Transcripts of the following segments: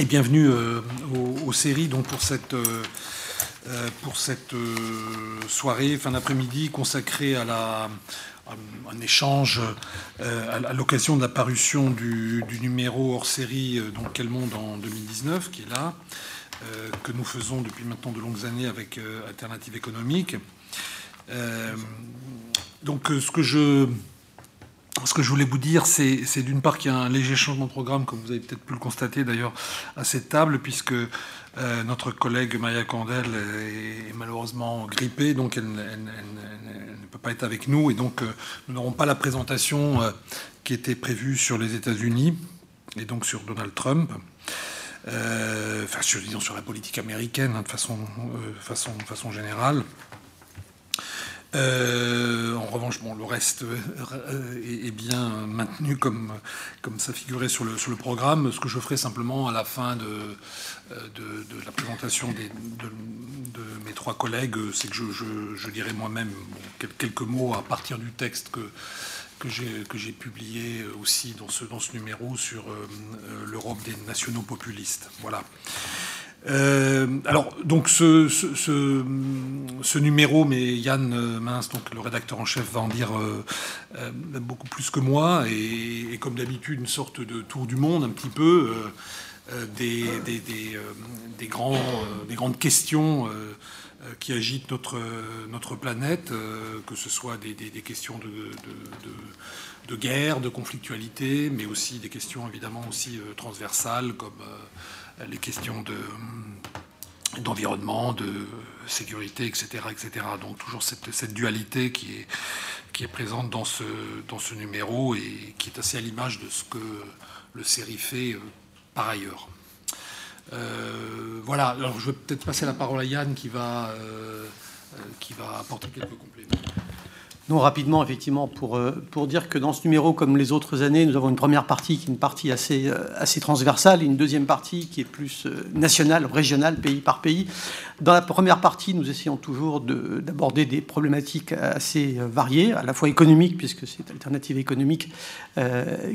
Et bienvenue euh, aux, séries donc pour cette, euh, euh, pour cette soirée fin d'après-midi consacrée à, la, un échange à, l'occasion de la parution du, numéro hors série donc Quel Monde en 2019 qui est là, que nous faisons depuis maintenant de longues années avec Alternative économique. donc ce que je ce que je voulais vous dire, c'est d'une part qu'il y a un léger changement de programme, comme vous avez peut-être pu le constater d'ailleurs à cette table, puisque euh, notre collègue Maya Candel est, malheureusement grippée, donc elle, ne peut pas être avec nous, et donc euh, nous n'aurons pas la présentation euh, qui était prévue sur les États-Unis et donc sur Donald Trump. enfin, sur, la politique américaine hein, de façon générale. Euh, en revanche, bon, le reste euh, est, bien maintenu comme, comme ça figurait sur le, sur le programme. Ce que je ferai simplement à la fin de, euh, de, la présentation des, de, mes trois collègues, c'est que je, je, dirai moi-même quelques mots à partir du texte que, que j'ai publié aussi dans ce, dans ce numéro sur l'Europe des nationaux populistes. Voilà. Euh, alors, donc ce, numéro, mais Yann euh, Mince, donc le rédacteur en chef, va en dire euh, beaucoup plus que moi, et, comme d'habitude, une sorte de tour du monde, un petit peu, des, grandes questions qui agitent notre, notre planète, que ce soit des, questions de, de, guerre, de conflictualité, mais aussi des questions évidemment aussi transversales comme les questions de d'environnement, de sécurité, etc., etc. Donc toujours cette, cette, dualité qui est, qui est présente dans ce, dans ce numéro et qui est assez à l'image de ce que le série fait euh, par ailleurs. Euh, voilà, alors je vais peut-être passer la parole à Yann qui va, euh, qui va apporter quelques compléments. Non, rapidement, effectivement, pour, euh, pour dire que dans ce numéro, comme les autres années, nous avons une première partie qui est une partie assez, euh, assez transversale et une deuxième partie qui est plus euh, nationale, régionale, pays par pays. Dans la première partie, nous essayons toujours d'aborder des problématiques assez variées, à la fois économiques, puisque c'est Alternative économique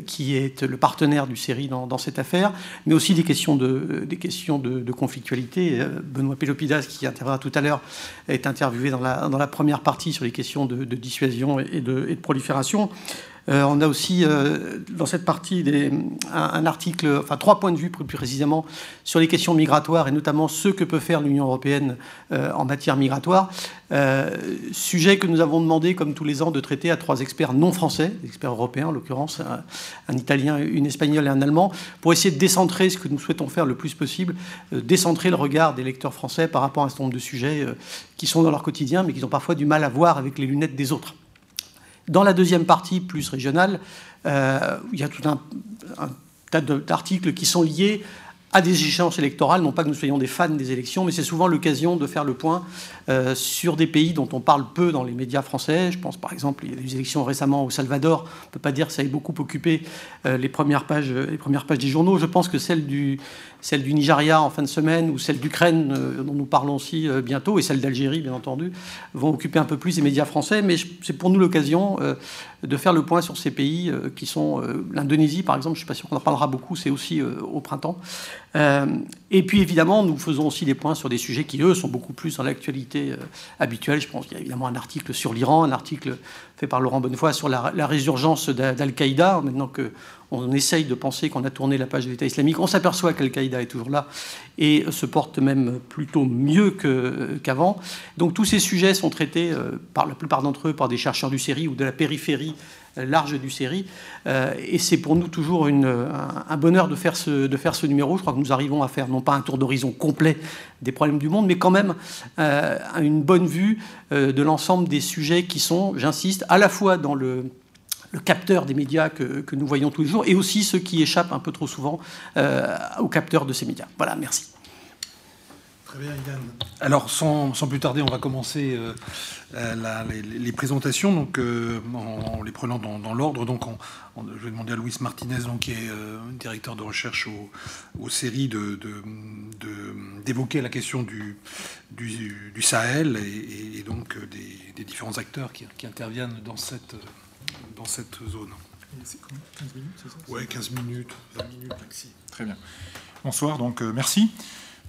qui est le partenaire du série dans, cette affaire, mais aussi des questions de, des questions de, de conflictualité. Benoît Pélopidas, qui interviendra tout à l'heure, est interviewé dans la, dans la première partie sur les questions de, de et de, prolifération. Euh, on a aussi euh, dans cette partie un, article, enfin trois points de vue plus précisément sur les questions migratoires et notamment ce que peut faire l'Union européenne euh, en matière migratoire. sujet que nous avons demandé, comme tous les ans, de traiter à trois experts non français, experts européens en l'occurrence, un, italien, une espagnole et un allemand, pour essayer de décentrer ce que nous souhaitons faire le plus possible, décentrer le regard des lecteurs français par rapport à un certain nombre de sujets qui sont dans leur quotidien, mais qui ont parfois du mal à voir avec les lunettes des autres. Dans la deuxième partie, plus régionale, euh, il y a tout un, tas d'articles qui sont liés à des échéances électorales, non pas que nous soyons des fans des élections, mais c'est souvent l'occasion de faire le point euh, sur des pays dont on parle peu dans les médias français. Je pense par exemple, il y a eu des élections récemment au Salvador, on ne peut pas dire que ça ait beaucoup occupé euh, les, premières pages, les premières pages des journaux. Je pense que celle du, celle du Nigeria en fin de semaine ou celle d'Ukraine, euh, dont nous parlons aussi bientôt, et celle d'Algérie, bien entendu, vont occuper un peu plus les médias français, mais c'est pour nous l'occasion de faire le point sur ces pays qui sont l'Indonésie, par exemple, je ne suis pas sûr qu'on en parlera beaucoup, c'est aussi au printemps. Euh, et puis évidemment, nous faisons aussi des points sur des sujets qui, eux, sont beaucoup plus dans l'actualité euh, habituelle. Je pense qu'il y a évidemment un article sur l'Iran, un article fait par Laurent Bonnefoy sur la, résurgence d'Al-Qaïda. Maintenant qu'on essaye de penser qu'on a tourné la page de l'État islamique, on s'aperçoit qu'Al-Qaïda est toujours là et se porte même plutôt mieux qu'avant. Donc tous ces sujets sont traités, euh, par la plupart d'entre eux, par des chercheurs du série ou de la périphérie large du série. Euh, et c'est pour nous toujours un, bonheur de faire, ce, de faire ce numéro. Je crois que nous arrivons à faire non pas un tour d'horizon complet des problèmes du monde, mais quand même euh, une bonne vue euh, de l'ensemble des sujets qui sont, j'insiste, à la fois dans le, capteur des médias que, nous voyons tous les jours, et aussi ceux qui échappent un peu trop souvent au capteur de ces médias. Voilà, merci. Très bien, Yann. Alors, sans, plus tarder, on va commencer euh, les, présentations, donc, euh, en, les prenant dans, l'ordre. Donc, je vais demander à Louis Martinez, donc, qui est euh, directeur de recherche aux séries, d'évoquer de, la question du, du, Sahel et, donc des, différents acteurs qui, interviennent dans cette, dans cette zone. C'est 15 minutes, c'est ça? Oui, 15 minutes, 20 minutes maxi. Très bien. Bonsoir, donc merci.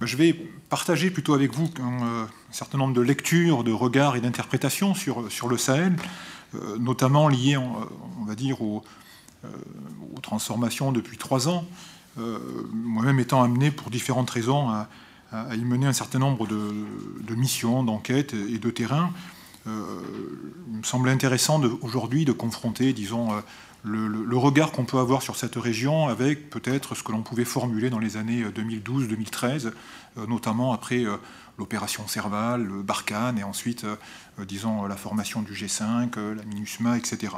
Ben, je vais partager plutôt avec vous un, certain nombre de lectures, de regards et d'interprétations sur, sur le Sahel, notamment liées, on va dire, aux, transformations depuis trois ans. Moi-même étant amené pour différentes raisons à, y mener un certain nombre de, missions, d'enquêtes et de terrains. Euh, il me semble intéressant aujourd'hui de confronter, disons, euh, le, regard qu'on peut avoir sur cette région avec peut-être ce que l'on pouvait formuler dans les années 2012-2013, euh, notamment après l'opération Serval, Barkhane et ensuite, disons, la formation du G5, la MINUSMA, etc.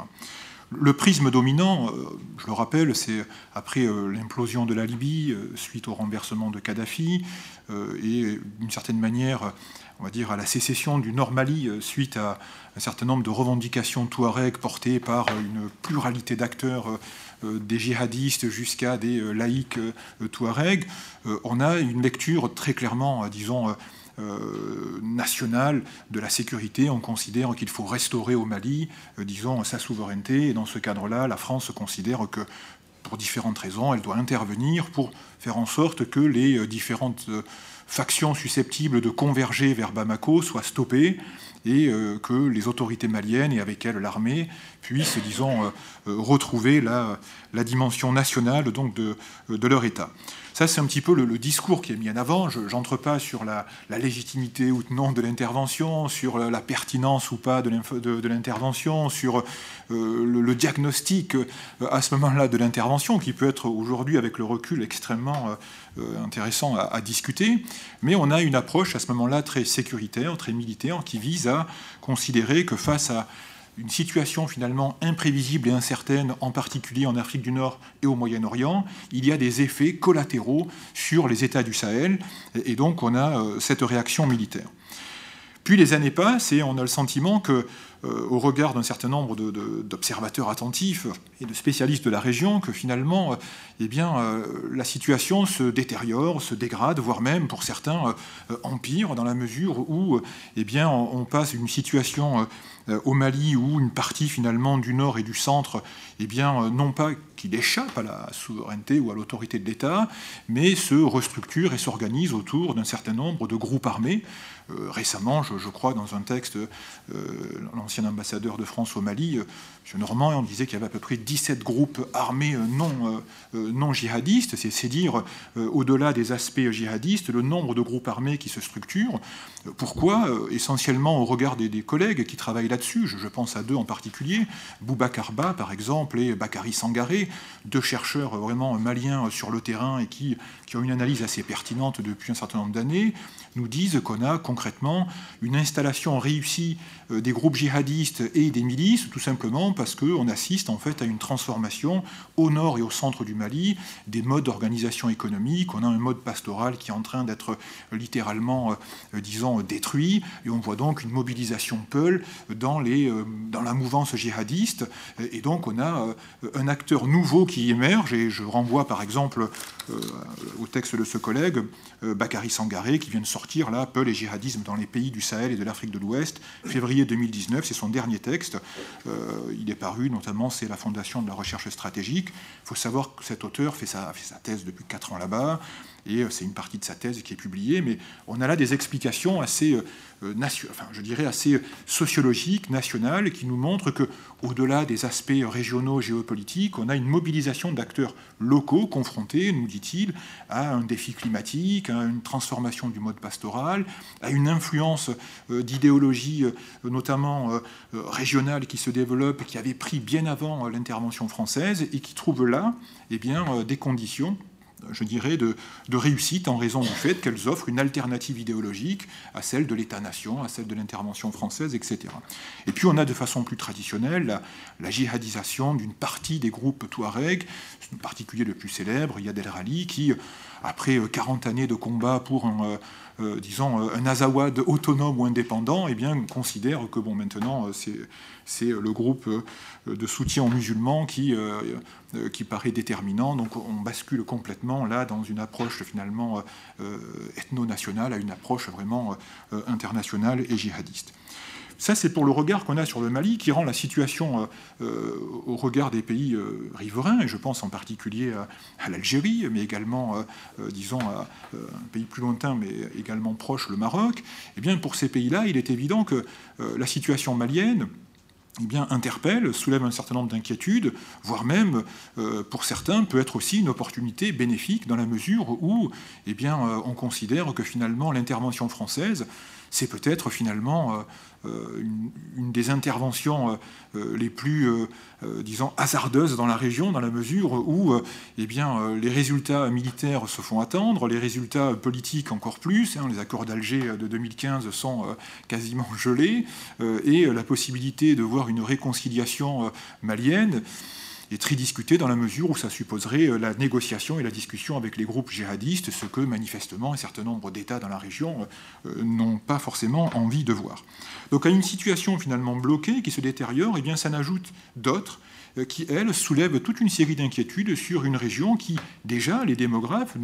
Le prisme dominant, euh, je le rappelle, c'est après euh, l'implosion de la Libye, euh, suite au renversement de Kadhafi, et d'une certaine manière, on va dire, à la sécession du Nord Mali, suite à un certain nombre de revendications touareg portées par une pluralité d'acteurs des djihadistes jusqu'à des laïcs touareg, on a une lecture très clairement, disons, euh, nationale de la sécurité. On considère qu'il faut restaurer au Mali, euh, disons, sa souveraineté. Et dans ce cadre-là, la France considère que, pour différentes raisons, elle doit intervenir pour faire en sorte que les euh, différentes factions susceptibles de converger vers Bamako soient stoppées et que les autorités maliennes et avec elles l'armée puissent, disons, retrouver la, dimension nationale de leur État. Ça, c'est un petit peu le, discours qui est mis en avant. Je n'entre pas sur la, légitimité ou non de l'intervention, sur la, pertinence ou pas de l'intervention, sur euh, le, diagnostic euh, à ce moment-là de l'intervention, qui peut être aujourd'hui, avec le recul, extrêmement euh, intéressant à, discuter. Mais on a une approche à ce moment-là très sécuritaire, très militaire, qui vise à considérer que face à une situation finalement imprévisible et incertaine, en particulier en Afrique du Nord et au Moyen-Orient, il y a des effets collatéraux sur les États du Sahel, et donc on a euh, cette réaction militaire. Puis les années passent et on a le sentiment que, euh, au regard d'un certain nombre d'observateurs attentifs et de spécialistes de la région, que finalement, euh, eh bien, la situation se détériore, se dégrade, voire même pour certains empire, dans la mesure où, eh bien, on passe d'une situation euh, au Mali où une partie finalement du nord et du centre, eh bien, euh, non pas qu'il échappe à la souveraineté ou à l'autorité de l'État, mais se restructure et s'organise autour d'un certain nombre de groupes armés. Euh, récemment, je, crois, dans un texte, l'ancien ambassadeur de France au Mali, M. Normand, on disait qu'il y avait à peu près 17 groupes armés non, non djihadistes, c'est dire, au-delà des aspects djihadistes, le nombre de groupes armés qui se structurent. Pourquoi Essentiellement au regard des, collègues qui travaillent là-dessus. Je, pense à deux en particulier, Boubacar Ba, par exemple, et Bakary Sangaré, deux chercheurs vraiment maliens sur le terrain et qui, qui ont une analyse assez pertinente depuis un certain nombre d'années, nous disent qu'on a concrètement une installation réussie euh, des groupes djihadistes et des milices, tout simplement parce qu'on assiste en fait à une transformation au nord et au centre du Mali des modes d'organisation économique. On a un mode pastoral qui est en train d'être littéralement, euh, disons, détruit, et on voit donc une mobilisation Peul dans, les, euh, dans la mouvance djihadiste. Et donc on a un acteur nouveau qui émerge, et je renvoie par exemple au texte de ce collègue, Bakary Sangaré, qui vient de sortir là, Peul et djihadisme dans les pays du Sahel et de l'Afrique de l'Ouest, février 2019, c'est son dernier texte. Euh, il est paru, notamment, c'est la Fondation de la recherche stratégique. Il faut savoir que cet auteur fait sa, fait sa thèse depuis 4 ans là-bas et euh, c'est une partie de sa thèse qui est publiée, mais on a là des explications assez, euh, enfin, je dirais assez sociologiques, nationales, qui nous montrent que, au-delà des aspects régionaux, géopolitiques, on a une mobilisation d'acteurs locaux confrontés, nous dit-il, à un défi climatique, à une transformation du mode pastoral, à une influence euh, d'idéologie, notamment régionale, qui se développe, qui avait pris bien avant l'intervention française et qui trouve là, eh bien, des conditions je dirais, de, réussite en raison du fait qu'elles offrent une alternative idéologique à celle de l'État-nation, à celle de l'intervention française, etc. Et puis on a de façon plus traditionnelle la, djihadisation d'une partie des groupes Touareg, en particulier le plus célèbre, Yad el Rali, qui, après 40 années de combat pour un, euh, euh, disons, un Azawad autonome ou indépendant, eh bien, considère que bon, maintenant, c'est le groupe euh, de soutien aux musulmans qui, euh, euh, qui paraît déterminant. Donc on bascule complètement là dans une approche finalement ethno-nationale à une approche vraiment internationale et djihadiste. ça, c'est pour le regard qu'on a sur le Mali, qui rend la situation au regard des pays riverains, et je pense en particulier à, l'Algérie, mais également, disons, un pays plus lointain, mais également proche, le Maroc. Eh bien, pour ces pays-là, il est évident que la situation malienne, eh interpelle, soulève un certain nombre d'inquiétudes, voire même, euh, pour certains, peut être aussi une opportunité bénéfique dans la mesure où eh euh, on considère que finalement l'intervention française c'est peut-être finalement euh, euh, une, des interventions euh, les plus, disons, hasardeuses dans la région, dans la mesure où eh bien, les résultats militaires se font attendre, les résultats politiques encore plus. Hein, les accords d'Alger de 2015 sont quasiment gelés, et la possibilité de voir une réconciliation malienne est très discuté dans la mesure où ça supposerait euh, la négociation et la discussion avec les groupes djihadistes, ce que manifestement un certain nombre d'États dans la région euh, n'ont pas forcément envie de voir. Donc à une situation finalement bloquée qui se détériore, eh bien ça n'ajoute d'autres qui, elle, soulève toute une série d'inquiétudes sur une région qui, déjà, les démographes,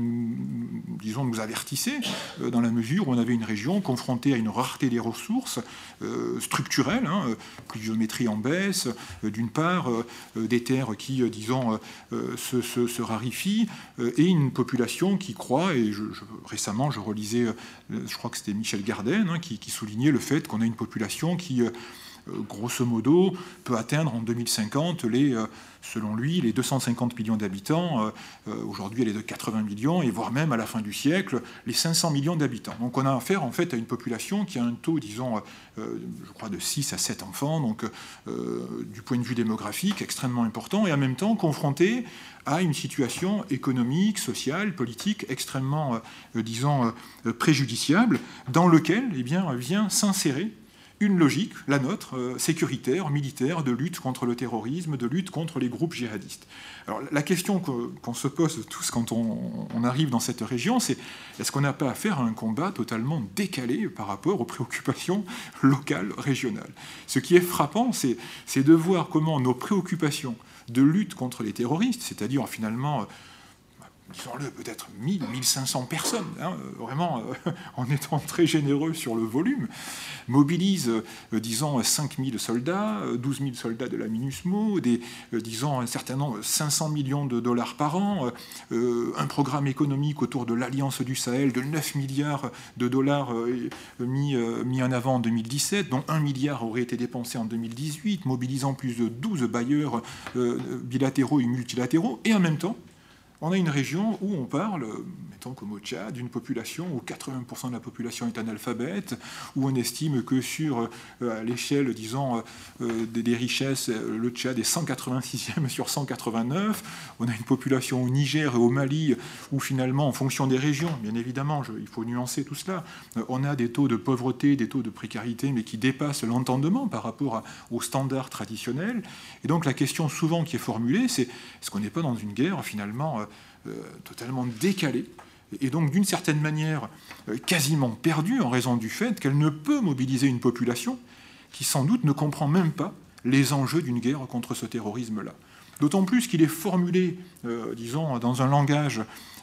disons, nous avertissaient, euh, dans la mesure où on avait une région confrontée à une rareté des ressources euh, structurelles, hein, pluviométrie en baisse, d'une part, des terres qui, disons, se, se, raréfient, et une population qui croît, et je, récemment, je relisais, je crois que c'était Michel Garden, hein, qui, soulignait le fait qu'on a une population qui euh, grosso modo, peut atteindre en 2050 les, euh, selon lui, les 250 millions d'habitants. Euh, aujourd'hui, elle est de 80 millions, et voire même à la fin du siècle, les 500 millions d'habitants. Donc on a affaire en fait à une population qui a un taux, disons, je crois, de 6 à 7 enfants, donc du point de vue démographique, extrêmement important, et en même temps confrontée à une situation économique, sociale, politique extrêmement, disons, préjudiciable, dans lequel eh bien, vient s'insérer une logique, la nôtre, euh, sécuritaire, militaire, de lutte contre le terrorisme, de lutte contre les groupes djihadistes. Alors la question qu'on se pose tous quand on, arrive dans cette région, c'est est-ce qu'on n'a pas affaire à un combat totalement décalé par rapport aux préoccupations locales, régionales? Ce qui est frappant, c'est de voir comment nos préoccupations de lutte contre les terroristes, c'est-à-dire finalement disons-le, peut-être 1000, 1500 personnes, hein, vraiment euh, en étant très généreux sur le volume, mobilise, euh, disons, 5000 soldats, 12 000 soldats de la MINUSMO, des, euh, disons, un certain nombre, 500 millions de dollars par an, un programme économique autour de l'Alliance du Sahel de 9 milliards de dollars mis, mis en avant en 2017, dont 1 milliard aurait été dépensé en 2018, mobilisant plus de 12 bailleurs bilatéraux et multilatéraux, et en même temps, on a une région où on parle, mettons comme au Tchad, d'une population où 80% de la population est analphabète, où on estime que sur euh, l'échelle, disons, euh, des, richesses, le Tchad est 186e sur 189. On a une population au Niger et au Mali où finalement, en fonction des régions, bien évidemment, il faut nuancer tout cela, euh, on a des taux de pauvreté, des taux de précarité, mais qui dépassent l'entendement par rapport aux standards traditionnels. Et donc la question souvent qui est formulée, c'est est-ce qu'on n'est pas dans une guerre finalement totalement décalée, et donc d'une certaine manière euh, quasiment perdue en raison du fait qu'elle ne peut mobiliser une population qui sans doute ne comprend même pas les enjeux d'une guerre contre ce terrorisme-là. D'autant plus qu'il est formulé, euh, disons, dans un langage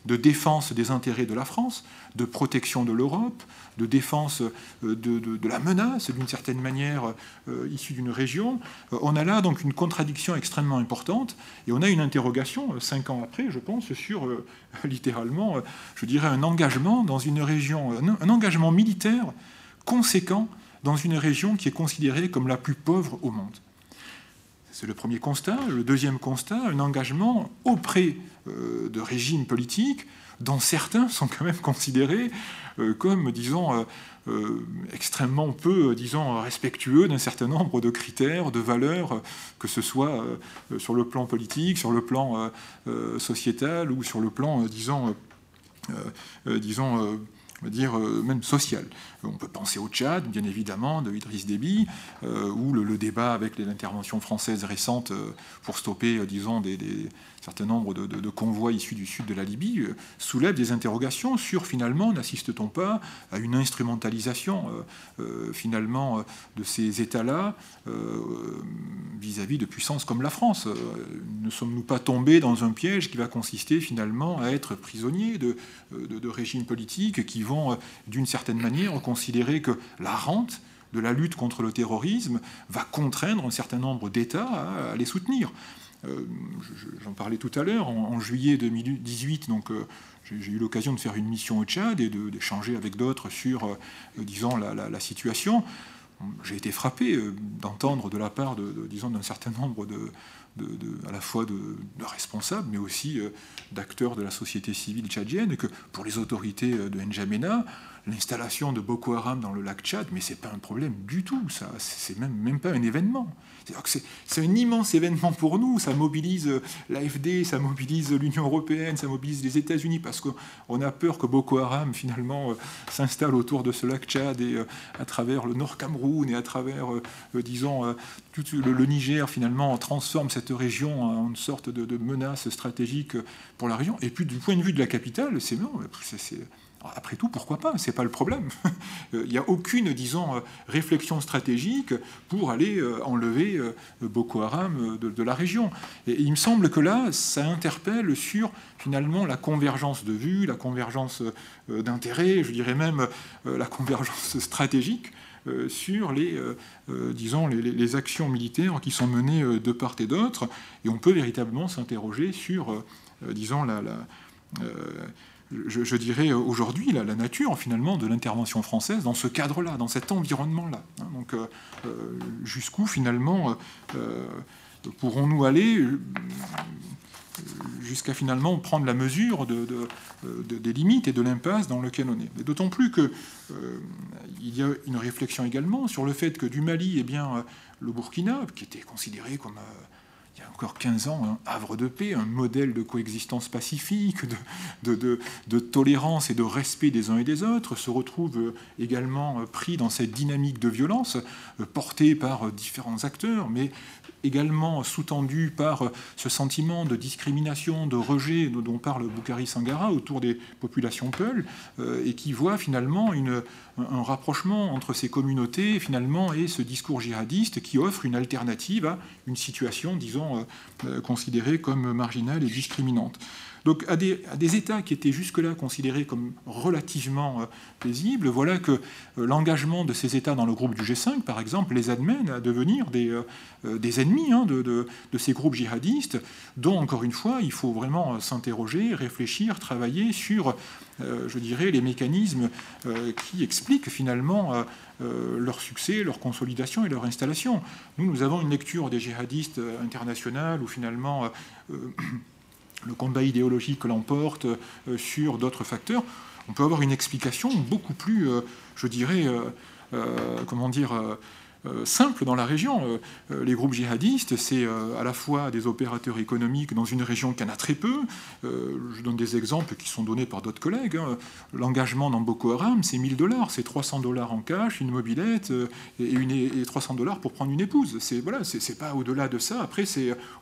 de défense des intérêts de la France, de protection de l'Europe, de défense euh, de, la menace, d'une certaine manière euh, issue d'une région. Euh, on a là donc une contradiction extrêmement importante et on a une interrogation, cinq ans après, je pense, sur littéralement, je dirais, un engagement dans une région, un engagement militaire conséquent dans une région qui est considérée comme la plus pauvre au monde. C'est le premier constat. Le deuxième constat, un engagement auprès euh, de régimes politiques dont certains sont quand même considérés euh, comme, disons, euh, extrêmement peu, disons, respectueux d'un certain nombre de critères, de valeurs, que ce soit sur le plan politique, sur le plan sociétal ou sur le plan, disons, disons dire euh, même social. On peut penser au Tchad, bien évidemment, de Idriss Déby, euh, ou le, débat avec l'intervention française récente euh, pour stopper, disons, des, certain nombre de, convois issus du sud de la Libye, soulève des interrogations sur finalement, n'assiste-t-on pas à une instrumentalisation finalement de ces États-là vis-à-vis de puissances comme la France Ne sommes-nous pas tombés dans un piège qui va consister finalement à être prisonniers de, régimes politiques qui vont, euh, d'une certaine manière, considérer que la rente de la lutte contre le terrorisme va contraindre un certain nombre d'États à, les soutenir? J'en parlais tout à l'heure, en, juillet 2018, donc j'ai eu l'occasion de faire une mission au Tchad et d'échanger avec d'autres sur, disons, la, situation. J'ai été frappé d'entendre de la part, disons, d'un certain nombre de, à la fois de, responsables, mais aussi euh, d'acteurs de la société civile tchadienne, que pour les autorités euh, de N'Djamena, l'installation de Boko Haram dans le lac Tchad, mais c'est pas un problème du tout, ça, c'est même, même pas un événement. C'est un immense événement pour nous, ça mobilise euh, l'AFD, ça mobilise l'Union européenne, ça mobilise les États-Unis, parce qu'on a peur que Boko Haram finalement s'installe autour de ce lac Tchad et à travers le Nord Cameroun et à travers, disons, tout le, Niger finalement transforme cette région en une sorte de, menace stratégique pour la région. Et puis du point de vue de la capitale, c'est non, après tout, pourquoi pas C'est pas le problème. Il n'y a aucune, disons, réflexion stratégique pour aller euh, enlever euh, Boko Haram de, la région. Et il me semble que là, ça interpelle sur finalement la convergence de vues, la convergence euh, d'intérêts, je dirais même la convergence stratégique sur les, disons, les, actions militaires qui sont menées de part et d'autre. Et on peut véritablement s'interroger sur, disons, la, la je, dirais aujourd'hui, la, nature finalement de l'intervention française dans ce cadre-là, dans cet environnement-là. Hein. donc euh, euh, jusqu'où finalement euh, pourrons-nous aller jusqu'à finalement prendre la mesure de, des limites et de l'impasse dans lequel on est. D'autant plus qu'il il y a une réflexion également sur le fait que du Mali, eh bien, le Burkina, qui était considéré comme il y a encore 15 ans, un havre de paix, un modèle de coexistence pacifique, de, de, tolérance et de respect des uns et des autres, se retrouve également pris dans cette dynamique de violence euh, portée par différents acteurs, mais également sous-tendu par ce sentiment de discrimination, de rejet dont parle Boukari Sangara autour des populations Peul, euh, et qui voit finalement un rapprochement entre ces communautés et ce discours djihadiste qui offre une alternative à une situation, disons, euh, euh, considérée comme marginale et discriminante. Donc à des, États qui étaient jusque-là considérés comme relativement euh, paisibles, voilà que euh, l'engagement de ces États dans le groupe du G5, par exemple, les amène à devenir des, euh, des ennemis hein, de, de, ces groupes djihadistes, dont, encore une fois, il faut vraiment s'interroger, réfléchir, travailler sur, je dirais, les mécanismes qui expliquent finalement leur succès, leur consolidation et leur installation. Nous, nous avons une lecture des djihadistes internationales où finalement le combat idéologique l'emporte euh, sur d'autres facteurs, on peut avoir une explication beaucoup plus, euh, je dirais, euh, comment dire, simple dans la région. Euh, euh, les groupes djihadistes, c'est à la fois des opérateurs économiques dans une région qui en a très peu. je donne des exemples qui sont donnés par d'autres collègues. Hein. L'engagement dans Boko Haram, c'est 1000 dollars, c'est 300 dollars en cash, une mobilette et, une, et 300 dollars pour prendre une épouse. C'est voilà, pas au-delà de ça. Après,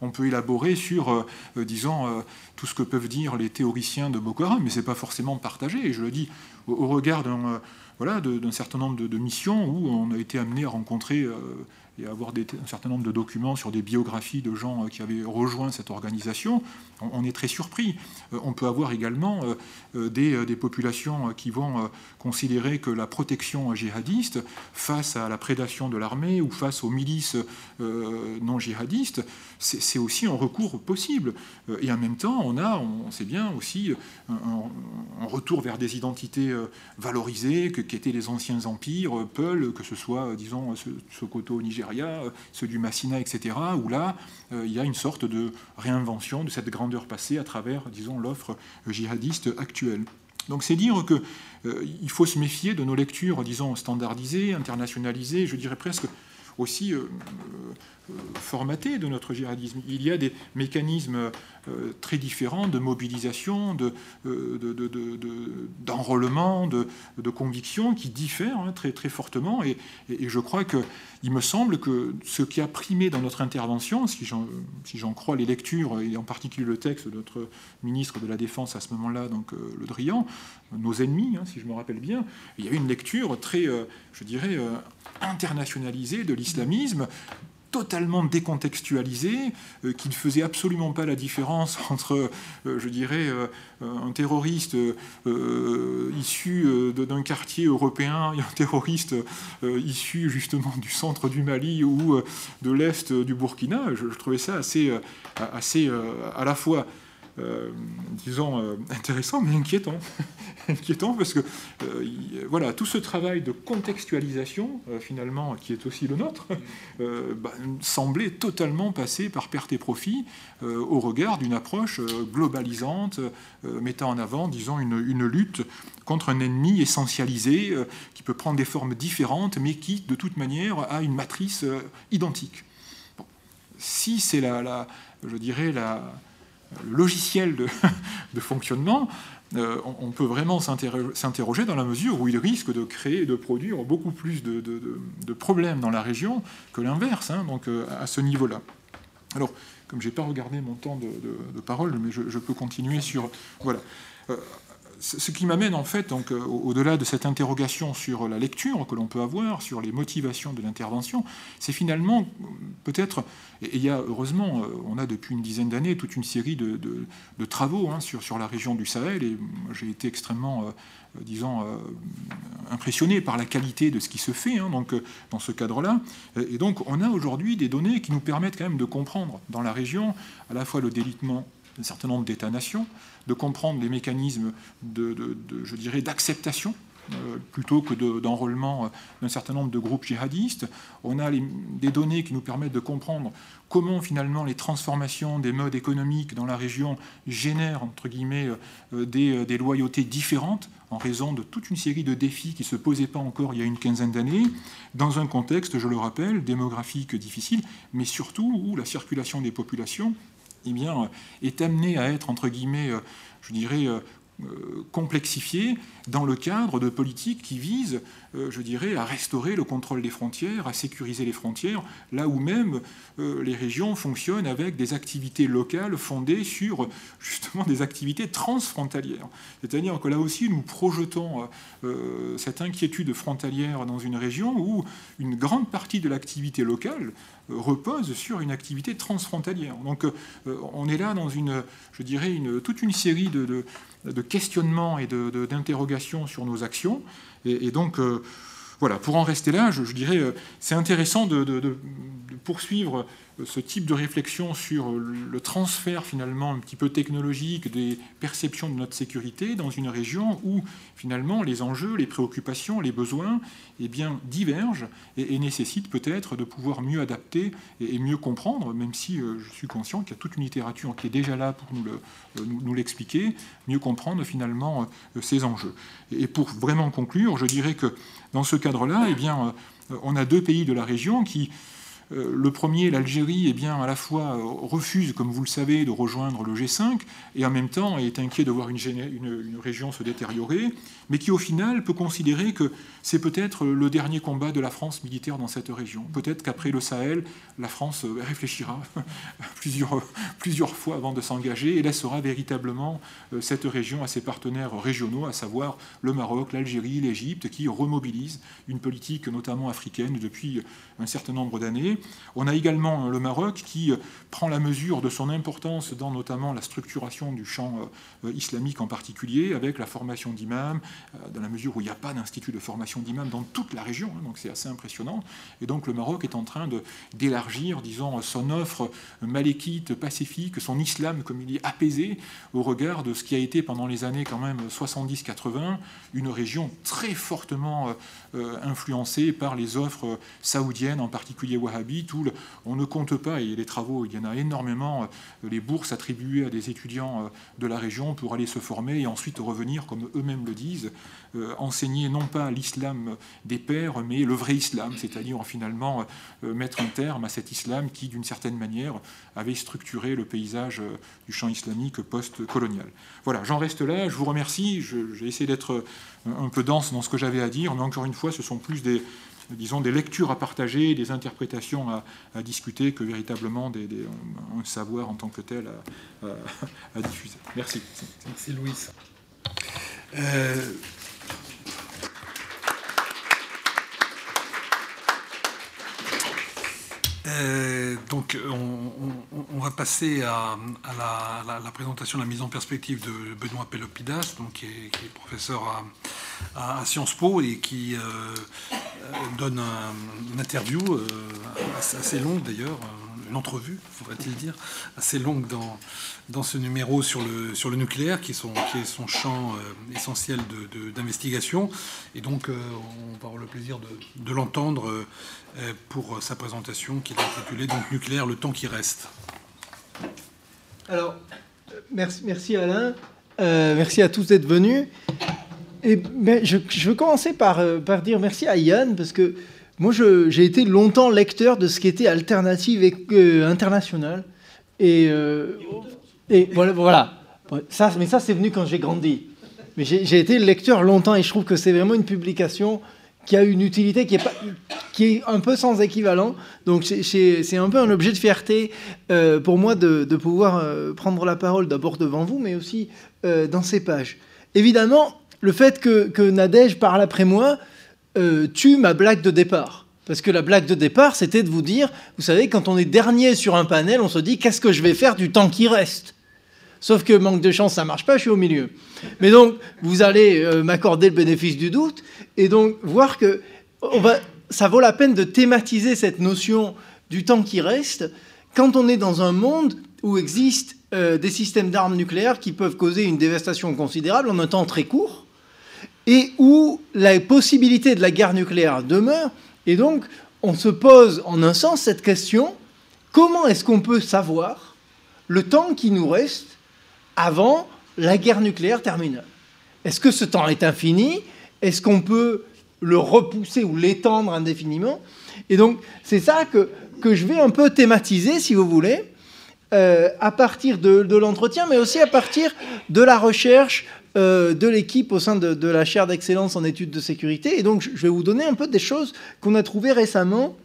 on peut élaborer sur, disons, tout ce que peuvent dire les théoriciens de Boko Haram, mais c'est pas forcément partagé. Et je le dis au regard d'un voilà, d'un certain nombre de, missions où on a été amené à rencontrer euh, et avoir un certain nombre de documents sur des biographies de gens euh, qui avaient rejoint cette organisation, on, est très surpris. Euh, on peut avoir également des, des, populations qui vont considérer que la protection djihadiste face à la prédation de l'armée ou face aux milices non djihadistes, c'est aussi un recours possible. Et en même temps, on a, on sait bien aussi, un, retour vers des identités valorisées, qui étaient les anciens empires, Peul, que ce soit, disons, Sokoto au Nigeria, ceux du Massina, etc., où là, euh, il y a une sorte de réinvention de cette grandeur passée à travers, disons, l'offre djihadiste actuelle. Donc c'est dire qu'il euh, faut se méfier de nos lectures, disons, standardisées, internationalisées, je dirais presque aussi euh, formaté de notre djihadisme. Il y a des mécanismes euh, très différents de mobilisation, d'enrôlement, de, de, conviction qui diffèrent hein, très, très fortement. Et, je crois qu'il me semble que ce qui a primé dans notre intervention, si j'en crois les lectures, et en particulier le texte de notre ministre de la Défense à ce moment-là, donc euh, Le Drian, nos ennemis, hein, si je me rappelle bien, il y a une lecture très, euh, je dirais, internationalisée de l'islamisme totalement décontextualisé, qui ne faisait absolument pas la différence entre, je dirais, un terroriste issu d'un quartier européen et un terroriste issu justement du centre du Mali ou de l'est du Burkina. Je, trouvais ça assez, assez à la fois euh, disons, euh, intéressant, mais inquiétant. inquiétant parce que euh, voilà, tout ce travail de contextualisation, finalement, qui est aussi le nôtre, bah, semblait totalement passer par perte et profit au regard d'une approche globalisante, mettant en avant, disons, une, une, lutte contre un ennemi essentialisé qui peut prendre des formes différentes, mais qui, de toute manière, a une matrice identique. Si c'est la, la, je dirais, la logiciel de, fonctionnement, euh, on, peut vraiment s'interroger dans la mesure où il risque de créer et de produire beaucoup plus de, problèmes dans la région que l'inverse, hein, donc euh, à ce niveau-là. Alors, comme je n'ai pas regardé mon temps de, parole, mais je, peux continuer sur... Voilà. Euh, ce qui m'amène en fait, donc, euh, au-delà de cette interrogation sur la lecture que l'on peut avoir, sur les motivations de l'intervention, c'est finalement peut-être, et il y a heureusement, euh, on a depuis une dizaine d'années toute une série de, travaux hein, sur, sur la région du Sahel, et j'ai été extrêmement, euh, disons, impressionné par la qualité de ce qui se fait hein, donc, dans ce cadre-là. Et donc on a aujourd'hui des données qui nous permettent quand même de comprendre dans la région à la fois le délitement d'un certain nombre d'États-nations, de comprendre les mécanismes de, je dirais, d'acceptation euh, plutôt que d'enrôlement euh, d'un certain nombre de groupes djihadistes. On a des données qui nous permettent de comprendre comment finalement les transformations des modes économiques dans la région génèrent entre guillemets euh, des, des, loyautés différentes en raison de toute une série de défis qui ne se posaient pas encore il y a une quinzaine d'années, dans un contexte, je le rappelle, démographique difficile, mais surtout où la circulation des populations eh bien, euh, est amené à être, entre guillemets, euh, je dirais, euh, complexifié dans le cadre de politiques qui visent, je dirais, à restaurer le contrôle des frontières, à sécuriser les frontières, là où même les régions fonctionnent avec des activités locales fondées sur justement des activités transfrontalières. C'est-à-dire que là aussi, nous projetons cette inquiétude frontalière dans une région où une grande partie de l'activité locale repose sur une activité transfrontalière. Donc euh, on est là dans une, je dirais, toute une série de, questionnements et d'interrogations sur nos actions. Et, donc, euh, voilà, pour en rester là, je, dirais, euh, c'est intéressant de, poursuivre ce type de réflexion sur le transfert finalement un petit peu technologique des perceptions de notre sécurité dans une région où finalement les enjeux, les préoccupations, les besoins eh bien, divergent et, nécessitent peut-être de pouvoir mieux adapter et, mieux comprendre, même si euh, je suis conscient qu'il y a toute une littérature qui est déjà là pour nous l'expliquer, le, nous, mieux comprendre finalement euh, ces enjeux. Et pour vraiment conclure, je dirais que dans ce cadre-là, eh bien, euh, on a deux pays de la région qui euh, le premier, l'Algérie, eh bien, à la fois euh, refuse, comme vous le savez, de rejoindre le G5, et en même temps est inquiet de voir une, une, région se détériorer, mais qui au final peut considérer que c'est peut-être le dernier combat de la France militaire dans cette région. Peut-être qu'après le Sahel, la France euh, réfléchira plusieurs, plusieurs fois avant de s'engager et laissera véritablement cette région à ses partenaires régionaux, à savoir le Maroc, l'Algérie, l'Égypte, qui remobilisent une politique notamment africaine depuis un certain nombre d'années on a également le Maroc qui euh, prend la mesure de son importance dans notamment la structuration du champ euh, islamique en particulier, avec la formation d'imams, euh, dans la mesure où il n'y a pas d'institut de formation d'imams dans toute la région, hein, donc c'est assez impressionnant. Et donc le Maroc est en train d'élargir, disons, son offre malékite, pacifique, son islam, comme il dit, apaisé, au regard de ce qui a été pendant les années quand même 70-80, une région très fortement influencée par les offres saoudiennes, en particulier wahhabites on ne compte pas, et les travaux, il y en a énormément, euh, les bourses attribuées à des étudiants euh, de la région pour aller se former et ensuite revenir, comme eux-mêmes le disent, euh, enseigner non pas l'islam des pères, mais le vrai islam, c'est-à-dire finalement mettre un terme à cet islam qui, d'une certaine manière, avait structuré le paysage du champ islamique post-colonial. Voilà, j'en reste là, je vous remercie, j'ai essayé d'être un peu dense dans ce que j'avais à dire, mais encore une fois, ce sont plus des, disons, des lectures à partager, des interprétations à, discuter que véritablement des, un savoir en tant que tel à, diffuser. Merci. Merci Louis. Euh, Euh, donc, on, va passer à, la, présentation, la mise en perspective de Benoît Pelopidas, donc, qui, est, professeur à, Sciences Po et qui euh, euh, donne une interview assez, longue d'ailleurs, une entrevue, faudrait-il dire, assez longue dans, dans ce numéro sur le, sur le nucléaire, qui est son, qui est champ essentiel d'investigation. et donc, on va avoir le plaisir de, de l'entendre euh, pour sa présentation qu'il a intitulée donc Nucléaire, le temps qui reste. Alors, merci, merci Alain, euh, merci à tous d'être venus. Et je, je, veux commencer par, euh, par dire merci à Yann, parce que moi j'ai été longtemps lecteur de ce qui était alternative et internationale. Et, et voilà. Ça, mais ça c'est venu quand j'ai grandi. Mais j'ai été lecteur longtemps et je trouve que c'est vraiment une publication qui a une utilité qui est, un peu sans équivalent. Donc c'est un peu un objet de fierté euh, pour moi de, de pouvoir euh, prendre la parole d'abord devant vous, mais aussi euh, dans ces pages. Évidemment, le fait que, que Nadège parle après moi tue ma blague de départ. Parce que la blague de départ, c'était de vous dire, vous savez, quand on est dernier sur un panel, on se dit, qu'est-ce que je vais faire du temps qui reste? Sauf que manque de chance, ça marche pas, je suis au milieu. Mais donc, vous allez m'accorder le bénéfice du doute et donc voir que ça vaut la peine de thématiser cette notion du temps qui reste quand on est dans un monde où existent euh, des systèmes d'armes nucléaires qui peuvent causer une dévastation considérable en un temps très court et où la possibilité de la guerre nucléaire demeure. Et donc, on se pose en un sens cette question, comment est-ce qu'on peut savoir le temps qui nous reste avant la guerre nucléaire terminale Est-ce que ce temps est infini? Est-ce qu'on peut le repousser ou l'étendre indéfiniment? Et donc, c'est ça que, que je vais un peu thématiser, si vous voulez, euh, à partir de, l'entretien, mais aussi à partir de la recherche euh, de l'équipe au sein de, la chaire d'excellence en études de sécurité. Et donc, je vais vous donner un peu des choses qu'on a trouvées récemment,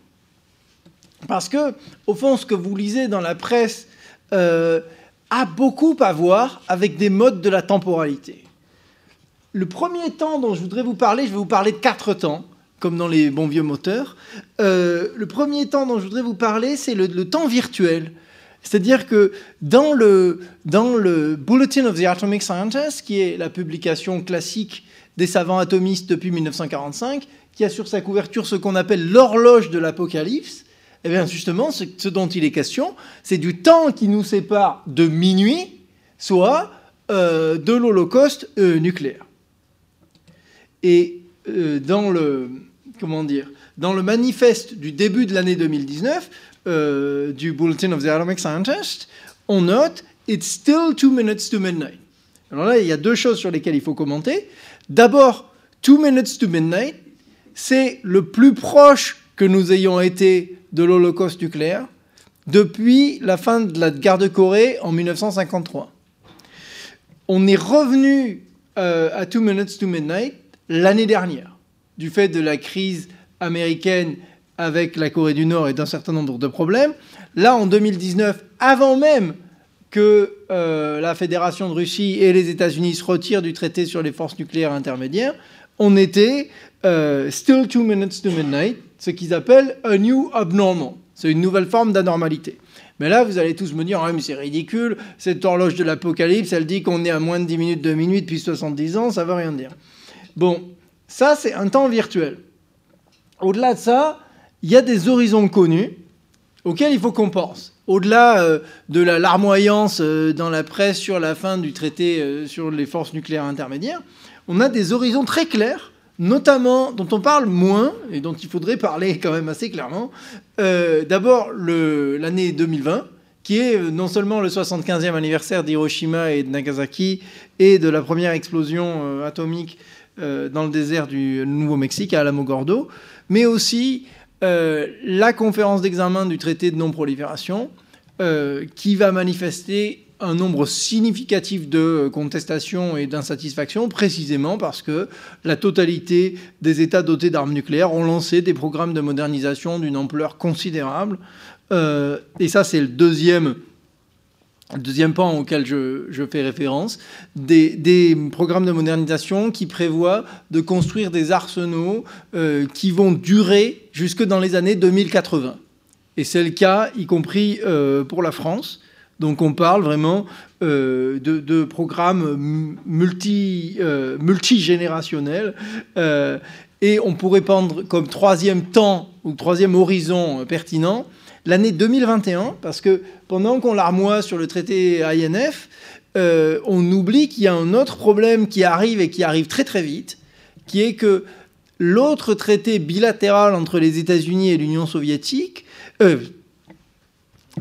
parce que, au fond, ce que vous lisez dans la presse euh, a beaucoup à voir avec des modes de la temporalité. Le premier temps dont je voudrais vous parler, je vais vous parler de quatre temps, comme dans les bons vieux moteurs. Euh, le premier temps dont je voudrais vous parler, c'est le, temps virtuel. C'est-à-dire que dans le, dans le Bulletin of the Atomic Scientists, qui est la publication classique des savants atomistes depuis 1945, qui a sur sa couverture ce qu'on appelle l'horloge de l'apocalypse, eh bien justement, ce, dont il est question, c'est du temps qui nous sépare de minuit, soit euh, de l'Holocauste euh, nucléaire. Et euh, dans le comment dire dans le manifeste du début de l'année 2019 euh, du Bulletin of the Atomic Scientist, on note It's still two minutes to midnight. Alors là, il y a deux choses sur lesquelles il faut commenter. D'abord, two minutes to midnight, c'est le plus proche que nous ayons été de l'Holocauste nucléaire depuis la fin de la guerre de Corée en 1953. On est revenu euh, à two minutes to midnight l'année dernière, du fait de la crise américaine avec la Corée du Nord et d'un certain nombre de problèmes. Là, en 2019, avant même que euh, la Fédération de Russie et les États-Unis se retirent du traité sur les forces nucléaires intermédiaires, on était euh, still two minutes to midnight, ce qu'ils appellent a new abnormal. C'est une nouvelle forme d'anormalité. Mais là, vous allez tous me dire, ah, c'est ridicule, cette horloge de l'apocalypse, elle dit qu'on est à moins de 10 minutes de minuit depuis 70 ans, ça ne veut rien dire. Bon, ça c'est un temps virtuel. Au-delà de ça, il y a des horizons connus auxquels il faut qu'on pense. Au-delà euh, de la larmoyance euh, dans la presse sur la fin du traité euh, sur les forces nucléaires intermédiaires, on a des horizons très clairs, notamment dont on parle moins et dont il faudrait parler quand même assez clairement. D'abord l'année 2020, qui est non seulement le 75e anniversaire d'Hiroshima et de Nagasaki et de la première explosion atomique euh, dans le désert du Nouveau-Mexique, à Alamogordo, mais aussi euh, la conférence d'examen du traité de non-prolifération, euh, qui va manifester un nombre significatif de contestations et d'insatisfactions, précisément parce que la totalité des États dotés d'armes nucléaires ont lancé des programmes de modernisation d'une ampleur considérable. et ça, c'est le deuxième deuxième pan auquel je, fais référence, des, programmes de modernisation qui prévoient de construire des arsenaux euh, qui vont durer jusque dans les années 2080. Et c'est le cas, y compris pour la France. Donc on parle vraiment de, de, programmes multi, multigénérationnels. et on pourrait prendre comme troisième temps ou troisième horizon pertinent l'année 2021, parce que pendant qu'on larmoie sur le traité INF, euh, on oublie qu'il y a un autre problème qui arrive et qui arrive très très vite, qui est que l'autre traité bilatéral entre les États-Unis et l'Union soviétique, euh,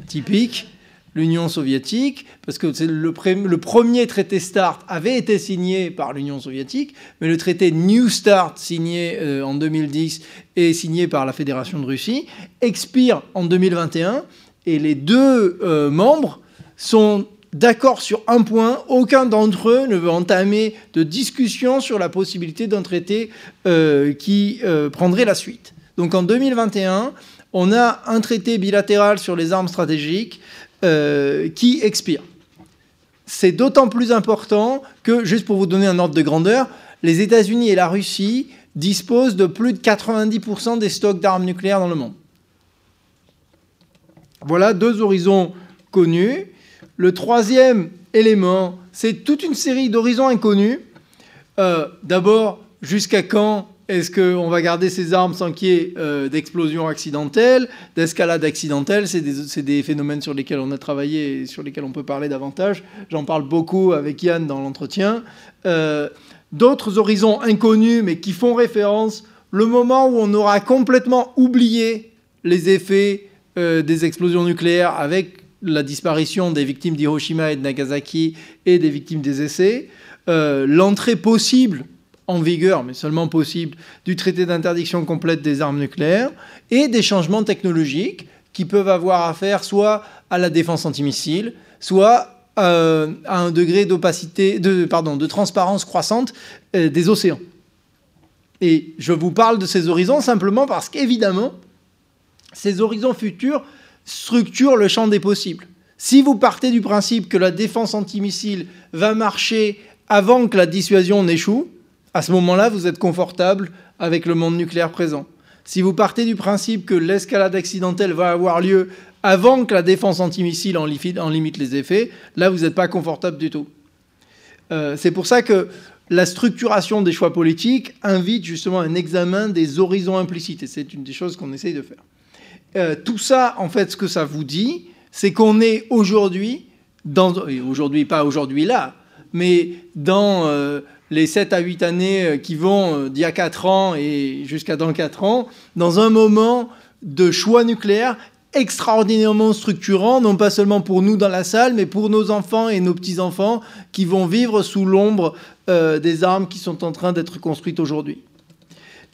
typique, l'Union soviétique, parce que le, premier traité START avait été signé par l'Union soviétique, mais le traité New START, signé euh, en 2010 et signé par la Fédération de Russie, expire en 2021, et les deux euh, membres sont d'accord sur un point, aucun d'entre eux ne veut entamer de discussion sur la possibilité d'un traité euh, qui prendrait la suite. Donc en 2021, on a un traité bilatéral sur les armes stratégiques euh, qui expire. C'est d'autant plus important que, juste pour vous donner un ordre de grandeur, les États-Unis et la Russie disposent de plus de 90% des stocks d'armes nucléaires dans le monde. Voilà deux horizons connus. Le troisième élément, c'est toute une série d'horizons inconnus. Euh, d'abord, jusqu'à quand est-ce qu'on va garder ces armes sans qu'il y ait euh, d'explosion accidentelle, d'escalade accidentelle C'est des, phénomènes sur lesquels on a travaillé et sur lesquels on peut parler davantage. J'en parle beaucoup avec Yann dans l'entretien. Euh, d'autres horizons inconnus, mais qui font référence, le moment où on aura complètement oublié les effets euh, des explosions nucléaires avec la disparition des victimes d'Hiroshima et de Nagasaki et des victimes des essais, l'entrée possible en vigueur, mais seulement possible, du traité d'interdiction complète des armes nucléaires et des changements technologiques qui peuvent avoir affaire soit à la défense antimissile, soit euh, à un degré d'opacité, de, transparence croissante euh, des océans. Et je vous parle de ces horizons simplement parce qu'évidemment, ces horizons futurs structurent le champ des possibles. Si vous partez du principe que la défense antimissile va marcher avant que la dissuasion n'échoue, à ce moment-là, vous êtes confortable avec le monde nucléaire présent. Si vous partez du principe que l'escalade accidentelle va avoir lieu avant que la défense antimissile en, limite les effets, là, vous n'êtes pas confortable du tout. Euh, c'est pour ça que la structuration des choix politiques invite justement un examen des horizons implicites, et c'est une des choses qu'on essaye de faire. Euh, tout ça, en fait, ce que ça vous dit, c'est qu'on est aujourd'hui, dans, aujourd'hui, pas aujourd'hui là, mais dans... Euh, les 7 à 8 années euh, qui vont euh, d'il y a 4 ans et jusqu'à dans 4 ans, dans un moment de choix nucléaire extraordinairement structurant, non pas seulement pour nous dans la salle, mais pour nos enfants et nos petits-enfants qui vont vivre sous l'ombre euh, des armes qui sont en train d'être construites aujourd'hui.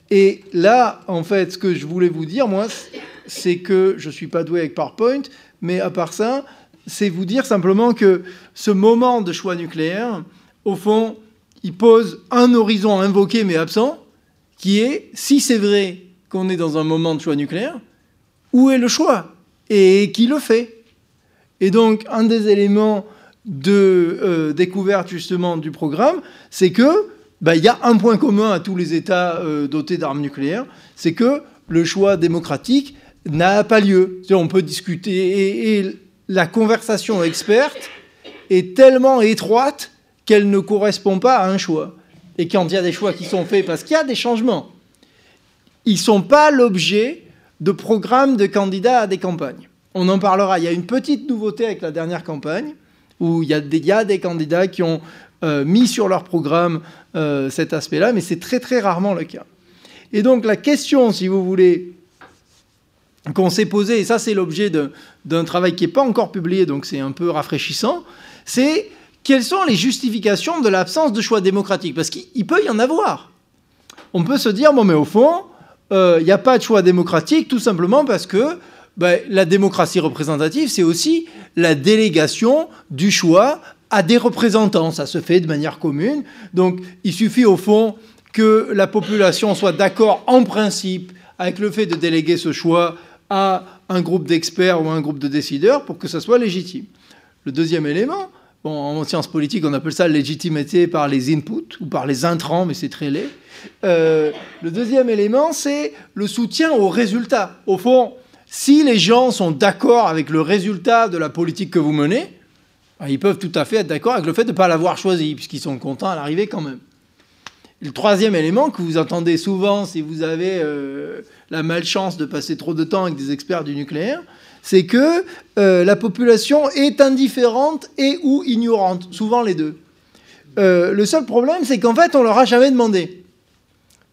Et là, en fait, ce que je voulais vous dire, moi, c'est que je ne suis pas doué avec PowerPoint, mais à part ça, c'est vous dire simplement que ce moment de choix nucléaire, au fond, il pose un horizon invoqué mais absent, qui est, si c'est vrai qu'on est dans un moment de choix nucléaire, où est le choix Et qui le fait? Et donc, un des éléments de euh, découverte justement du programme, c'est que bah, il y a un point commun à tous les États euh, dotés d'armes nucléaires, c'est que le choix démocratique n'a pas lieu. On peut discuter et la conversation experte est tellement étroite qu'elle ne correspond pas à un choix. Et quand il y a des choix qui sont faits, parce qu'il y a des changements, ils ne sont pas l'objet de programmes de candidats à des campagnes. On en parlera. Il y a une petite nouveauté avec la dernière campagne, où il y a des, candidats qui ont euh, mis sur leur programme euh, cet aspect-là, mais c'est très très rarement le cas. Et donc la question, si vous voulez, qu'on s'est posée, et ça c'est l'objet d'un travail qui n'est pas encore publié, donc c'est un peu rafraîchissant, c'est quelles sont les justifications de l'absence de choix démocratique? Parce qu'il peut y en avoir. On peut se dire, bon, mais au fond, euh, il n'y a pas de choix démocratique tout simplement parce que ben, la démocratie représentative, c'est aussi la délégation du choix à des représentants. Ça se fait de manière commune. Donc, il suffit au fond que la population soit d'accord en principe avec le fait de déléguer ce choix à un groupe d'experts ou un groupe de décideurs pour que ça soit légitime. Le deuxième élément, en sciences politiques, on appelle ça légitimité par les inputs ou par les intrants, mais c'est très laid. Euh, le deuxième élément, c'est le soutien aux résultats. Au fond, si les gens sont d'accord avec le résultat de la politique que vous menez, ben, ils peuvent tout à fait être d'accord avec le fait de ne pas l'avoir choisi, puisqu'ils sont contents à l'arrivée quand même. le troisième élément que vous entendez souvent si vous avez euh, la malchance de passer trop de temps avec des experts du nucléaire, c'est que euh, la population est indifférente et ou ignorante, souvent les deux. Euh, le seul problème, c'est qu'en fait, on leur a jamais demandé.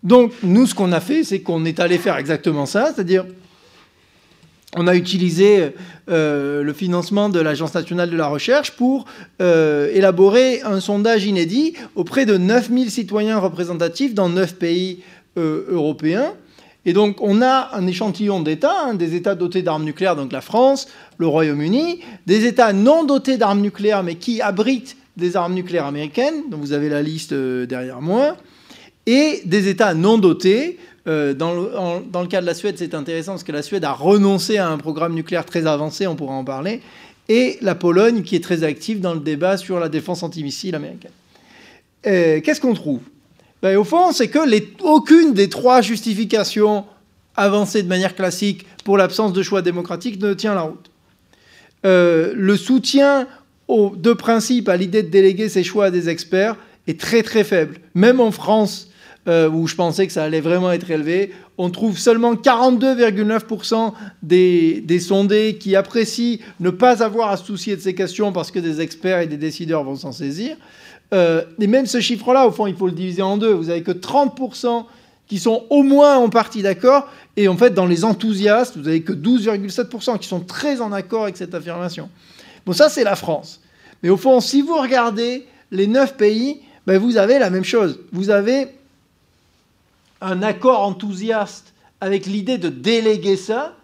Donc, nous, ce qu'on a fait, c'est qu'on est allé faire exactement ça, c'est-à-dire on a utilisé euh, le financement de l'Agence nationale de la recherche pour élaborer un sondage inédit auprès de 9000 citoyens représentatifs dans 9 pays européens. Et donc on a un échantillon d'États, hein, des États dotés d'armes nucléaires, donc la France, le Royaume-Uni, des États non dotés d'armes nucléaires mais qui abritent des armes nucléaires américaines, dont vous avez la liste derrière moi, et des États non dotés, euh, dans, le, cas de la Suède, c'est intéressant parce que la Suède a renoncé à un programme nucléaire très avancé, on pourra en parler, et la Pologne qui est très active dans le débat sur la défense antimissile américaine. Euh, qu'est-ce qu'on trouve? Ben, Au fond, c'est que aucune des trois justifications avancées de manière classique pour l'absence de choix démocratique ne tient la route. Euh, le soutien aux, de principe à l'idée de déléguer ces choix à des experts est très très faible. Même en France, euh, où je pensais que ça allait vraiment être élevé. On trouve seulement 42,9% des, sondés qui apprécient ne pas avoir à se soucier de ces questions parce que des experts et des décideurs vont s'en saisir. Euh, et même ce chiffre-là, au fond, il faut le diviser en deux. Vous avez que 30% qui sont au moins en partie d'accord. Et en fait, dans les enthousiastes, vous avez que 12,7% qui sont très en accord avec cette affirmation. Bon, ça, c'est la France. Mais au fond, si vous regardez les neuf pays, ben, vous avez la même chose. Vous avez un accord enthousiaste avec l'idée de déléguer ça,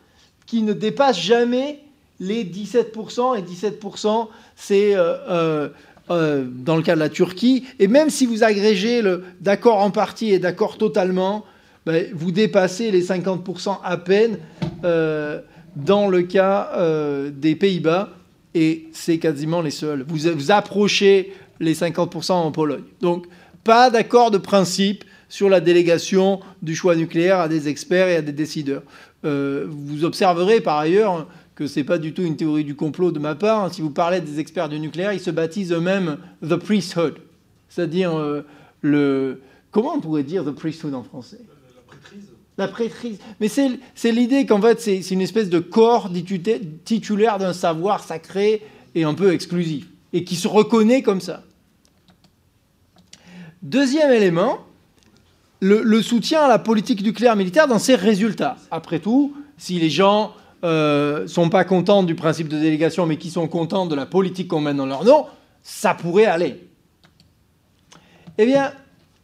qui ne dépasse jamais les 17%, et 17%, c'est euh, euh, euh, dans le cas de la Turquie, et même si vous agrégez le d'accord en partie et d'accord totalement, ben, vous dépassez les 50% à peine dans le cas des Pays-Bas, et c'est quasiment les seuls. Vous, vous approchez les 50% en Pologne. Donc, pas d'accord de principe sur la délégation du choix nucléaire à des experts et à des décideurs. Euh, vous observerez par ailleurs que ce n'est pas du tout une théorie du complot de ma part. Si vous parlez des experts du nucléaire, ils se baptisent eux-mêmes the priesthood, c'est-à-dire euh, le... Comment on pourrait dire the priesthood en français? La prêtrise. La prêtrise. Mais c'est l'idée qu'en fait, c'est une espèce de corps titulaire d'un savoir sacré et un peu exclusif, et qui se reconnaît comme ça. Deuxième élément, le, soutien à la politique nucléaire militaire dans ses résultats. Après tout, si les gens euh, sont pas contents du principe de délégation, mais qui sont contents de la politique qu'on mène dans leur nom, ça pourrait aller. Eh bien,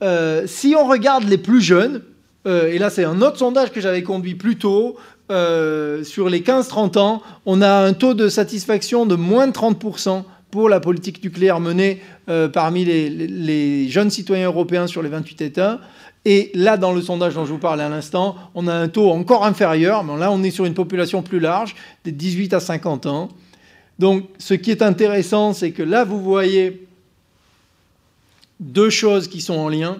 euh, si on regarde les plus jeunes, euh, et là c'est un autre sondage que j'avais conduit plus tôt, sur les 15-30 ans, on a un taux de satisfaction de moins de 30% pour la politique nucléaire menée parmi les, jeunes citoyens européens sur les 28 États. Et là, dans le sondage dont je vous parlais à l'instant, on a un taux encore inférieur, mais là, on est sur une population plus large, des 18 à 50 ans. Donc, ce qui est intéressant, c'est que là, vous voyez deux choses qui sont en lien.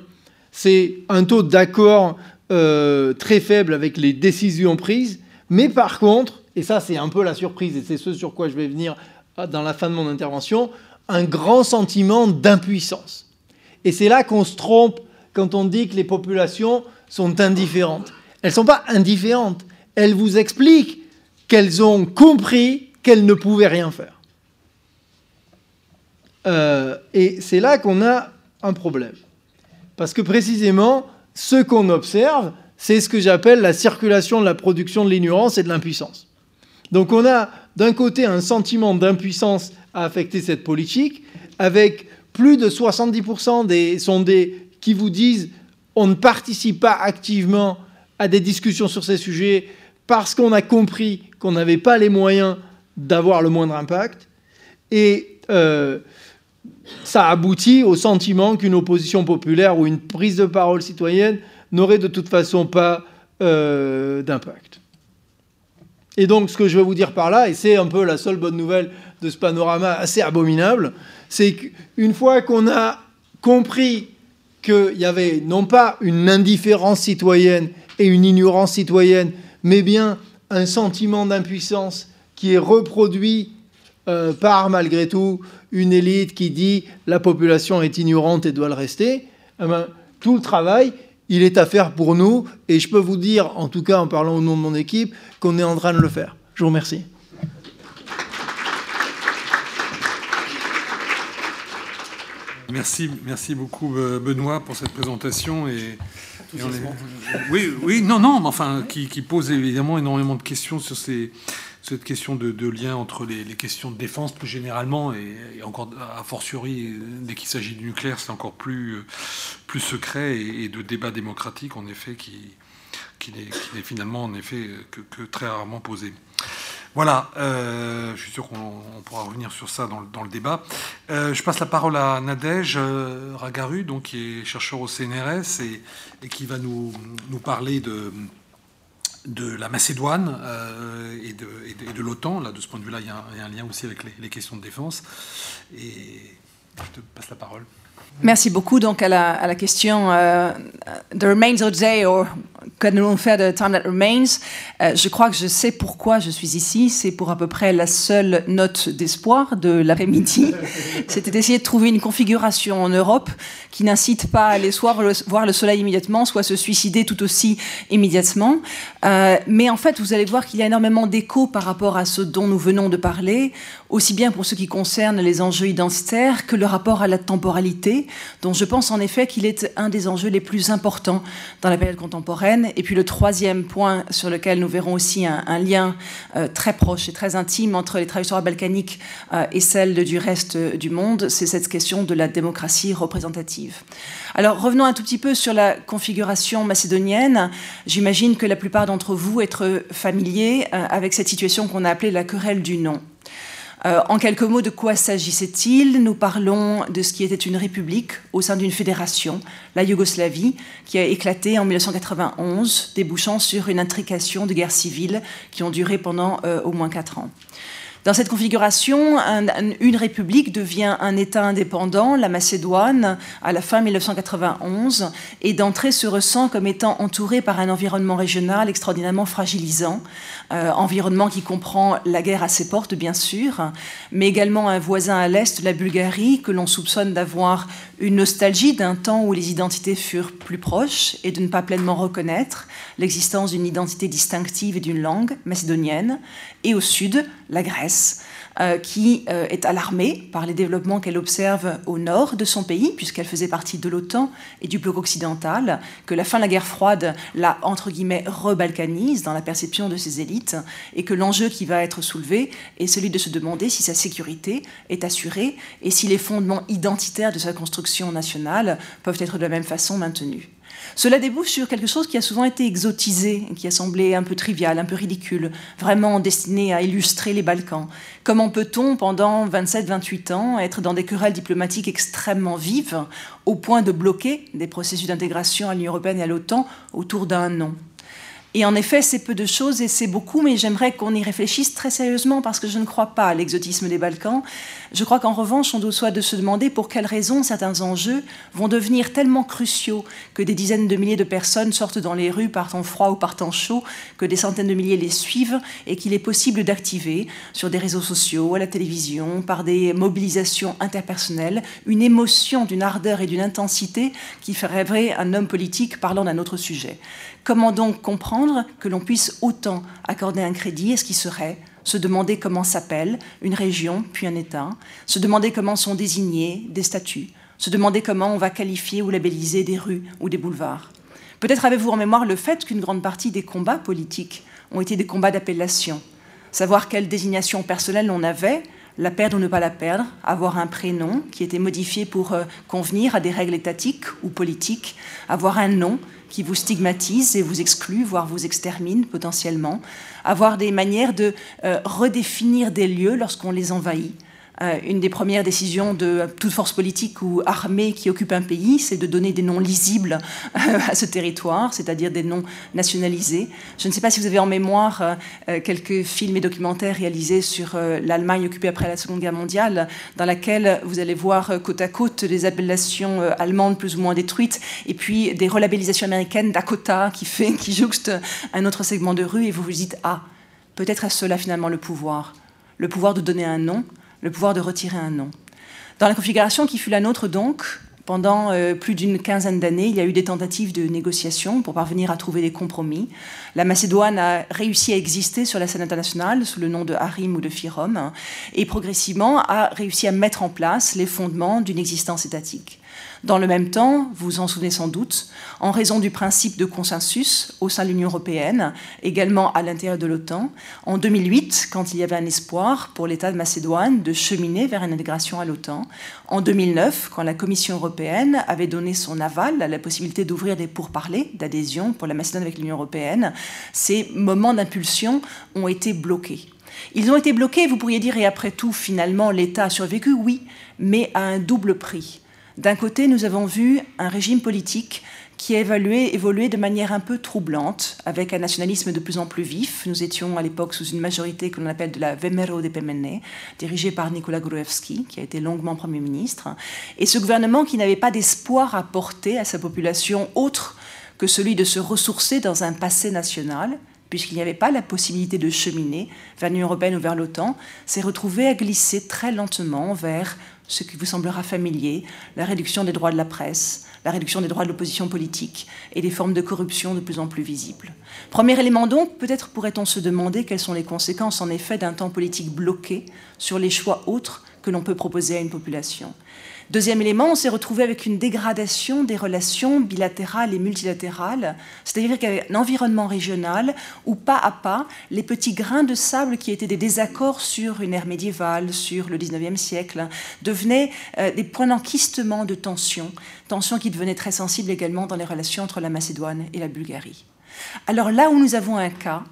C'est un taux d'accord euh, très faible avec les décisions prises, mais par contre, et ça c'est un peu la surprise, et c'est ce sur quoi je vais venir dans la fin de mon intervention, un grand sentiment d'impuissance. Et c'est là qu'on se trompe quand on dit que les populations sont indifférentes. Elles ne sont pas indifférentes. Elles vous expliquent qu'elles ont compris qu'elles ne pouvaient rien faire. Euh, et c'est là qu'on a un problème. Parce que précisément, ce qu'on observe, c'est ce que j'appelle la circulation de la production de l'ignorance et de l'impuissance. Donc on a d'un côté un sentiment d'impuissance à affecter cette politique, avec plus de 70% des sondés qui vous disent on ne participe pas activement à des discussions sur ces sujets parce qu'on a compris qu'on n'avait pas les moyens d'avoir le moindre impact. Et euh, ça aboutit au sentiment qu'une opposition populaire ou une prise de parole citoyenne n'aurait de toute façon pas euh, d'impact. Et donc ce que je veux vous dire par là, et c'est un peu la seule bonne nouvelle de ce panorama assez abominable, c'est qu'une fois qu'on a compris qu'il y avait non pas une indifférence citoyenne et une ignorance citoyenne, mais bien un sentiment d'impuissance qui est reproduit euh, par, malgré tout, une élite qui dit la population est ignorante et doit le rester, eh ben, tout le travail, il est à faire pour nous. Et je peux vous dire, en tout cas en parlant au nom de mon équipe, qu'on est en train de le faire. Je vous remercie. Merci, merci beaucoup euh, Benoît pour cette présentation et, oui, oui, non, non, mais enfin qui, pose évidemment énormément de questions sur ces, cette question de, lien entre les, questions de défense plus généralement et, encore a fortiori dès qu'il s'agit du nucléaire, c'est encore plus plus secret et, de débat démocratique en effet qui qui n'est finalement en effet que très rarement posé. Voilà, euh, je suis sûr qu'on pourra revenir sur ça dans le, débat. Euh, je passe la parole à Nadège euh, Ragaru, donc, qui est chercheur au CNRS et, qui va nous, parler de, la Macédoine et de, de, l'OTAN. Là, de ce point de vue-là, il, y a un lien aussi avec les, les questions de défense. Et je te passe la parole. Merci beaucoup donc à la, à la question uh, The Remains of the Day or que nous faire de Time That Remains? Euh, je crois que je sais pourquoi je suis ici. C'est pour à peu près la seule note d'espoir de l'après-midi. C'était d'essayer de trouver une configuration en Europe qui n'incite pas à aller soit voir le soleil immédiatement, soit se suicider tout aussi immédiatement. Euh, mais en fait, vous allez voir qu'il y a énormément d'échos par rapport à ce dont nous venons de parler, aussi bien pour ce qui concerne les enjeux identitaires que le rapport à la temporalité, dont je pense en effet qu'il est un des enjeux les plus importants dans la période contemporaine et puis le troisième point sur lequel nous verrons aussi un, lien euh, très proche et très intime entre les trajectoires balkaniques euh, et celles du reste du monde, c'est cette question de la démocratie représentative. Alors revenons un tout petit peu sur la configuration macédonienne. J'imagine que la plupart d'entre vous être familiers euh, avec cette situation qu'on a appelée la querelle du nom. Euh, en quelques mots, de quoi s'agissait-il? Nous parlons de ce qui était une république au sein d'une fédération, la Yougoslavie, qui a éclaté en 1991, débouchant sur une intrication de guerres civiles qui ont duré pendant euh, au moins quatre ans. Dans cette configuration, une république devient un État indépendant, la Macédoine, à la fin 1991, et d'entrée se ressent comme étant entouré par un environnement régional extraordinairement fragilisant, euh, environnement qui comprend la guerre à ses portes, bien sûr, mais également un voisin à l'est, la Bulgarie, que l'on soupçonne d'avoir une nostalgie d'un temps où les identités furent plus proches et de ne pas pleinement reconnaître l'existence d'une identité distinctive et d'une langue macédonienne, et au sud, la Grèce, euh, qui euh, est alarmée par les développements qu'elle observe au nord de son pays, puisqu'elle faisait partie de l'OTAN et du bloc occidental, que la fin de la guerre froide la, entre guillemets, rebalkanise dans la perception de ses élites, et que l'enjeu qui va être soulevé est celui de se demander si sa sécurité est assurée et si les fondements identitaires de sa construction nationale peuvent être de la même façon maintenus. Cela débouche sur quelque chose qui a souvent été exotisé, qui a semblé un peu trivial, un peu ridicule, vraiment destiné à illustrer les Balkans. Comment peut-on, pendant 27-28 ans, être dans des querelles diplomatiques extrêmement vives, au point de bloquer des processus d'intégration à l'Union européenne et à l'OTAN autour d'un nom? Et en effet, c'est peu de choses et c'est beaucoup, mais j'aimerais qu'on y réfléchisse très sérieusement parce que je ne crois pas à l'exotisme des Balkans. Je crois qu'en revanche, on doit de se demander pour quelles raisons certains enjeux vont devenir tellement cruciaux que des dizaines de milliers de personnes sortent dans les rues par temps froid ou par temps chaud, que des centaines de milliers les suivent et qu'il est possible d'activer sur des réseaux sociaux, à la télévision, par des mobilisations interpersonnelles, une émotion d'une ardeur et d'une intensité qui ferait vrai un homme politique parlant d'un autre sujet. Comment donc comprendre que l'on puisse autant accorder un crédit à ce qui serait se demander comment s'appelle une région puis un État, se demander comment sont désignés des statuts, se demander comment on va qualifier ou labelliser des rues ou des boulevards. Peut-être avez-vous en mémoire le fait qu'une grande partie des combats politiques ont été des combats d'appellation, savoir quelle désignation personnelle on avait, la perdre ou ne pas la perdre, avoir un prénom qui était modifié pour euh, convenir à des règles étatiques ou politiques, avoir un nom qui vous stigmatise et vous exclut, voire vous extermine potentiellement, avoir des manières de euh, redéfinir des lieux lorsqu'on les envahit, euh, une des premières décisions de toute force politique ou armée qui occupe un pays, c'est de donner des noms lisibles euh, à ce territoire, c'est-à-dire des noms nationalisés. Je ne sais pas si vous avez en mémoire euh, quelques films et documentaires réalisés sur l'Allemagne occupée après la Seconde Guerre mondiale, dans laquelle vous allez voir côte à côte des appellations allemandes plus ou moins détruites, et puis des relabellisations américaines, Dakota, qui, fait, qui jouxte un autre segment de rue, et vous vous dites, ah, Peut-être est-ce cela finalement le pouvoir. Le pouvoir de donner un nom, le pouvoir de retirer un nom. Dans la configuration qui fut la nôtre donc, pendant euh, plus d'une quinzaine d'années, il y a eu des tentatives de négociation pour parvenir à trouver des compromis. La Macédoine a réussi à exister sur la scène internationale sous le nom de Harim ou de Firom hein, et progressivement a réussi à mettre en place les fondements d'une existence étatique. Dans le même temps, vous en souvenez sans doute, en raison du principe de consensus au sein de l'Union européenne, également à l'intérieur de l'OTAN, en 2008, quand il y avait un espoir pour l'État de Macédoine de cheminer vers une intégration à l'OTAN, en 2009, quand la Commission européenne avait donné son aval à la possibilité d'ouvrir des pourparlers d'adhésion pour la Macédoine avec l'Union européenne, ces moments d'impulsion ont été bloqués. Ils ont été bloqués, vous pourriez dire, et après tout, finalement, l'État a survécu, oui, mais à un double prix. D'un côté, nous avons vu un régime politique qui a évolué, de manière un peu troublante, avec un nationalisme de plus en plus vif. Nous étions à l'époque sous une majorité que l'on appelle de la Vemero de Pemene, dirigée par Nicolas Gruevski, qui a été longuement Premier ministre. Et ce gouvernement qui n'avait pas d'espoir à porter à sa population autre que celui de se ressourcer dans un passé national, puisqu'il n'y avait pas la possibilité de cheminer vers l'Union européenne ou vers l'OTAN, s'est retrouvé à glisser très lentement vers ce qui vous semblera familier, la réduction des droits de la presse, la réduction des droits de l'opposition politique et des formes de corruption de plus en plus visibles. Premier élément donc, peut-être pourrait-on se demander quelles sont les conséquences en effet d'un temps politique bloqué sur les choix autres que l'on peut proposer à une population. Deuxième élément, on s'est retrouvé avec une dégradation des relations bilatérales et multilatérales, c'est-à-dire qu'avec un environnement régional où pas à pas, les petits grains de sable qui étaient des désaccords sur une ère médiévale, sur le 19e siècle, devenaient euh, des points d'enquistement de tensions, tensions qui devenaient très sensibles également dans les relations entre la Macédoine et la Bulgarie. Alors là où nous avons un cas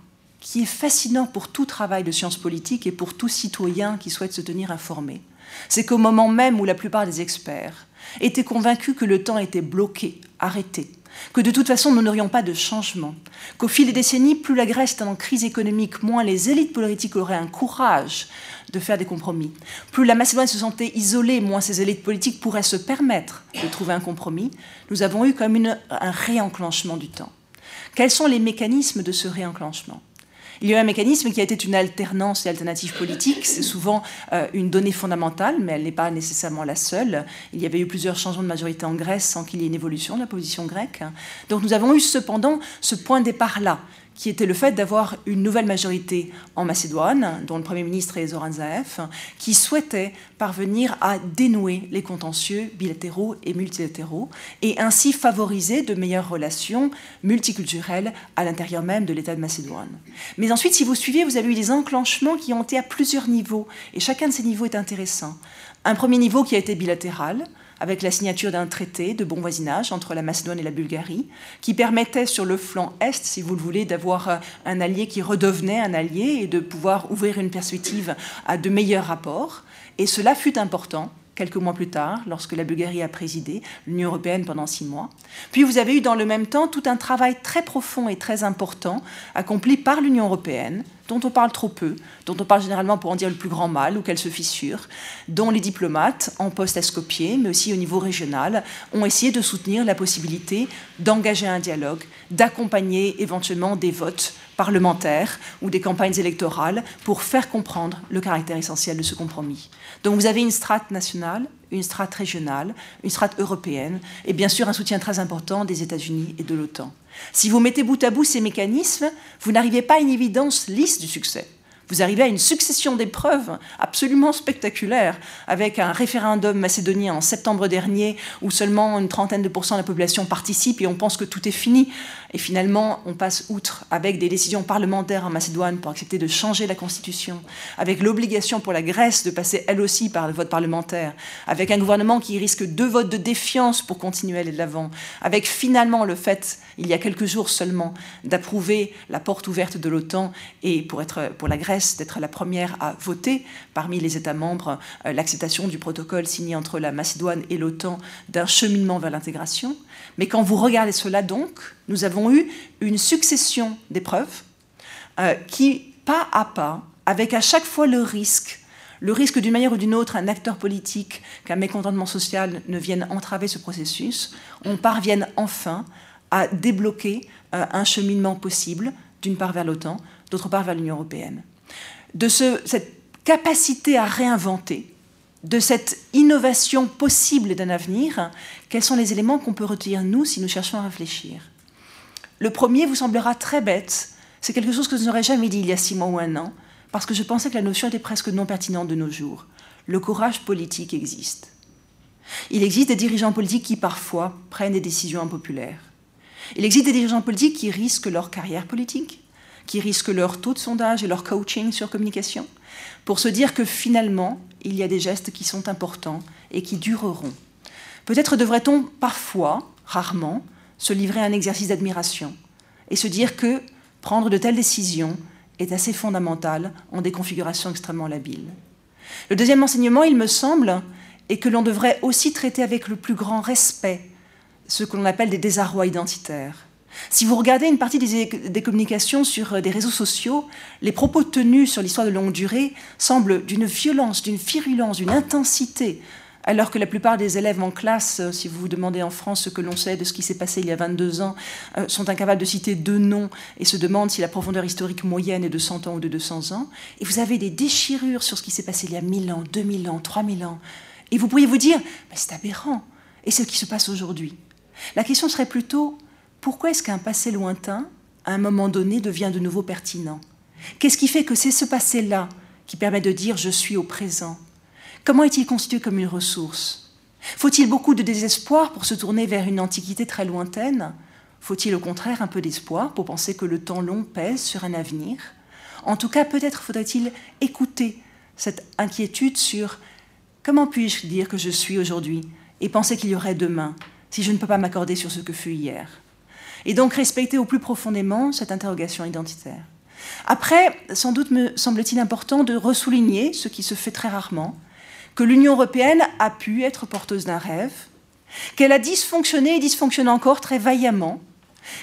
qui est fascinant pour tout travail de sciences politiques et pour tout citoyen qui souhaite se tenir informé, c'est qu'au moment même où la plupart des experts étaient convaincus que le temps était bloqué, arrêté, que de toute façon nous n'aurions pas de changement, qu'au fil des décennies, plus la Grèce était en crise économique, moins les élites politiques auraient un courage de faire des compromis. Plus la Macédoine se sentait isolée, moins ces élites politiques pourraient se permettre de trouver un compromis. Nous avons eu comme un réenclenchement du temps. Quels sont les mécanismes de ce réenclenchement? Il y a eu un mécanisme qui a été une alternance et alternative politique. C'est souvent euh, une donnée fondamentale, mais elle n'est pas nécessairement la seule. Il y avait eu plusieurs changements de majorité en Grèce sans qu'il y ait une évolution de la position grecque. Donc nous avons eu cependant ce point de départ-là qui était le fait d'avoir une nouvelle majorité en Macédoine, dont le Premier ministre est Zoran Zaev, qui souhaitait parvenir à dénouer les contentieux bilatéraux et multilatéraux, et ainsi favoriser de meilleures relations multiculturelles à l'intérieur même de l'État de Macédoine. Mais ensuite, si vous suivez, vous avez eu des enclenchements qui ont été à plusieurs niveaux, et chacun de ces niveaux est intéressant. Un premier niveau qui a été bilatéral, avec la signature d'un traité de bon voisinage entre la Macédoine et la Bulgarie, qui permettait sur le flanc est, si vous le voulez, d'avoir euh, un allié qui redevenait un allié et de pouvoir ouvrir une perspective à de meilleurs rapports. Et cela fut important quelques mois plus tard, lorsque la Bulgarie a présidé l'Union européenne pendant six mois. Puis vous avez eu dans le même temps tout un travail très profond et très important accompli par l'Union européenne, dont on parle trop peu, dont on parle généralement pour en dire le plus grand mal ou qu'elle se fissure, dont les diplomates, en poste à Skopje, mais aussi au niveau régional, ont essayé de soutenir la possibilité d'engager un dialogue, d'accompagner éventuellement des votes parlementaires ou des campagnes électorales pour faire comprendre le caractère essentiel de ce compromis. Donc vous avez une strate nationale, une strate régionale, une strate européenne et bien sûr un soutien très important des États-Unis et de l'OTAN. Si vous mettez bout à bout ces mécanismes, vous n'arrivez pas à une évidence lisse du succès. Vous arrivez à une succession d'épreuves absolument spectaculaires, avec un référendum macédonien en septembre dernier où seulement une trentaine de pourcents de la population participe et on pense que tout est fini. Et finalement, on passe outre avec des décisions parlementaires en Macédoine pour accepter de changer la constitution, avec l'obligation pour la Grèce de passer elle aussi par le vote parlementaire, avec un gouvernement qui risque deux votes de défiance pour continuer à aller de l'avant, avec finalement le fait, il y a quelques jours seulement, d'approuver la porte ouverte de l'OTAN et pour, être, pour la Grèce d'être la première à voter parmi les États membres euh, l'acceptation du protocole signé entre la Macédoine et l'OTAN d'un cheminement vers l'intégration. Mais quand vous regardez cela donc, nous avons eu une succession d'épreuves euh, qui, pas à pas, avec à chaque fois le risque le risque d'une manière ou d'une autre, un acteur politique, qu'un mécontentement social ne vienne entraver ce processus, on parvienne enfin à débloquer euh, un cheminement possible, d'une part vers l'OTAN, d'autre part vers l'Union européenne. De cette capacité à réinventer, de cette innovation possible d'un avenir, quels sont les éléments qu'on peut retenir, nous, si nous cherchons à réfléchir? Le premier vous semblera très bête, c'est quelque chose que je n'aurais jamais dit il y a six mois ou un an, parce que je pensais que la notion était presque non pertinente de nos jours. Le courage politique existe. Il existe des dirigeants politiques qui parfois prennent des décisions impopulaires. Il existe des dirigeants politiques qui risquent leur carrière politique, qui risquent leur taux de sondage et leur coaching sur communication, pour se dire que finalement, il y a des gestes qui sont importants et qui dureront. Peut-être devrait-on parfois, rarement, se livrer à un exercice d'admiration et se dire que prendre de telles décisions est assez fondamental en des configurations extrêmement labiles. Le deuxième enseignement, il me semble, est que l'on devrait aussi traiter avec le plus grand respect ce que l'on appelle des désarrois identitaires. Si vous regardez une partie des, communications sur euh, des réseaux sociaux, les propos tenus sur l'histoire de longue durée semblent d'une violence, d'une virulence, d'une intensité, alors que la plupart des élèves en classe, euh, si vous vous demandez en France ce que l'on sait de ce qui s'est passé il y a 22 ans, euh, sont incapables de citer deux noms et se demandent si la profondeur historique moyenne est de 100 ans ou de 200 ans. Et vous avez des déchirures sur ce qui s'est passé il y a 1000 ans, 2000 ans, 3000 ans. Et vous pourriez vous dire, mais c'est aberrant. Et c'est ce qui se passe aujourd'hui. La question serait plutôt, pourquoi est-ce qu'un passé lointain, à un moment donné, devient de nouveau pertinent? Qu'est-ce qui fait que c'est ce passé-là qui permet de dire je suis au présent Comment est-il constitué comme une ressource? Faut-il beaucoup de désespoir pour se tourner vers une antiquité très lointaine? Faut-il au contraire un peu d'espoir pour penser que le temps long pèse sur un avenir? En tout cas, peut-être faudrait-il écouter cette inquiétude sur comment puis-je dire que je suis aujourd'hui et penser qu'il y aurait demain si je ne peux pas m'accorder sur ce que fut hier? Et donc respecter au plus profondément cette interrogation identitaire. Après, sans doute me semble-t-il important de ressouligner ce qui se fait très rarement, que l'Union européenne a pu être porteuse d'un rêve, qu'elle a dysfonctionné et dysfonctionne encore très vaillamment,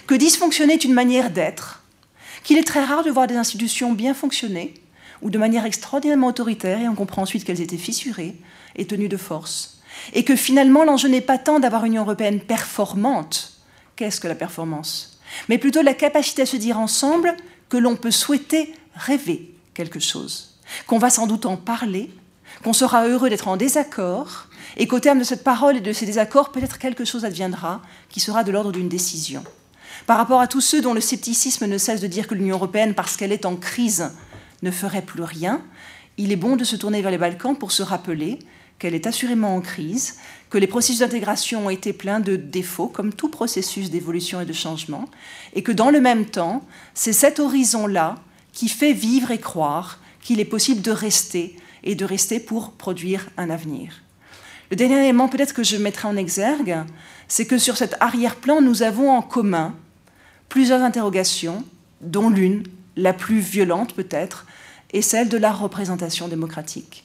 que dysfonctionner est une manière d'être, qu'il est très rare de voir des institutions bien fonctionner ou de manière extraordinairement autoritaire et on comprend ensuite qu'elles étaient fissurées et tenues de force, et que finalement l'enjeu n'est pas tant d'avoir une Union européenne performante, qu'est-ce que la performance, mais plutôt la capacité à se dire ensemble que l'on peut souhaiter rêver quelque chose, qu'on va sans doute en parler, qu'on sera heureux d'être en désaccord, et qu'au terme de cette parole et de ces désaccords, peut-être quelque chose adviendra qui sera de l'ordre d'une décision. Par rapport à tous ceux dont le scepticisme ne cesse de dire que l'Union européenne, parce qu'elle est en crise, ne ferait plus rien, il est bon de se tourner vers les Balkans pour se rappeler qu'elle est assurément en crise, que les processus d'intégration ont été pleins de défauts, comme tout processus d'évolution et de changement, et que dans le même temps, c'est cet horizon-là qui fait vivre et croire qu'il est possible de rester et de rester pour produire un avenir. Le dernier élément peut-être que je mettrai en exergue, c'est que sur cet arrière-plan, nous avons en commun plusieurs interrogations, dont l'une, la plus violente peut-être, est celle de la représentation démocratique.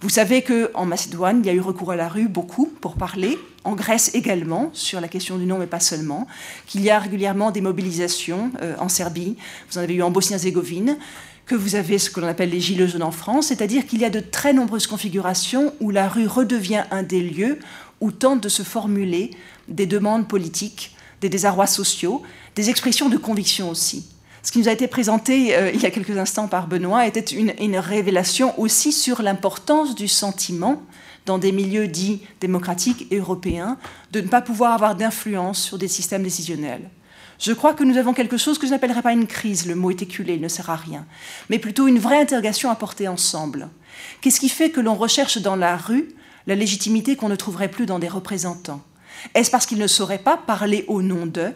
Vous savez qu'en Macédoine, il y a eu recours à la rue beaucoup pour parler, en Grèce également, sur la question du nom, mais pas seulement, qu'il y a régulièrement des mobilisations euh, en Serbie, vous en avez eu en Bosnie-Herzégovine, que vous avez ce que l'on appelle les gilets jaunes en France, c'est-à-dire qu'il y a de très nombreuses configurations où la rue redevient un des lieux où tentent de se formuler des demandes politiques, des désarrois sociaux, des expressions de conviction aussi. Ce qui nous a été présenté euh, il y a quelques instants par Benoît était une, une révélation aussi sur l'importance du sentiment dans des milieux dits démocratiques et européens de ne pas pouvoir avoir d'influence sur des systèmes décisionnels. Je crois que nous avons quelque chose que je n'appellerais pas une crise, le mot est éculé, il ne sert à rien, mais plutôt une vraie interrogation à porter ensemble. Qu'est-ce qui fait que l'on recherche dans la rue la légitimité qu'on ne trouverait plus dans des représentants? Est-ce parce qu'ils ne sauraient pas parler au nom d'eux?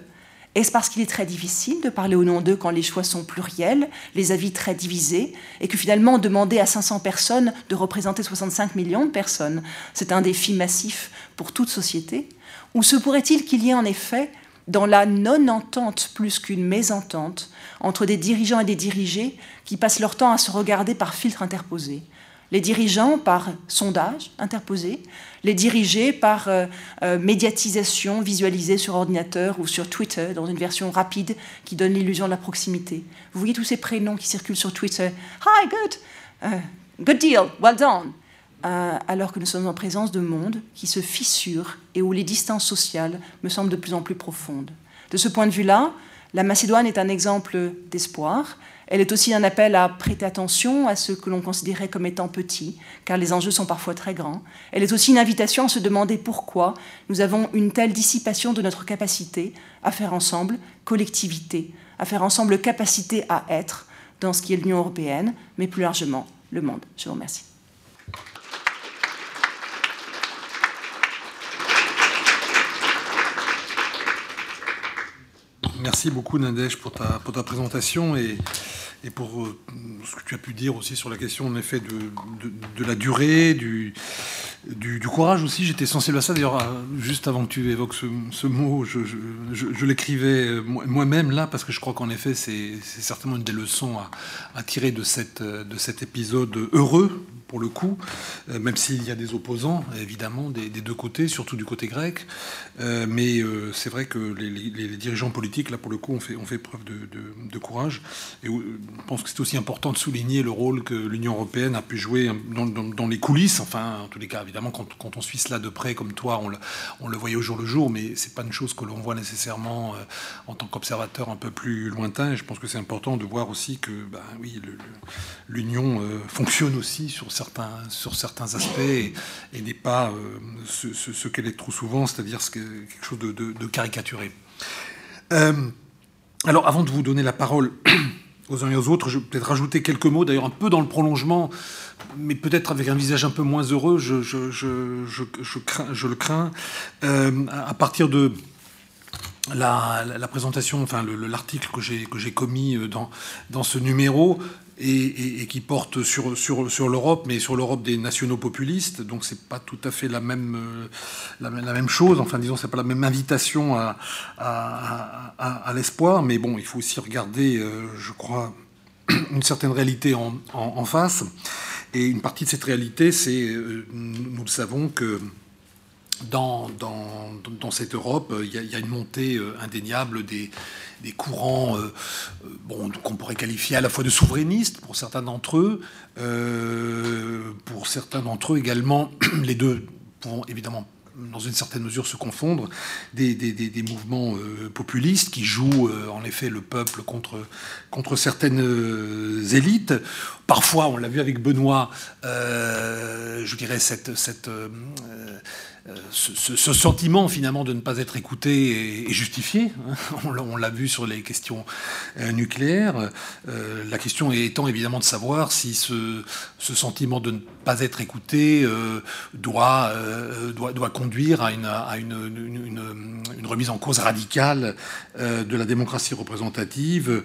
Est-ce parce qu'il est très difficile de parler au nom d'eux quand les choix sont pluriels, les avis très divisés, et que finalement demander à 500 personnes de représenter 65 millions de personnes, c'est un défi massif pour toute société? Ou se pourrait-il qu'il y ait en effet dans la non-entente plus qu'une mésentente entre des dirigeants et des dirigés qui passent leur temps à se regarder par filtre interposé. Les dirigeants par sondage interposé, les dirigés par euh, euh, médiatisation visualisée sur ordinateur ou sur Twitter dans une version rapide qui donne l'illusion de la proximité. Vous voyez tous ces prénoms qui circulent sur Twitter. Hi, good, uh, good deal, well done. Euh, alors que nous sommes en présence de mondes qui se fissurent et où les distances sociales me semblent de plus en plus profondes. De ce point de vue-là, la Macédoine est un exemple d'espoir. Elle est aussi un appel à prêter attention à ce que l'on considérait comme étant petit, car les enjeux sont parfois très grands. Elle est aussi une invitation à se demander pourquoi nous avons une telle dissipation de notre capacité à faire ensemble collectivité, à faire ensemble capacité à être dans ce qui est l'Union européenne, mais plus largement le monde. Je vous remercie. Merci beaucoup Nadège pour ta, pour ta présentation et, et pour euh, ce que tu as pu dire aussi sur la question en effet de, de, la durée, du, du, courage aussi. J'étais sensible à ça. D'ailleurs, euh, juste avant que tu évoques ce, mot, je, je, l'écrivais euh, moi-même là parce que je crois qu'en effet c'est certainement une des leçons à, à, tirer de, cette, de cet épisode heureux pour le coup, euh, même s'il y a des opposants, évidemment, des, deux côtés, surtout du côté grec. Euh, mais euh, c'est vrai que les, dirigeants politiques, là, pour le coup, ont fait, preuve de, courage. Et je pense que c'est aussi important de souligner le rôle que l'Union européenne a pu jouer dans, les coulisses. Enfin, en tous les cas, évidemment, quand, on suit cela de près, comme toi, on le, on voyait au jour le jour, mais c'est pas une chose que l'on voit nécessairement en tant qu'observateur un peu plus lointain. Je pense que c'est important de voir aussi que, ben, oui, l'Union fonctionne aussi sur certains, sur certains aspects et, n'est pas euh, ce, qu'elle est trop souvent, c'est-à-dire quelque chose de, caricaturé. Euh, alors, avant de vous donner la parole aux uns et aux autres, je vais peut-être rajouter quelques mots, d'ailleurs un peu dans le prolongement, mais peut-être avec un visage un peu moins heureux, je, le crains, euh, à partir de la, présentation, enfin l'article que j'ai commis dans ce numéro, et, qui porte sur, sur, sur l'Europe, mais sur l'Europe des nationaux populistes. Donc c'est pas tout à fait la même, euh, la, même chose. Enfin, disons, c'est pas la même invitation à, à, l'espoir. Mais bon, il faut aussi regarder, euh, je crois, une certaine réalité en, en, face. Et une partie de cette réalité, c'est, euh, nous le savons, que dans, dans, dans cette Europe, il y, a, une montée indéniable des, des courants euh, euh, bon, qu'on pourrait qualifier à la fois de souverainistes pour certains d'entre eux, euh, pour certains d'entre eux également, les deux pouvant évidemment dans une certaine mesure se confondre, des, des, des, mouvements populistes qui jouent en effet le peuple contre, contre certaines élites. Parfois, on l'a vu avec Benoît, je dirais cette, cette euh, ce, sentiment finalement de ne pas être écouté est, justifié. Hein. On l'a vu sur les questions euh, nucléaires. Euh, la question étant évidemment de savoir si ce, sentiment de ne pas être écouté doit, conduire à, une, remise en cause radicale de la démocratie représentative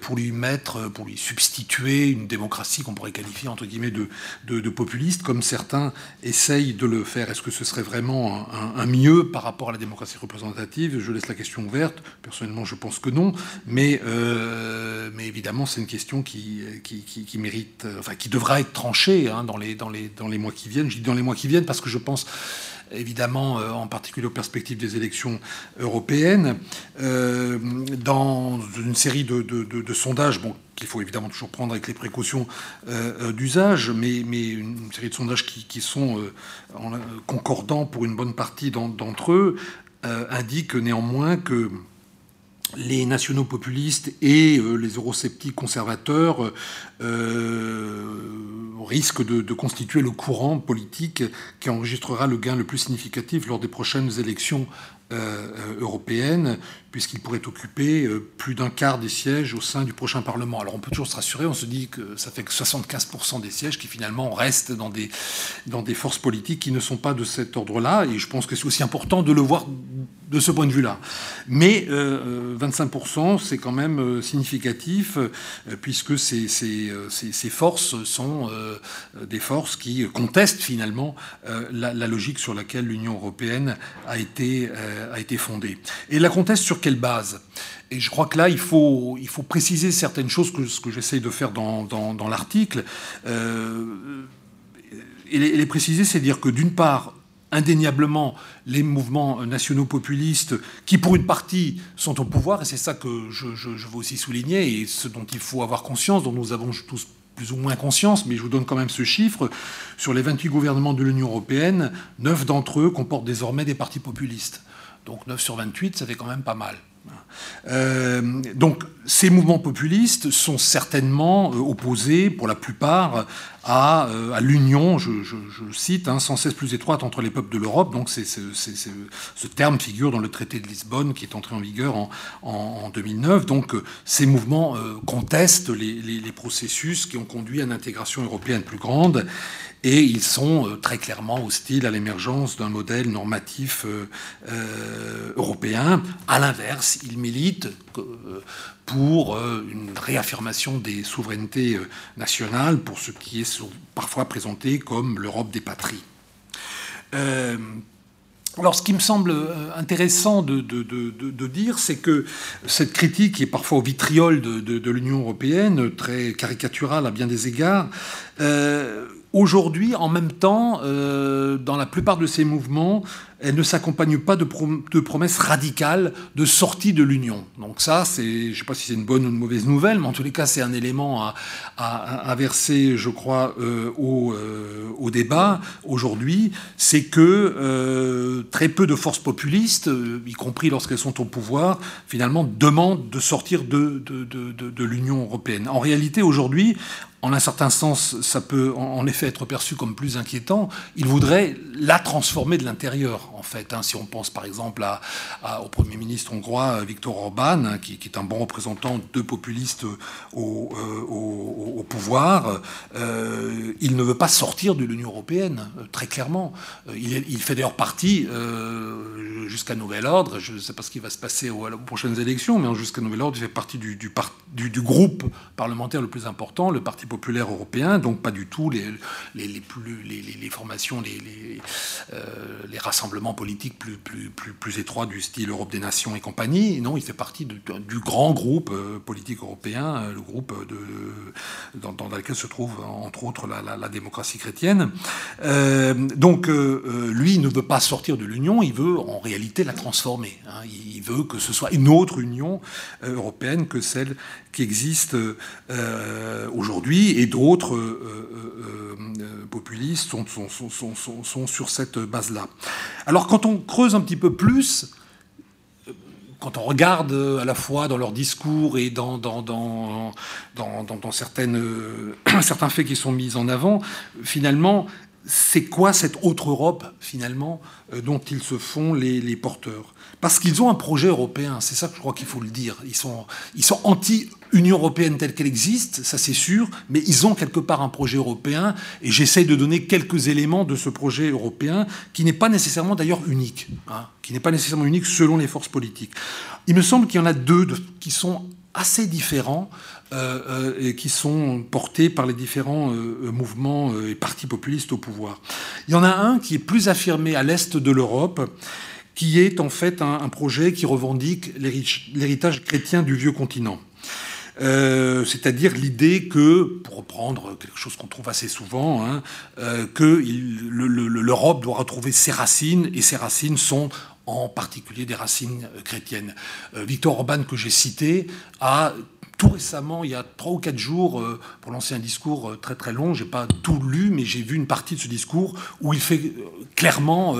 pour lui mettre, pour lui substituer une démocratie qu'on pourrait qualifier entre guillemets de, de, de populiste, comme certains essayent de le faire. Est-ce que ce serait vraiment un, mieux par rapport à la démocratie représentative Je laisse la question ouverte. Personnellement, je pense que non. Mais, euh, mais évidemment, c'est une question qui, qui, mérite, enfin, qui devra être tranchée hein, dans, les, dans, les, dans les mois qui viennent. Je dis dans les mois qui viennent parce que je pense évidemment, euh, en particulier aux perspectives des élections européennes, euh, dans une série de, de sondages, bon, qu'il faut évidemment toujours prendre avec les précautions euh, euh, d'usage, mais, une série de sondages qui, sont euh, concordants pour une bonne partie d'entre eux, indiquent néanmoins que les nationaux populistes et les eurosceptiques conservateurs risquent de, constituer le courant politique qui enregistrera le gain le plus significatif lors des prochaines élections européennes, puisqu'il pourrait occuper euh, plus d'un quart des sièges au sein du prochain Parlement. Alors on peut toujours se rassurer, on se dit que ça fait que 75% des sièges qui finalement restent dans des, dans des forces politiques qui ne sont pas de cet ordre-là, et je pense que c'est aussi important de le voir de ce point de vue-là. Mais 25%, euh, c'est quand même euh, significatif, puisque ces, ces, ces, forces sont des forces qui contestent finalement la, la, logique sur laquelle l'Union européenne a été, a été fondée. Et la conteste sur quelle base Et je crois que là, il faut, préciser certaines choses, que ce que j'essaye de faire dans, dans, l'article. Euh, et, les, préciser, c'est dire que d'une part, indéniablement les mouvements nationaux populistes qui, pour une partie, sont au pouvoir, et c'est ça que je, je, veux aussi souligner, et ce dont il faut avoir conscience, dont nous avons tous plus ou moins conscience, mais je vous donne quand même ce chiffre, sur les 28 gouvernements de l'Union européenne, 9 d'entre eux comportent désormais des partis populistes. Donc 9 sur 28, ça fait quand même pas mal. Euh, donc ces mouvements populistes sont certainement euh, opposés, pour la plupart, à, euh, l'union, je, cite, hein, sans cesse plus étroite entre les peuples de l'Europe. Donc ce terme figure dans le traité de Lisbonne qui est entré en vigueur en, en, en 2009. Donc ces mouvements contestent les, processus qui ont conduit à une intégration européenne plus grande et ils sont euh, très clairement hostiles à l'émergence d'un modèle normatif euh, euh, européen. À l'inverse, ils militent pour une réaffirmation des souverainetés nationales, pour ce qui est parfois présenté comme l'Europe des patries. Alors, ce qui me semble intéressant de, dire, c'est que cette critique, qui est parfois au vitriol de, l'Union européenne, très caricaturale à bien des égards, Aujourd'hui, en même temps, euh, dans la plupart de ces mouvements, elle ne s'accompagne pas de, promesses radicales de sortie de l'Union. Donc ça, je ne sais pas si c'est une bonne ou une mauvaise nouvelle, mais en tous les cas, c'est un élément à, verser, je crois, euh, au, euh, au, débat aujourd'hui. C'est que euh, très peu de forces populistes, y compris lorsqu'elles sont au pouvoir, finalement demandent de sortir de l'Union européenne. En réalité, aujourd'hui, en un certain sens, ça peut en effet être perçu comme plus inquiétant, il voudrait la transformer de l'intérieur, en fait. Hein, si on pense par exemple au Premier ministre hongrois Viktor Orban, hein, qui, est un bon représentant de populistes au, euh, pouvoir, euh, il ne veut pas sortir de l'Union européenne, euh, très clairement. Euh, il, fait d'ailleurs partie, euh, jusqu'à nouvel ordre, je ne sais pas ce qui va se passer aux, prochaines élections, mais jusqu'à nouvel ordre, il fait partie du, groupe parlementaire le plus important, le Parti populaire européen, donc pas du tout les, plus, les, formations, les, euh, les, rassemblements politiques plus, plus, plus, plus étroits du style Europe des Nations et compagnie. Non, il fait partie du grand groupe euh, politique européen, euh, le groupe de, dans, lequel se trouve entre autres la, démocratie chrétienne. Euh, donc euh, lui, ne veut pas sortir de l'Union, il veut en réalité la transformer. Hein. Il veut que ce soit une autre Union européenne que celle qui existe euh, aujourd'hui et d'autres euh, euh, populistes sont, sur cette base-là. Alors quand on creuse un petit peu plus, quand on regarde à la fois dans leurs discours et dans, certains faits qui sont mis en avant, finalement, c'est quoi cette autre Europe, finalement, dont ils se font les porteurs? Parce qu'ils ont un projet européen, c'est ça que je crois qu'il faut le dire. Ils sont, anti-Union européenne telle qu'elle existe, ça c'est sûr, mais ils ont quelque part un projet européen, et j'essaye de donner quelques éléments de ce projet européen, qui n'est pas nécessairement d'ailleurs unique, hein, qui n'est pas nécessairement unique selon les forces politiques. Il me semble qu'il y en a deux de, qui sont assez différents euh, euh, et qui sont portés par les différents euh, mouvements et partis populistes au pouvoir. Il y en a un qui est plus affirmé à l'est de l'Europe, qui est en fait un, projet qui revendique l'héritage chrétien du vieux continent. Euh, c'est-à-dire l'idée que, pour reprendre quelque chose qu'on trouve assez souvent, hein, euh, que l'Europe doit retrouver ses racines, et ses racines sont en particulier des racines chrétiennes. Euh, Victor Orban, que j'ai cité, a tout récemment, il y a trois ou quatre jours, euh, pour lancer un discours euh, très très long, j'ai pas tout lu, mais j'ai vu une partie de ce discours où il fait euh, clairement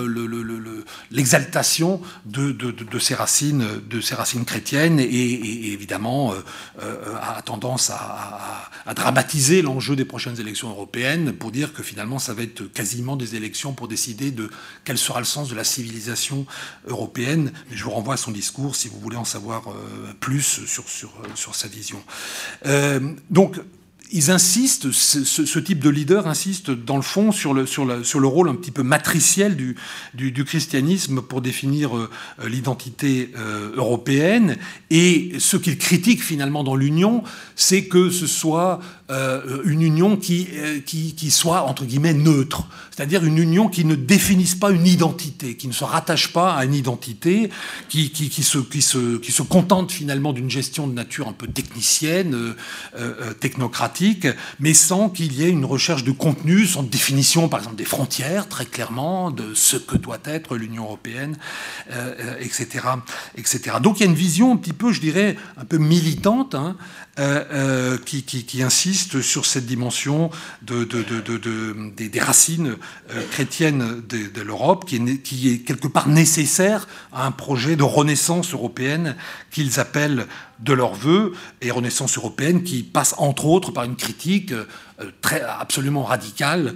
l'exaltation de, ses racines, de ses racines chrétiennes, et, évidemment a tendance à dramatiser l'enjeu des prochaines élections européennes pour dire que finalement ça va être quasiment des élections pour décider de quel sera le sens de la civilisation européenne. Mais je vous renvoie à son discours si vous voulez en savoir plus sur, sur, sur sa vision. Euh, donc, ils insistent, ce, type de leader insiste dans le fond sur le, rôle un petit peu matriciel du christianisme pour définir euh, l'identité euh, européenne. Et ce qu'ils critiquent finalement dans l'Union, c'est que ce soit euh, une union qui, euh, qui, qui, soit, entre guillemets, neutre. C'est-à-dire une union qui ne définisse pas une identité, qui ne se rattache pas à une identité, qui, qui, se, se, qui se contente finalement d'une gestion de nature un peu technicienne, euh, technocratique, mais sans qu'il y ait une recherche de contenu, sans définition, par exemple, des frontières, très clairement, de ce que doit être l'Union européenne, etc., etc. Donc il y a une vision un petit peu, je dirais, un peu militante, hein, euh, euh, qui, qui, insiste sur cette dimension de, de, de, des, racines euh, chrétiennes de, l'Europe, qui est, qui est quelque part nécessaire à un projet de renaissance européenne qu'ils appellent de leurs voeux, et Renaissance européenne qui passe entre autres par une critique très, absolument radicale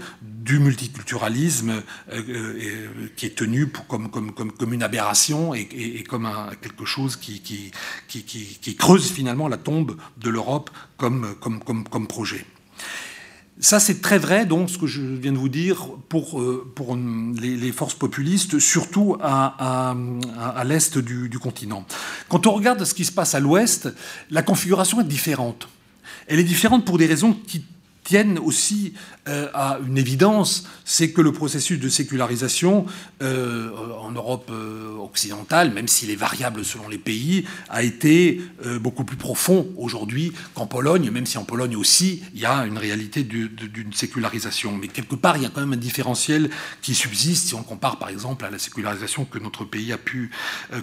du multiculturalisme qui est tenu pour, comme, comme, comme, comme, une aberration et, comme un, quelque chose qui, qui, qui, creuse finalement la tombe de l'Europe comme, comme, projet. Ça, c'est très vrai, donc, ce que je viens de vous dire, pour, euh, pour les, forces populistes, surtout à, à, l'est du, du, continent. Quand on regarde ce qui se passe à l'ouest, la configuration est différente. Elle est différente pour des raisons qui tiennent aussi euh, à une évidence, c'est que le processus de sécularisation euh, en Europe euh, occidentale, même s'il est variable selon les pays, a été beaucoup plus profond aujourd'hui qu'en Pologne, même si en Pologne aussi il y a une réalité d'une sécularisation. Mais quelque part, il y a quand même un différentiel qui subsiste si on compare par exemple à la sécularisation que notre pays a pu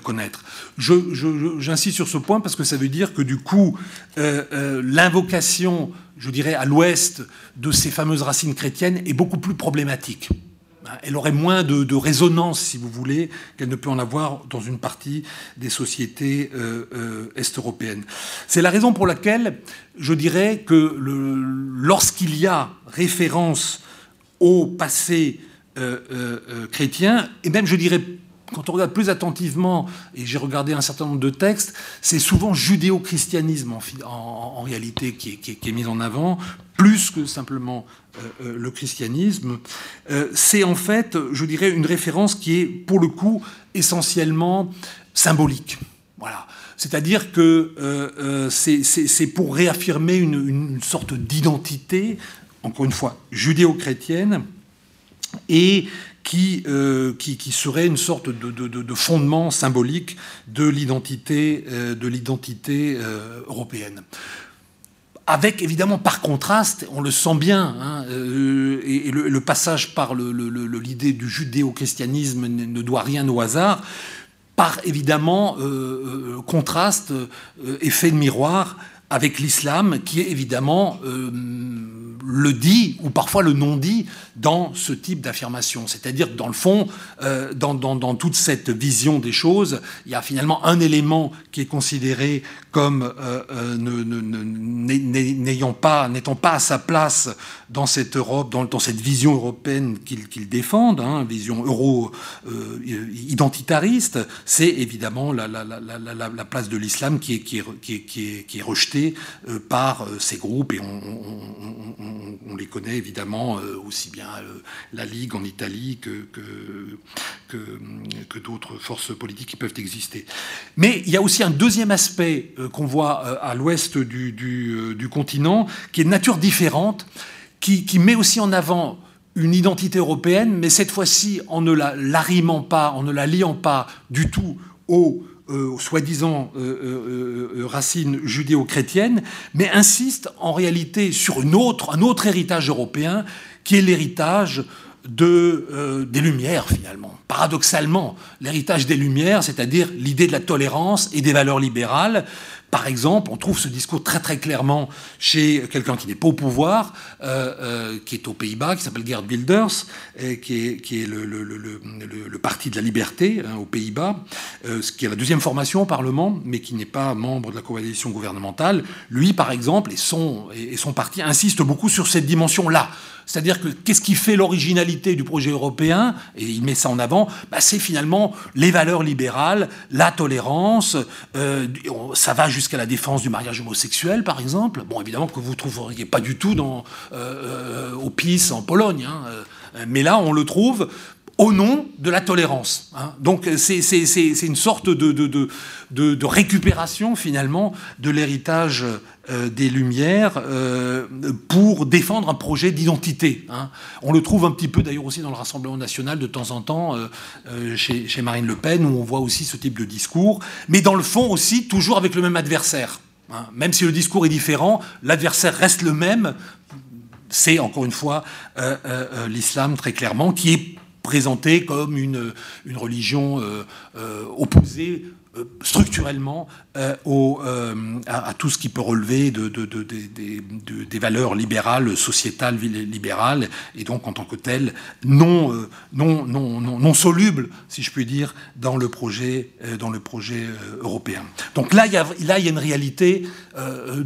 connaître. J'insiste sur ce point parce que ça veut dire que du coup, l'invocation je dirais, à l'ouest de ces fameuses racines chrétiennes est beaucoup plus problématique. Elle aurait moins de, résonance, si vous voulez, qu'elle ne peut en avoir dans une partie des sociétés euh, euh, est-européennes. C'est la raison pour laquelle je dirais que lorsqu'il y a référence au passé euh, chrétien, et même je dirais quand on regarde plus attentivement, et j'ai regardé un certain nombre de textes, c'est souvent judéo-christianisme en, réalité qui est, mis en avant, plus que simplement euh, euh, le christianisme. Euh, c'est en fait, je dirais, une référence qui est, pour le coup, essentiellement symbolique. Voilà. C'est-à-dire que c'est pour réaffirmer une, une sorte d'identité, encore une fois, judéo-chrétienne, et euh, qui, qui, serait une sorte de, fondement symbolique de l'identité euh, de euh, européenne. Avec évidemment par contraste, on le sent bien, hein, et, le, passage par l'idée du judéo-christianisme ne doit rien au hasard, par évidemment contraste, effet de miroir avec l'islam, qui est évidemment le dit ou parfois le non dit dans ce type d'affirmation. C'est-à-dire que dans le fond, euh, dans, toute cette vision des choses, il y a finalement un élément qui est considéré comme euh, euh, pas, n'étant pas à sa place dans cette Europe, dans, cette vision européenne qu'ils défendent, hein, vision euro-identitariste, c'est évidemment la, place de l'islam qui est, rejetée par ces groupes et on les connaît évidemment euh, aussi bien euh, la Ligue en Italie que, d'autres forces politiques qui peuvent exister. Mais il y a aussi un deuxième aspect euh, qu'on voit à l'ouest du, continent, qui est de nature différente, qui, met aussi en avant une identité européenne, mais cette fois-ci en ne la l'arrimant pas, en ne la liant pas du tout au euh, soi-disant euh, euh, racines judéo-chrétiennes, mais insiste en réalité sur un autre héritage européen qui est l'héritage de, des Lumières finalement. Paradoxalement, l'héritage des Lumières, c'est-à-dire l'idée de la tolérance et des valeurs libérales, par exemple, on trouve ce discours très très clairement chez quelqu'un qui n'est pas au pouvoir, euh, euh, qui est aux Pays-Bas, qui s'appelle Gerd Wilders, et qui est, qui est le, le, parti de la liberté hein, aux Pays-Bas, euh, ce qui est la deuxième formation au Parlement, mais qui n'est pas membre de la coalition gouvernementale. Lui, par exemple, et son, et son parti insistent beaucoup sur cette dimension-là. C'est-à-dire que qu'est-ce qui fait l'originalité du projet européen, et il met ça en avant, bah, c'est finalement les valeurs libérales, la tolérance, euh, ça va jusqu'à la défense du mariage homosexuel, par exemple. Bon, évidemment que vous ne trouveriez pas du tout dans, euh, euh, au PIS en Pologne, hein, mais là, on le trouve au nom de la tolérance. Hein. Donc c'est une sorte de, récupération finalement de l'héritage euh, des Lumières euh, pour défendre un projet d'identité. Hein. On le trouve un petit peu d'ailleurs aussi dans le Rassemblement national de temps en temps euh, chez, chez, Marine Le Pen où on voit aussi ce type de discours, mais dans le fond aussi toujours avec le même adversaire. Hein. Même si le discours est différent, l'adversaire reste le même. C'est encore une fois l'islam très clairement qui est présenté comme une, une religion euh, euh, opposée structurellement au, à, tout ce qui peut relever de, de, de, des valeurs libérales, sociétales, libérales, et donc en tant que telles non, non, non, non, non solubles, si je puis dire, dans le projet, dans le projet européen. Donc là, il y a, là, il y a une réalité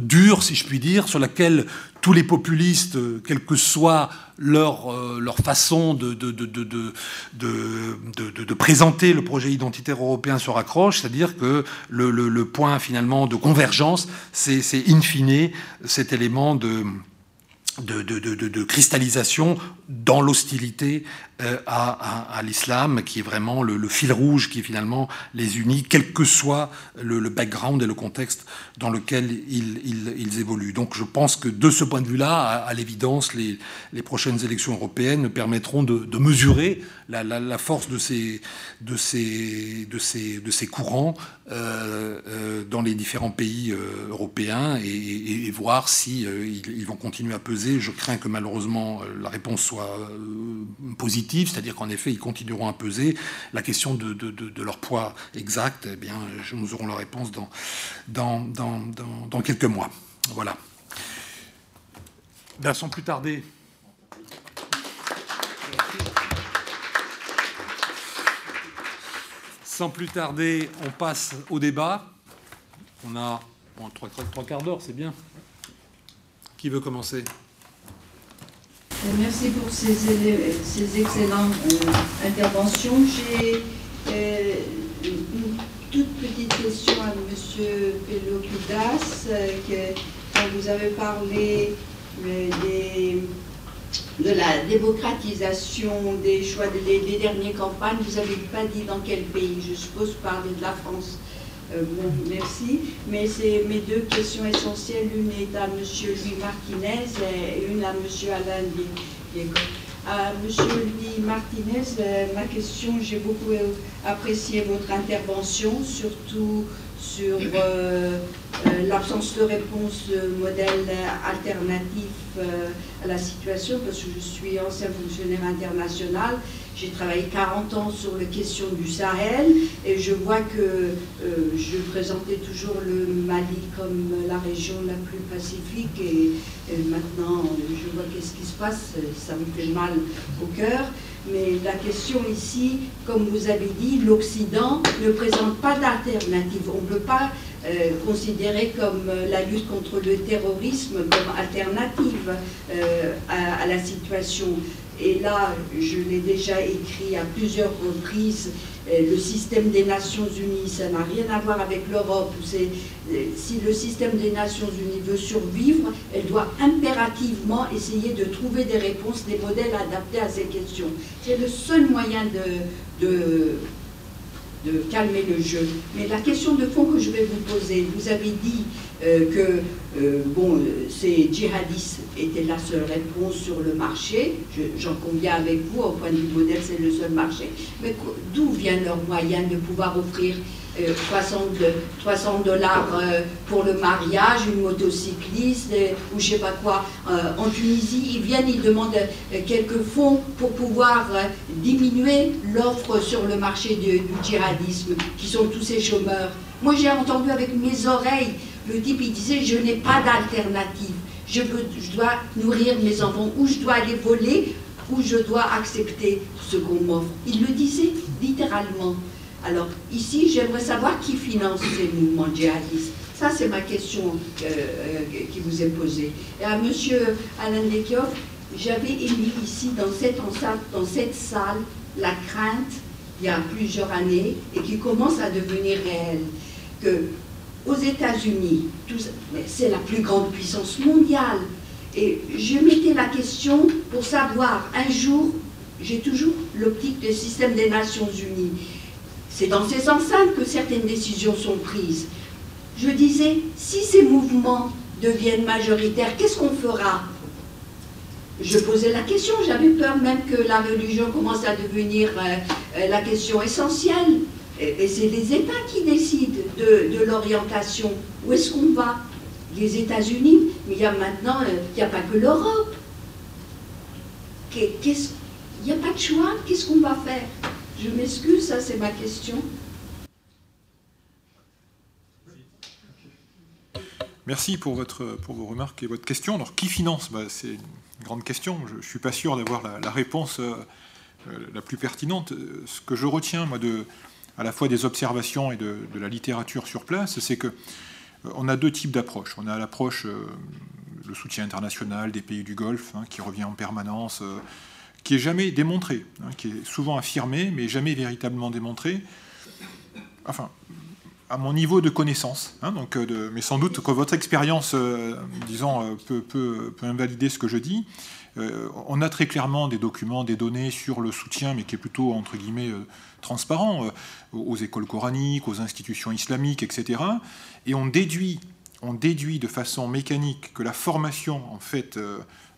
dure, si je puis dire, sur laquelle tous les populistes, quelle que soit leur, euh, façon de, de, de, de, présenter le projet identitaire européen se raccroche, c'est-à-dire que le, point finalement de convergence, c'est in fine cet élément de, de, cristallisation dans l'hostilité euh, à, l'islam, qui est vraiment le, fil rouge qui finalement les unit, quel que soit le, background et le contexte dans lequel ils, évoluent. Donc je pense que de ce point de vue-là, à, l'évidence, les, prochaines élections européennes permettront de, mesurer la, force de ces, de ces, de ces, de ces courants euh, euh, dans les différents pays européens et, voir si ils vont continuer à peser. Je crains que malheureusement la réponse soit positive c'est-à-dire qu'en effet, ils continueront à peser. La question de, leur poids exact, eh bien, nous aurons la réponse dans, quelques mois. Voilà. Ben, sans plus tarder. Sans plus tarder, on passe au débat. On a trois quarts d'heure, c'est bien. Qui veut commencer? Merci pour ces, excellentes euh, interventions. J'ai euh, une toute petite question à M. Pelopidas. Euh, quand vous avez parlé des, de la démocratisation des choix des, dernières campagnes, vous n'avez pas dit dans quel pays. Je suppose vous parlez de la France. Euh, bon, merci. Mais c'est mes deux questions essentielles. Une est à M. Louis Martinez et une à M. Alain Diego. À M. Louis Martinez, euh, ma question, j'ai beaucoup apprécié votre intervention, surtout sur euh, l'absence de réponse de modèle alternatif à la situation, parce que je suis ancien fonctionnaire international j'ai travaillé 40 ans sur les questions du Sahel et je vois que euh, je présentais toujours le Mali comme la région la plus pacifique et, maintenant je vois qu'est-ce qui se passe, ça me fait mal au cœur. Mais la question ici, comme vous avez dit, l'Occident ne présente pas d'alternative. On ne peut pas euh, considérer comme euh, la lutte contre le terrorisme comme alternative à, la situation et là, je l'ai déjà écrit à plusieurs reprises, euh, le système des Nations Unies, ça n'a rien à voir avec l'Europe. Euh, si le système des Nations Unies veut survivre, elle doit impérativement essayer de trouver des réponses, des modèles adaptés à ces questions. C'est le seul moyen de, de de calmer le jeu. Mais la question de fond que je vais vous poser, vous avez dit que euh, bon, ces djihadistes étaient la seule réponse sur le marché. J'en conviens avec vous, au point de vue modèle, c'est le seul marché. Mais d'où vient leur moyen de pouvoir offrir 300, euh, dollars euh, pour le mariage, une motocycliste euh, ou je sais pas quoi. en Tunisie, ils viennent, ils demandent quelques fonds pour pouvoir diminuer l'offre sur le marché du, djihadisme, qui sont tous ces chômeurs. Moi, j'ai entendu avec mes oreilles, le type, il disait, je n'ai pas d'alternative. Je, dois nourrir mes enfants, ou je dois aller voler, ou je dois accepter ce qu'on m'offre. Il le disait littéralement. Alors ici, j'aimerais savoir qui finance ces mouvements djihadistes. Ça, c'est ma question euh, euh, qui vous est posée. Et à M. Alain Lekioff, j'avais émis ici, dans cette, dans cette salle, la crainte, il y a plusieurs années, et qui commence à devenir réelle, que aux États-Unis, c'est la plus grande puissance mondiale, et je mettais la question pour savoir, un jour, j'ai toujours l'optique du système des Nations Unies, c'est dans ces enceintes que certaines décisions sont prises. Je disais, si ces mouvements deviennent majoritaires, qu'est-ce qu'on fera? Je posais la question, j'avais peur même que la religion commence à devenir euh, euh, la question essentielle. Euh, et c'est les États qui décident de, l'orientation. Où est-ce qu'on va? Les États-Unis, mais il y a maintenant, euh, il n'y a pas que l'Europe. Il n'y a pas de choix, qu'est-ce qu'on va faire? Je m'excuse, ça c'est ma question. Merci pour, votre, pour vos remarques et votre question. Alors, qui finance? Bah, c'est une grande question. Je ne suis pas sûr d'avoir la, réponse euh, la plus pertinente. Ce que je retiens, moi, de, à la fois des observations et de, la littérature sur place, c'est que on a deux types d'approches. On a l'approche, le soutien international des pays du Golfe, hein, qui revient en permanence, qui est jamais démontré, hein, qui est souvent affirmé, mais jamais véritablement démontré. Enfin, à mon niveau de connaissance, hein, donc euh, mais sans doute que votre expérience, euh, disons, euh, peut, invalider ce que je dis. On a très clairement des documents, des données sur le soutien, mais qui est plutôt, entre guillemets, transparent, aux écoles coraniques, aux institutions islamiques, etc. Et on déduit, on déduit de façon mécanique que la formation, en fait,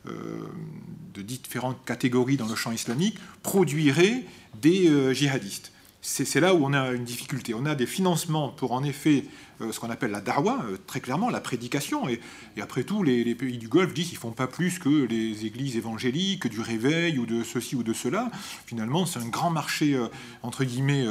de différentes catégories dans le champ islamique produirait des djihadistes c'est là où on a une difficulté. On a des financements pour en effet euh, ce qu'on appelle la darwa, euh, très clairement la prédication. Et, après tout, les, pays du Golfe disent qu'ils font pas plus que les églises évangéliques, du réveil ou de ceci ou de cela. Finalement, c'est un grand marché euh, entre guillemets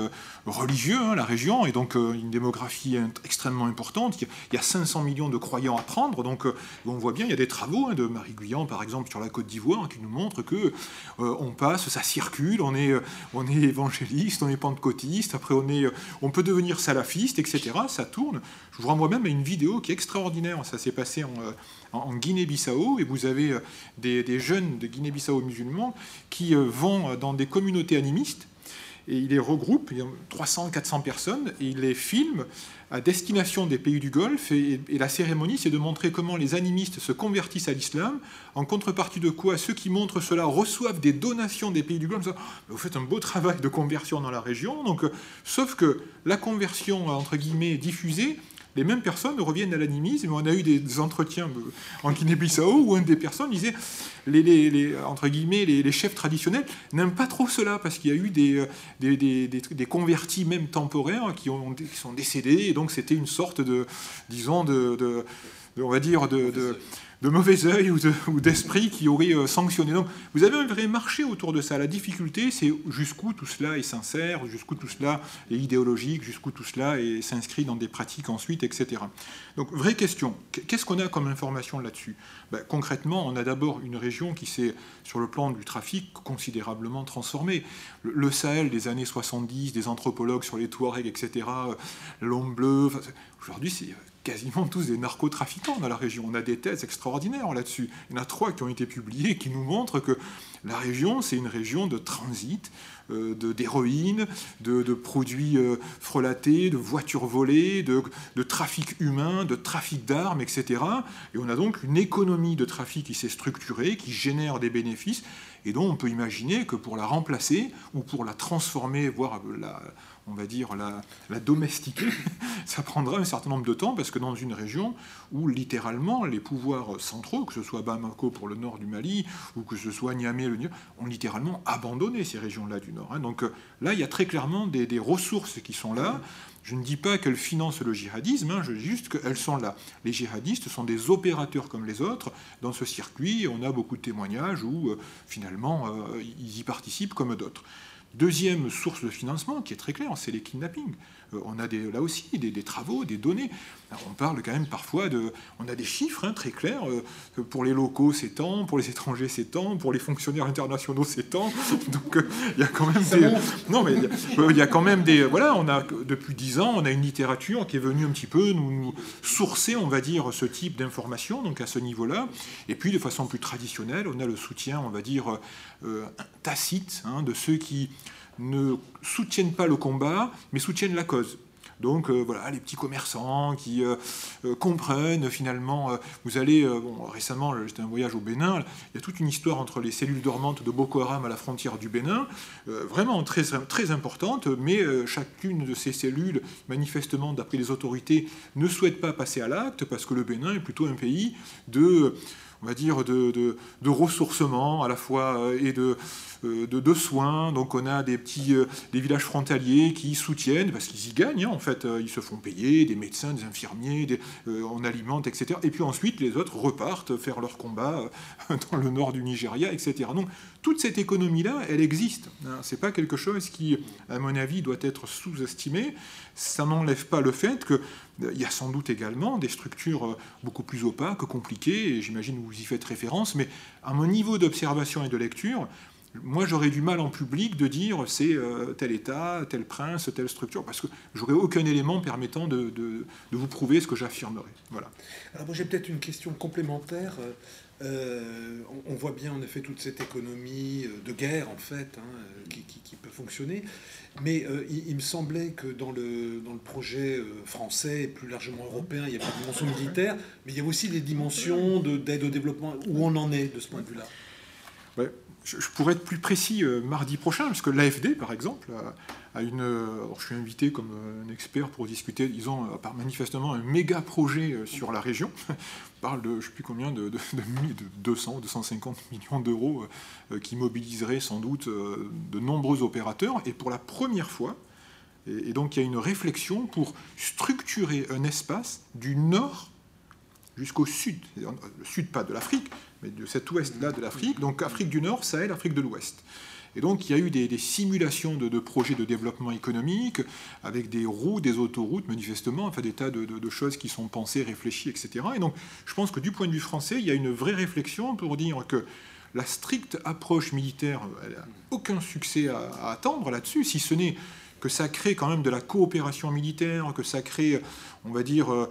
religieux, hein, la région, et donc une démographie extrêmement importante. Il y a 500 millions de croyants à prendre. Donc on voit bien, il y a des travaux hein, de Marie Guyan, par exemple, sur la Côte d'Ivoire, qui nous montrent que on passe, ça circule, on est, on est évangéliste, on est pentecôtiste, après on est, on peut devenir salafiste, etc. Ça tourne. Je vous renvoie même à une vidéo qui est extraordinaire. Ça s'est passé en, euh, Guinée-Bissau et vous avez euh, des, jeunes de Guinée-Bissau musulmans qui euh, vont dans des communautés animistes et ils les regroupent, 300, 400 personnes, et ils les filment à destination des pays du Golfe. Et, la cérémonie, c'est de montrer comment les animistes se convertissent à l'islam, en contrepartie de quoi ceux qui montrent cela reçoivent des donations des pays du Golfe. Vous faites un beau travail de conversion dans la région, donc, sauf que la conversion, entre guillemets, diffusée, les mêmes personnes reviennent à l'animisme. On a eu des entretiens en Guinée-Bissau où une des personnes disait, les, entre guillemets, les, chefs traditionnels n'aiment pas trop cela parce qu'il y a eu des, des, convertis même temporaires qui, ont, sont décédés et donc c'était une sorte de, disons, de, on va dire, de mauvais œil ou d'esprit qui aurait euh, sanctionné. Donc vous avez un vrai marché autour de ça. La difficulté, c'est jusqu'où tout cela est sincère, jusqu'où tout cela est idéologique, jusqu'où tout cela s'inscrit dans des pratiques ensuite, etc. Donc vraie question, qu'est-ce qu'on a comme information là-dessus? Ben, Concrètement, on a d'abord une région qui s'est, sur le plan du trafic, considérablement transformée. Le, Sahel des années 70, des anthropologues sur les Touaregs, etc., l'homme bleu, aujourd'hui c'est quasiment tous des narcotrafiquants dans la région. On a des thèses extraordinaires là-dessus. Il y en a trois qui ont été publiées qui nous montrent que la région, c'est une région de transit, euh, d'héroïne, de, produits euh, frelatés, de voitures volées, de, de trafic humain, de trafic d'armes, etc. Et on a donc une économie de trafic qui s'est structurée, qui génère des bénéfices, et dont on peut imaginer que pour la remplacer ou pour la transformer, voire la on va dire, la, domestiquer, ça prendra un certain nombre de temps parce que dans une région où littéralement les pouvoirs centraux, que ce soit Bamako pour le nord du Mali ou que ce soit Niamey, le ont littéralement abandonné ces régions-là du nord. Hein. Donc euh, là, il y a très clairement des, ressources qui sont là. Je ne dis pas qu'elles financent le djihadisme, hein, je dis juste qu'elles sont là. Les djihadistes sont des opérateurs comme les autres dans ce circuit. On a beaucoup de témoignages où euh, finalement euh, ils y participent comme d'autres. Deuxième source de financement, qui est très claire, c'est les kidnappings. Euh, on a des, là aussi des, travaux, des données. on parle quand même parfois de... On a des chiffres hein, très clairs. Euh, pour les locaux, c'est tant, pour les étrangers, c'est tant, pour les fonctionnaires internationaux, c'est tant. Donc euh, il y a quand même des... Non, mais il y, a quand même des... Voilà, on a, depuis dix ans, on a une littérature qui est venue un petit peu nous, sourcer, on va dire, ce type d'informations, donc à ce niveau-là. Et puis, de façon plus traditionnelle, on a le soutien, on va dire, tacite hein, de ceux qui ne soutiennent pas le combat, mais soutiennent la cause. Donc euh, voilà, les petits commerçants qui euh, euh, comprennent finalement. vous allez, récemment, j'étais un voyage au Bénin, il y a toute une histoire entre les cellules dormantes de Boko Haram à la frontière du Bénin, vraiment très, très importante, mais chacune de ces cellules, manifestement, d'après les autorités, ne souhaite pas passer à l'acte parce que le Bénin est plutôt un pays de on va dire, de, de, ressourcement à la fois euh, et de, euh, de, soins. Donc on a des petits euh, des villages frontaliers qui soutiennent, parce qu'ils y gagnent, hein, en fait, ils se font payer, des médecins, des infirmiers, des, on alimente, etc. Et puis ensuite, les autres repartent faire leur combat dans le nord du Nigeria, etc. Donc toute cette économie-là, elle existe. Hein. C'est pas quelque chose qui, à mon avis, doit être sous-estimé. Ça n'enlève pas le fait que il y a sans doute également des structures beaucoup plus opaques, compliquées, et j'imagine que vous y faites référence, mais à mon niveau d'observation et de lecture, moi, j'aurais du mal en public de dire c'est euh, tel État, tel prince, telle structure, parce que j'aurais aucun élément permettant de, vous prouver ce que j'affirmerais. Voilà. Alors moi, j'ai peut-être une question complémentaire. Euh, on, voit bien en effet toute cette économie euh, de guerre en fait hein, qui, peut fonctionner, mais il, me semblait que dans le, dans le projet français et plus largement européen, il y a pas de dimension militaire, mais il y a aussi des dimensions d'aide au développement. Où on en est de ce point de vue-là? Je, pourrais être plus précis euh, mardi prochain, parce que l'AFD, par exemple, a, une. Euh, je suis invité comme euh, un expert pour discuter, disons, par manifestement un méga projet sur la région. On parle de, je ne sais plus combien, de, de, de 200, 250 millions d'euros qui mobiliseraient sans doute de nombreux opérateurs. Et pour la première fois, et donc il y a une réflexion pour structurer un espace du nord jusqu'au sud, le sud pas de l'Afrique, mais de cet ouest-là de l'Afrique, donc Afrique du Nord, Sahel, Afrique de l'Ouest. Et donc il y a eu des, simulations de, projets de développement économique, avec des routes, des autoroutes, manifestement, enfin des tas de, choses qui sont pensées, réfléchies, etc. Et donc je pense que du point de vue français, il y a une vraie réflexion pour dire que la stricte approche militaire, elle n'a aucun succès à, attendre là-dessus, si ce n'est que ça crée quand même de la coopération militaire, que ça crée, on va dire, euh,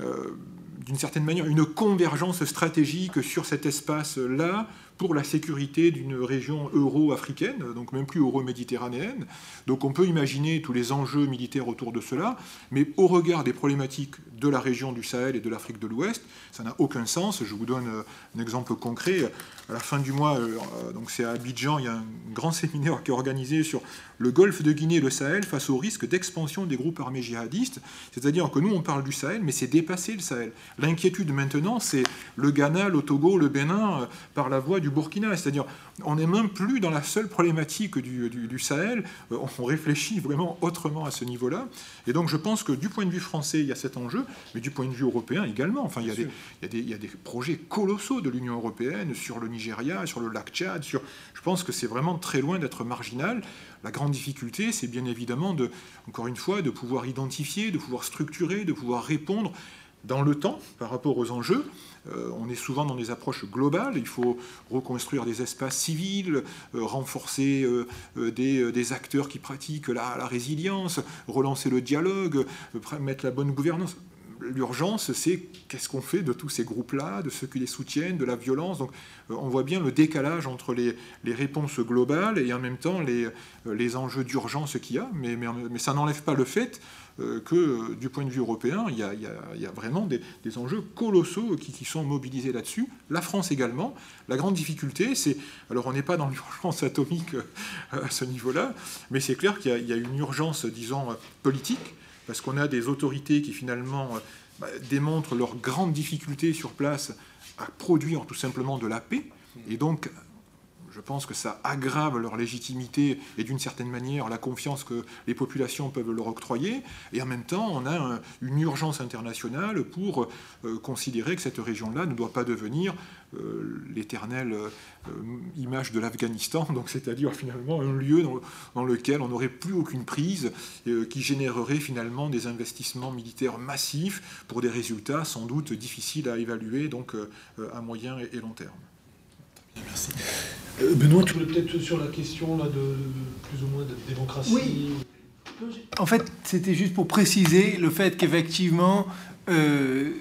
euh, d'une certaine manière une convergence stratégique sur cet espace-là pour la sécurité d'une région euro-africaine, donc même plus euro-méditerranéenne. Donc on peut imaginer tous les enjeux militaires autour de cela, mais au regard des problématiques de la région du Sahel et de l'Afrique de l'Ouest, ça n'a aucun sens. Je vous donne un exemple concret. À la fin du mois, euh, donc c'est à Abidjan, il y a un grand séminaire qui est organisé sur le golfe de Guinée et le Sahel face au risque d'expansion des groupes armés djihadistes. C'est-à-dire que nous, on parle du Sahel, mais c'est dépassé le Sahel. L'inquiétude maintenant, c'est le Ghana, le Togo, le Bénin, euh, par la voie du Burkina. C'est-à-dire, on n'est même plus dans la seule problématique du, Sahel. Euh, on réfléchit vraiment autrement à ce niveau-là. Et donc, je pense que du point de vue français, il y a cet enjeu, mais du point de vue européen également. Enfin, il y a, des, il y a des, projets colossaux de l'Union européenne sur le Nigeria, sur le lac Tchad. Sur, je pense que c'est vraiment très loin d'être marginal. La grande difficulté, c'est bien évidemment, de, encore une fois, de pouvoir identifier, de pouvoir structurer, de pouvoir répondre dans le temps par rapport aux enjeux. Euh, on est souvent dans des approches globales. Il faut reconstruire des espaces civils, euh, renforcer euh, des, acteurs qui pratiquent la, la, résilience, relancer le dialogue, mettre la bonne gouvernance l'urgence, c'est qu'est-ce qu'on fait de tous ces groupes-là, de ceux qui les soutiennent, de la violence. Donc euh, on voit bien le décalage entre les, réponses globales et en même temps les, euh, enjeux d'urgence qu'il y a, mais, ça n'enlève pas le fait euh, que du point de vue européen, il y a, vraiment des, enjeux colossaux qui sont mobilisés là-dessus. La France également. La grande difficulté, c'est, alors on n'est pas dans l'urgence atomique à ce niveau-là, mais c'est clair qu'il y, a une urgence, disons, politique parce qu'on a des autorités qui finalement euh, bah, démontrent leur grande difficulté sur place à produire tout simplement de la paix. Et donc, je pense que ça aggrave leur légitimité et d'une certaine manière la confiance que les populations peuvent leur octroyer. Et en même temps, on a une urgence internationale pour euh, considérer que cette région-là ne doit pas devenir euh, l'éternelle euh, image de l'Afghanistan, donc c'est-à-dire finalement un lieu dans, lequel on n'aurait plus aucune prise, qui générerait finalement des investissements militaires massifs pour des résultats sans doute difficiles à évaluer donc à moyen et long terme. Merci. Euh, Benoît, tu voulais peut-être sur la question là, de, plus ou moins de démocratie Oui. En fait, c'était juste pour préciser le fait qu'effectivement, euh,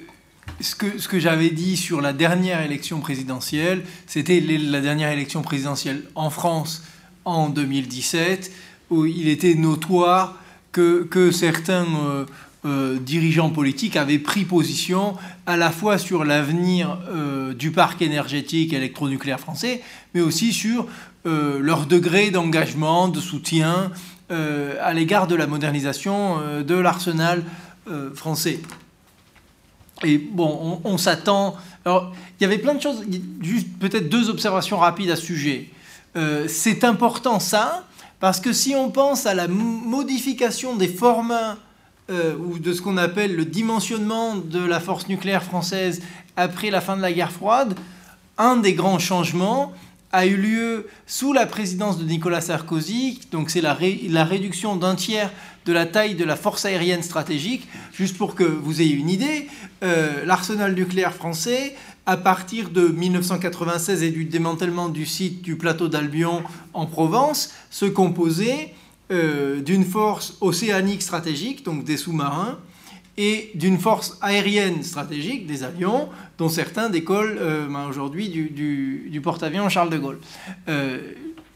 ce que, ce que j'avais dit sur la dernière élection présidentielle, c'était la dernière élection présidentielle en France en 2017, où il était notoire que, que certains euh, euh, dirigeants politiques avaient pris position à la fois sur l'avenir euh, du parc énergétique électronucléaire français, mais aussi sur euh, leur degré d'engagement, de soutien à l'égard de la modernisation de l'arsenal français. Et bon, on, on s'attend. Alors, il y avait plein de choses, juste peut-être deux observations rapides à ce sujet. C'est important ça, parce que si on pense à la modification des formats euh, ou de ce qu'on appelle le dimensionnement de la force nucléaire française après la fin de la guerre froide, un des grands changements a eu lieu sous la présidence de Nicolas Sarkozy, donc c'est la, réduction d'un tiers de la taille de la force aérienne stratégique. Juste pour que vous ayez une idée, euh, l'arsenal nucléaire français, à partir de 1996 et du démantèlement du site du plateau d'Albion en Provence, se composait euh, d'une force océanique stratégique, donc des sous-marins, et d'une force aérienne stratégique, des avions, dont certains décollent euh, ben, aujourd'hui du, porte-avions Charles de Gaulle. Euh,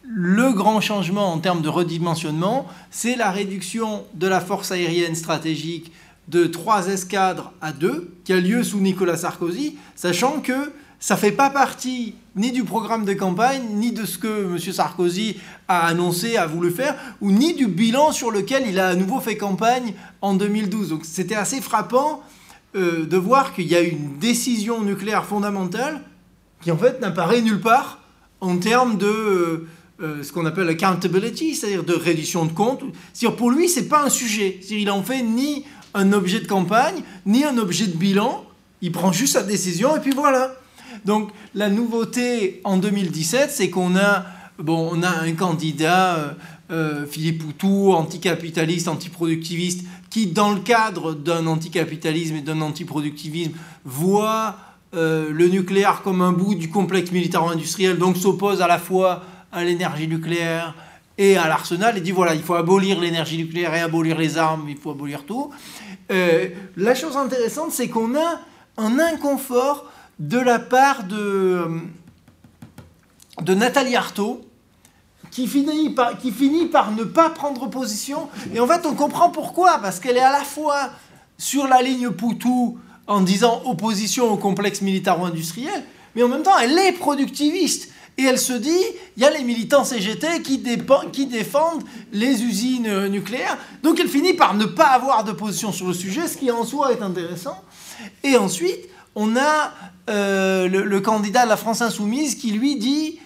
le grand changement en termes de redimensionnement, c'est la réduction de la force aérienne stratégique de trois escadres à deux, qui a lieu sous Nicolas Sarkozy, sachant que ça ne fait pas partie ni du programme de campagne, ni de ce que M. Sarkozy a annoncé, a voulu faire, ou ni du bilan sur lequel il a à nouveau fait campagne en 2012. Donc c'était assez frappant euh, de voir qu'il y a une décision nucléaire fondamentale qui en fait n'apparaît nulle part en termes de euh, euh, ce qu'on appelle accountability, c'est-à-dire de reddition de comptes. Pour lui, c'est pas un sujet. Il en fait ni un objet de campagne, ni un objet de bilan. Il prend juste sa décision et puis voilà. Donc la nouveauté en 2017, c'est qu'on a, bon, on a un candidat, euh, euh, Philippe Poutou, anticapitaliste, antiproductiviste, qui, dans le cadre d'un anticapitalisme et d'un antiproductivisme, voit euh, le nucléaire comme un bout du complexe militaro-industriel, donc s'oppose à la fois à l'énergie nucléaire et à l'arsenal, et dit voilà, il faut abolir l'énergie nucléaire et abolir les armes, il faut abolir tout. la chose intéressante, c'est qu'on a un inconfort de la part de, de Nathalie Arthaud, qui finit, par, qui finit par ne pas prendre position. Et en fait, on comprend pourquoi, parce qu'elle est à la fois sur la ligne Poutou en disant opposition au complexe militaro-industriel, mais en même temps, elle est productiviste. Et elle se dit, il y a les militants CGT qui, qui, défendent les usines nucléaires. Donc elle finit par ne pas avoir de position sur le sujet, ce qui en soi est intéressant. Et ensuite, on a euh, le, candidat de la France insoumise qui lui dit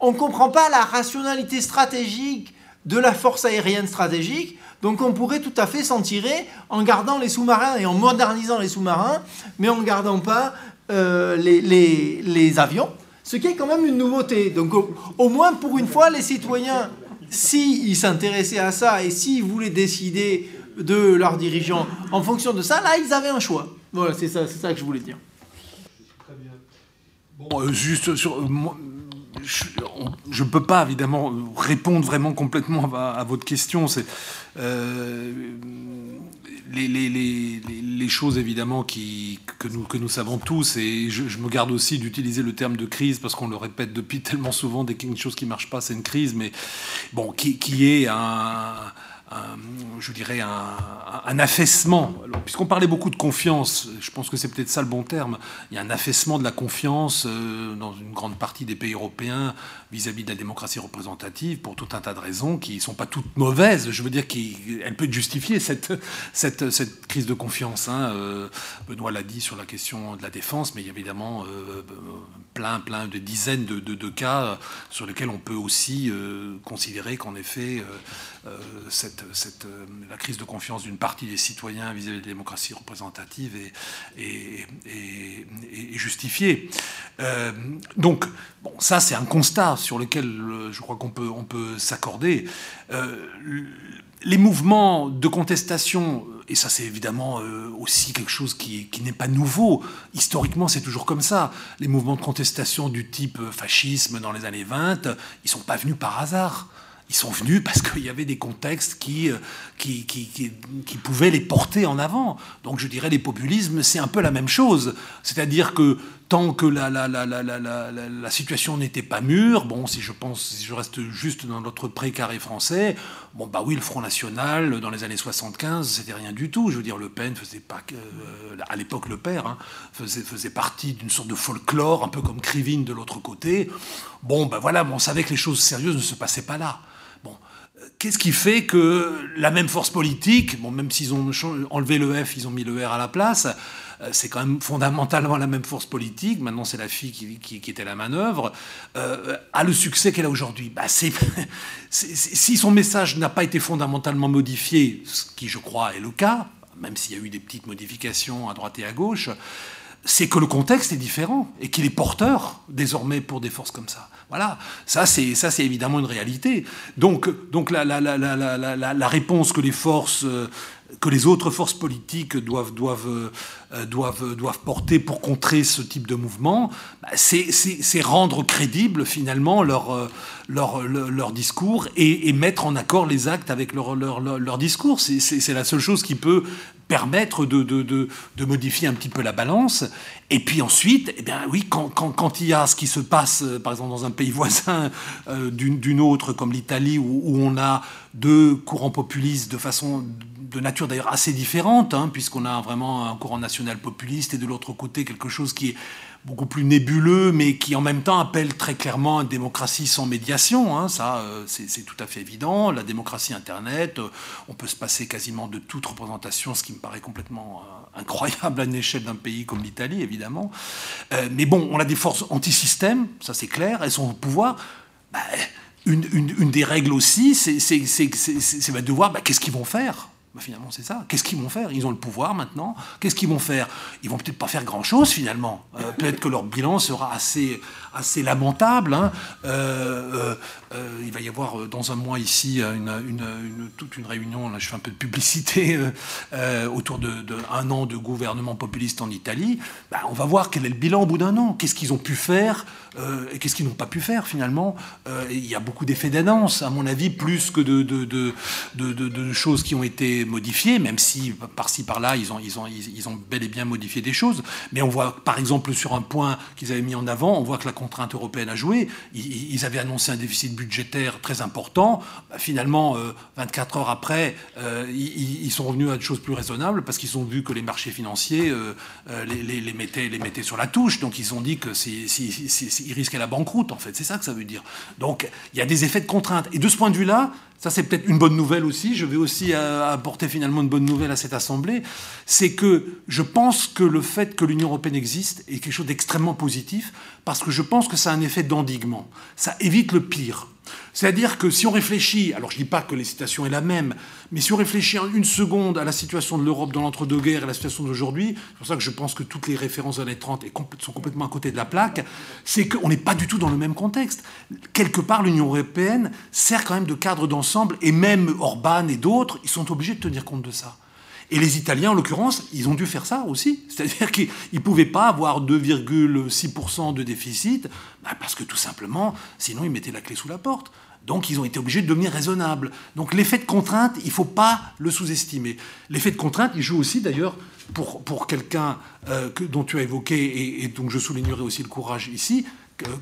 on ne comprend pas la rationalité stratégique de la force aérienne stratégique, donc on pourrait tout à fait s'en tirer en gardant les sous-marins et en modernisant les sous-marins, mais en ne gardant pas euh, les, avions, ce qui est quand même une nouveauté. Donc au, moins pour une fois, les citoyens, s'ils s'intéressaient à ça et s'ils voulaient décider de leurs dirigeants en fonction de ça, là, ils avaient un choix. Voilà, c'est ça, c'est ça que je voulais dire. Bon, euh, juste sur. Euh, je ne peux pas évidemment répondre vraiment complètement à, votre question. C'est euh, les, les, les, les, choses évidemment qui, que, nous, que nous savons tous, et je, je me garde aussi d'utiliser le terme de crise parce qu'on le répète depuis tellement souvent, dès qu'il y a une chose qui ne marche pas, c'est une crise, mais bon, qui, qui est un je dirais, un, affaissement. Puisqu'on parlait beaucoup de confiance, je pense que c'est peut-être ça le bon terme. Il y a un affaissement de la confiance euh, dans une grande partie des pays européens vis-à-vis de la démocratie représentative pour tout un tas de raisons qui ne sont pas toutes mauvaises. Je veux dire qu'elle peut justifier cette, cette, cette, crise de confiance. Hein. Euh, Benoît l'a dit sur la question de la défense, mais il y a évidemment euh, plein, plein de dizaines de, cas sur lesquels on peut aussi considérer qu'en effet, euh, la crise de confiance d'une partie des citoyens vis-à-vis de la démocratie représentative est, justifiée. Euh, donc, ça c'est un constat sur lequel euh, je crois qu'on peut, on peut s'accorder. les mouvements de contestation, et ça c'est évidemment aussi quelque chose qui, n'est pas nouveau, historiquement c'est toujours comme ça, les mouvements de contestation du type fascisme dans les années 20, ils ne sont pas venus par hasard ils sont venus parce qu'il y avait des contextes euh, qui, qui, pouvaient les porter en avant. Donc je dirais les populismes, c'est un peu la même chose. C'est-à-dire que tant que la, situation n'était pas mûre, bon, si je pense, si je reste juste dans notre précaré français, bon, bah oui, le Front National, dans les années 75, c'était rien du tout. Je veux dire, Le Pen faisait pas, euh, à l'époque, le père, hein, faisait, faisait partie d'une sorte de folklore, un peu comme Krivine de l'autre côté. Bon, ben voilà, on savait que les choses sérieuses ne se passaient pas là. Qu'est-ce qui fait que la même force politique, bon, même s'ils ont enlevé le F, ils ont mis le R à la place, euh, c'est quand même fondamentalement la même force politique, maintenant c'est la fille qui, était la manœuvre, euh, a le succès qu'elle a aujourd'hui bah, Si son message n'a pas été fondamentalement modifié, ce qui je crois est le cas, même s'il y a eu des petites modifications à droite et à gauche, c'est que le contexte est différent et qu'il est porteur désormais pour des forces comme ça. Voilà, ça c'est évidemment une réalité. Donc la réponse que les forces euh, que les autres forces politiques doivent, doivent, euh, doivent, doivent porter pour contrer ce type de mouvement, bah, c'est rendre crédible finalement leur, euh, leur, leur, discours et, et, mettre en accord les actes avec leur, leur, discours. C'est la seule chose qui peut permettre de, de, de, de, modifier un petit peu la balance. Et puis ensuite, eh oui, quand, quand, quand, il y a ce qui se passe, euh, par exemple, dans un pays voisin euh, d'une autre, comme l'Italie, où, où, on a deux courants populistes de façon de nature d'ailleurs assez différente, hein, puisqu'on a vraiment un courant national populiste et de l'autre côté quelque chose qui est beaucoup plus nébuleux, mais qui en même temps appelle très clairement une démocratie sans médiation. Hein, ça, euh, c'est tout à fait évident. La démocratie Internet, euh, on peut se passer quasiment de toute représentation, ce qui me paraît complètement euh, incroyable à l'échelle d'un pays comme l'Italie, évidemment. mais bon, on a des forces anti-système, ça c'est clair, elles sont au pouvoir. Bah, une, des règles aussi, c'est de voir bah, qu'est-ce qu'ils vont faire? Bah, finalement, c'est ça. Qu'est-ce qu'ils vont faire? Ils ont le pouvoir maintenant. Qu'est-ce qu'ils vont faire? Ils vont peut-être pas faire grand-chose finalement. Euh, peut-être que leur bilan sera assez, assez lamentable. Hein. Euh, euh, il va y avoir dans un mois ici toute une réunion. Là, je fais un peu de publicité autour de, un an de gouvernement populiste en Italie. Bah, on va voir quel est le bilan au bout d'un an. Qu'est-ce qu'ils ont pu faire et qu'est-ce qu'ils n'ont pas pu faire finalement Il y a beaucoup d'effets d'annonce, à mon avis, plus que de, choses qui ont été modifiés, même si par-ci par-là, ils ont bel et bien modifié des choses. Mais on voit, par exemple, sur un point qu'ils avaient mis en avant, on voit que la contrainte européenne a joué. Ils, avaient annoncé un déficit budgétaire très important. Finalement, 24 euh, heures après, euh, ils, sont revenus à des choses plus raisonnables parce qu'ils ont vu que les marchés financiers euh, les, mettaient, sur la touche. Donc ils ont dit que risquaient la banqueroute, en fait. C'est ça que ça veut dire. Donc il y a des effets de contrainte. Et de ce point de vue-là, ça c'est peut-être une bonne nouvelle aussi, je vais aussi euh, apporter finalement une bonne nouvelle à cette Assemblée, c'est que je pense que le fait que l'Union européenne existe est quelque chose d'extrêmement positif, parce que je pense que ça a un effet d'endiguement, ça évite le pire. C'est-à-dire que si on réfléchit, alors je ne dis pas que les situations est la même, mais si on réfléchit en une seconde à la situation de l'Europe dans l'entre-deux-guerres et la situation d'aujourd'hui, c'est pour ça que je pense que toutes les références des années 30 sont complètement à côté de la plaque, c'est qu'on n'est pas du tout dans le même contexte. Quelque part, l'Union européenne sert quand même de cadre d'ensemble, et même Orban et d'autres, ils sont obligés de tenir compte de ça. Et les Italiens, en l'occurrence, ils ont dû faire ça aussi. C'est-à-dire qu'ils ne pouvaient pas avoir 2,6% de déficit, bah, parce que tout simplement, sinon ils mettaient la clé sous la porte. Donc ils ont été obligés de devenir raisonnables. Donc l'effet de contrainte, il ne faut pas le sous-estimer. L'effet de contrainte, il joue aussi d'ailleurs pour, pour quelqu'un euh, dont tu as évoqué, et, et, donc je soulignerai aussi le courage ici,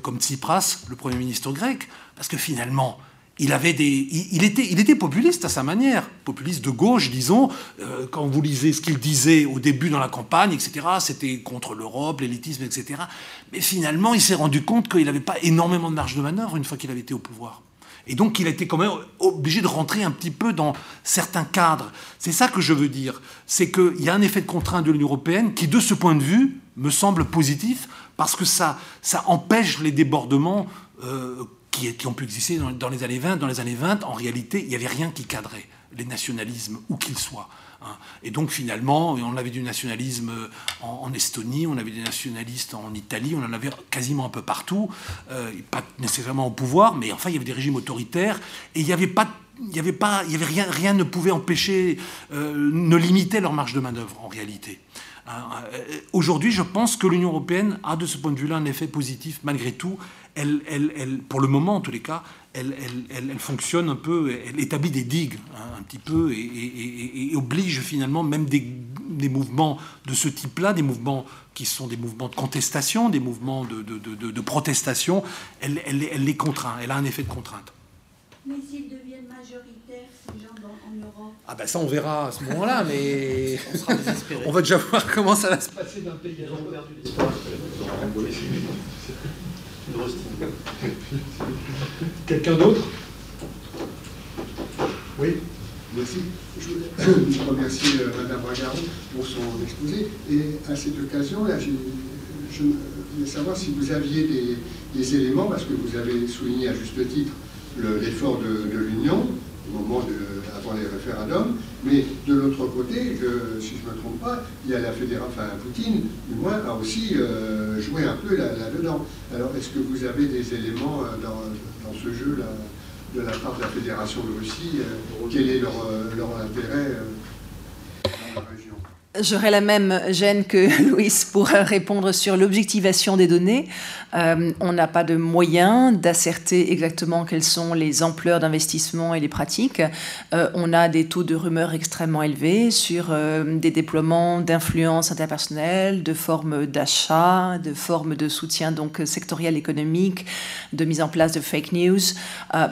comme Tsipras, le Premier ministre grec, parce que finalement, il, était, était populiste à sa manière, populiste de gauche, disons. Euh, quand vous lisez ce qu'il disait au début dans la campagne, etc., c'était contre l'Europe, l'élitisme, etc. Mais finalement, il s'est rendu compte qu'il n'avait pas énormément de marge de manœuvre une fois qu'il avait été au pouvoir. Et donc, il a été quand même obligé de rentrer un petit peu dans certains cadres. C'est ça que je veux dire. C'est qu'il y a un effet de contrainte de l'Union européenne qui, de ce point de vue, me semble positif parce que ça, ça empêche les débordements euh, qui, ont pu exister dans, les années 20. Dans les années 20, en réalité, il n'y avait rien qui cadrait les nationalismes, où qu'ils soient. Hein. Et donc finalement, on avait du nationalisme en, Estonie, on avait des nationalistes en Italie, on en avait quasiment un peu partout, euh, pas nécessairement au pouvoir, mais enfin il y avait des régimes autoritaires, et il n'y avait pas il y avait pas, il avait rien, rien ne pouvait empêcher, euh, ne limiter leur marge de manœuvre en réalité. Hein. Euh, aujourd'hui, je pense que l'Union européenne a de ce point de vue-là un effet positif malgré tout, elle, elle, pour le moment en tous les cas, elle, fonctionne un peu, elle établit des digues hein, un petit peu et, oblige finalement même des, mouvements de ce type-là, des mouvements qui sont des mouvements de contestation, des mouvements de, de, protestation, elle, les contraint, elle a un effet de contrainte. Mais s'ils deviennent majoritaires, ces gens en Europe? Ah ben ça on verra à ce moment-là, mais on, sera on va déjà voir comment ça va se passer d'un pays à l'autre. Quelqu'un d'autre? Oui, merci. Je voulais remercier euh, Mme Bragard pour son exposé. Et à cette occasion, là, je voulais savoir si vous aviez des, éléments, parce que vous avez souligné à juste titre l'effort de, l'Union au moment de, avant les référendums. Mais de l'autre côté, si je ne me trompe pas, il y a la fédération, enfin Poutine, du moins, a aussi euh, joué un peu là-dedans. Alors, est-ce que vous avez des éléments euh, dans, ce jeu-là de la part de la Fédération de Russie euh, Quel est leur, leur intérêt J'aurais la même gêne que Louis pour répondre sur l'objectivation des données. Euh, on n'a pas de moyens d'asserter exactement quelles sont les ampleurs d'investissement et les pratiques. Euh, on a des taux de rumeurs extrêmement élevés sur euh, des déploiements d'influence interpersonnelle, de formes d'achat, de formes de soutien donc sectoriel économique, de mise en place de fake news.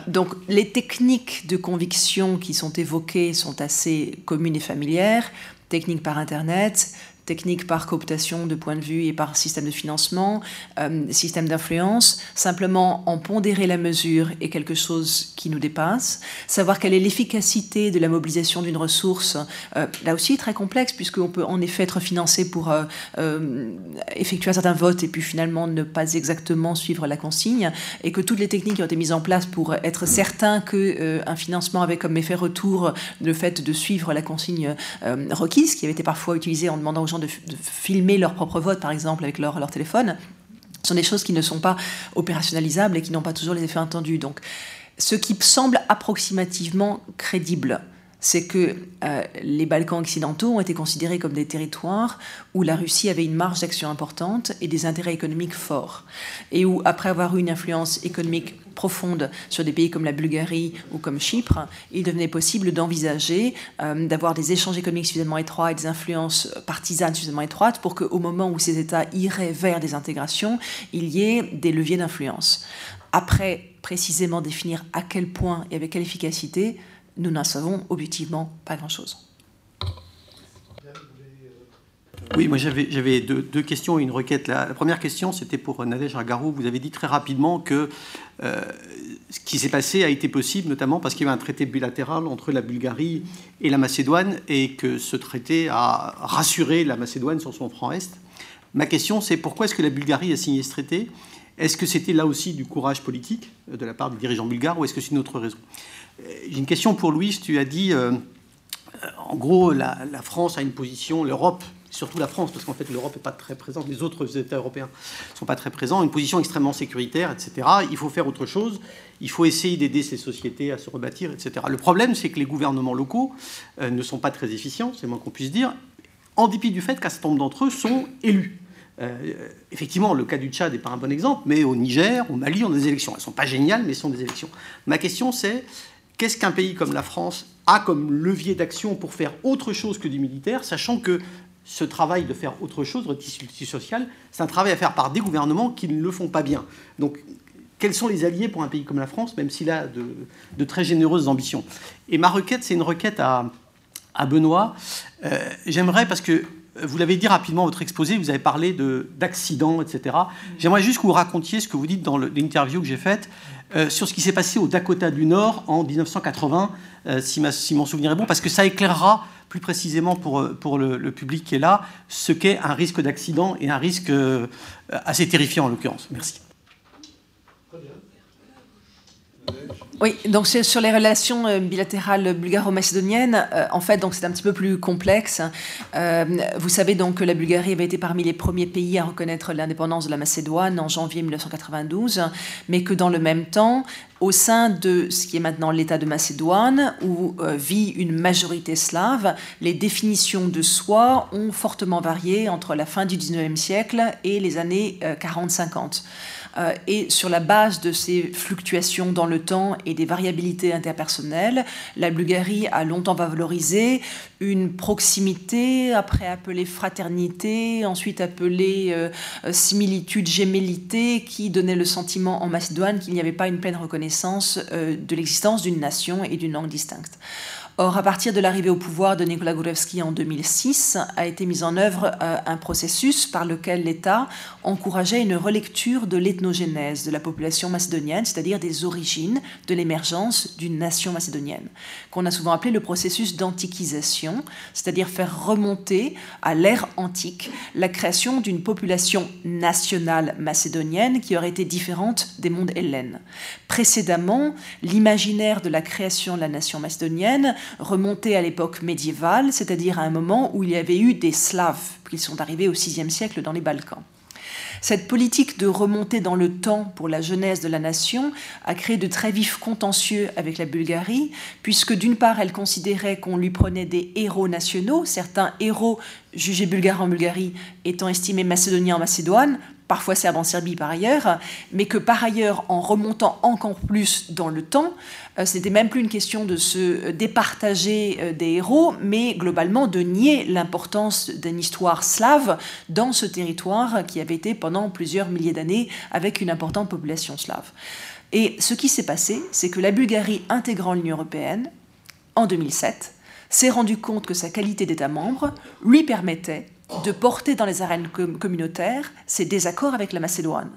donc les techniques de conviction qui sont évoquées sont assez communes et familières techniques par Internet, techniques par cooptation de points de vue et par système de financement, euh, système d'influence. Simplement, en pondérer la mesure est quelque chose qui nous dépasse. Savoir quelle est l'efficacité de la mobilisation d'une ressource, euh, là aussi très complexe, puisqu'on peut en effet être financé pour euh, effectuer un certain vote et puis finalement ne pas exactement suivre la consigne, et que toutes les techniques qui ont été mises en place pour être certain qu'un financement avait comme effet retour le fait de suivre la consigne requise, qui avait été parfois utilisée en demandant aux gens de, filmer leur propre vote, par exemple, avec leur, leur téléphone, sont des choses qui ne sont pas opérationnalisables et qui n'ont pas toujours les effets attendus. Donc, ce qui semble approximativement crédible, c'est que euh, les Balkans occidentaux ont été considérés comme des territoires où la Russie avait une marge d'action importante et des intérêts économiques forts, et où, après avoir eu une influence économique profonde sur des pays comme la Bulgarie ou comme Chypre, il devenait possible d'envisager euh, d'avoir des échanges économiques suffisamment étroits et des influences partisanes suffisamment étroites pour qu'au moment où ces États iraient vers des intégrations, il y ait des leviers d'influence. Après précisément définir à quel point et avec quelle efficacité, nous n'en savons objectivement pas grand-chose. Oui, moi j'avais deux, questions et une requête. La, première question, c'était pour Nadège Agarou. Vous avez dit très rapidement que euh, ce qui s'est passé a été possible, notamment parce qu'il y avait un traité bilatéral entre la Bulgarie et la Macédoine et que ce traité a rassuré la Macédoine sur son front Est. Ma question, c'est pourquoi est-ce que la Bulgarie a signé ce traité? Est-ce que c'était là aussi du courage politique de la part des dirigeants bulgares ou est-ce que c'est une autre raison? J'ai une question pour Louis. Tu as dit, euh, en gros, la, France a une position, l'Europe, surtout la France, parce qu'en fait l'Europe n'est pas très présente, les autres États européens ne sont pas très présents, une position extrêmement sécuritaire, etc. Il faut faire autre chose, il faut essayer d'aider ces sociétés à se rebâtir, etc. Le problème, c'est que les gouvernements locaux euh, ne sont pas très efficients, c'est moins qu'on puisse dire, en dépit du fait qu'un certain nombre d'entre eux sont élus. Euh, effectivement, le cas du Tchad n'est pas un bon exemple, mais au Niger, au Mali, on a des élections. Elles ne sont pas géniales, mais ce sont des élections. Ma question, c'est qu'est-ce qu'un pays comme la France a comme levier d'action pour faire autre chose que du militaire, sachant que ce travail de faire autre chose, le tissu social, c'est un travail à faire par des gouvernements qui ne le font pas bien. Donc, quels sont les alliés pour un pays comme la France, même s'il a de, très généreuses ambitions? Et ma requête, c'est une requête à, Benoît. Euh, j'aimerais, parce que vous l'avez dit rapidement, votre exposé, vous avez parlé d'accidents, etc. J'aimerais juste que vous racontiez ce que vous dites dans l'interview que j'ai faite euh, sur ce qui s'est passé au Dakota du Nord en 1980, euh, si, mon souvenir est bon, parce que ça éclairera plus précisément pour, euh, pour le, public qui est là ce qu'est un risque d'accident et un risque assez terrifiant en l'occurrence. Merci. Oui, donc sur les relations euh, bilatérales bulgaro-macédoniennes, euh, en fait, donc c'est un petit peu plus complexe. Euh, vous savez donc que la Bulgarie avait été parmi les premiers pays à reconnaître l'indépendance de la Macédoine en janvier 1992, mais que dans le même temps, au sein de ce qui est maintenant l'État de Macédoine, où vit une majorité slave, les définitions de soi ont fortement varié entre la fin du 19e siècle et les années 40-50. Euh, et sur la base de ces fluctuations dans le temps et des variabilités interpersonnelles, la Bulgarie a longtemps valorisé une proximité, après appelée fraternité, ensuite appelée euh, similitude, gémellité, qui donnait le sentiment en Macédoine qu'il n'y avait pas une pleine reconnaissance euh, de l'existence d'une nation et d'une langue distincte. Or, à partir de l'arrivée au pouvoir de Nicolas Gourevski en 2006, a été mis en œuvre euh, un processus par lequel l'État encourageait une relecture de l'ethnogénèse de la population macédonienne, c'est-à-dire des origines de l'émergence d'une nation macédonienne, qu'on a souvent appelé le processus d'antiquisation, c'est-à-dire faire remonter à l'ère antique la création d'une population nationale macédonienne qui aurait été différente des mondes hellènes. Précédemment, l'imaginaire de la création de la nation macédonienne remontait à l'époque médiévale, c'est-à-dire à un moment où il y avait eu des Slaves, qui sont arrivés au VIe siècle dans les Balkans. Cette politique de remontée dans le temps pour la jeunesse de la nation a créé de très vifs contentieux avec la Bulgarie, puisque d'une part, elle considérait qu'on lui prenait des héros nationaux, certains héros jugés bulgares en Bulgarie étant estimés macédoniens en Macédoine, parfois serbes en Serbie par ailleurs, mais que par ailleurs, en remontant encore plus dans le temps, euh, ce n'était même plus une question de se départager euh, des héros, mais globalement de nier l'importance d'une histoire slave dans ce territoire qui avait été pendant plusieurs milliers d'années avec une importante population slave. Et ce qui s'est passé, c'est que la Bulgarie intégrant l'Union européenne, en 2007, s'est rendu compte que sa qualité d'État membre lui permettait de porter dans les arènes communautaires ses désaccords avec la Macédoine.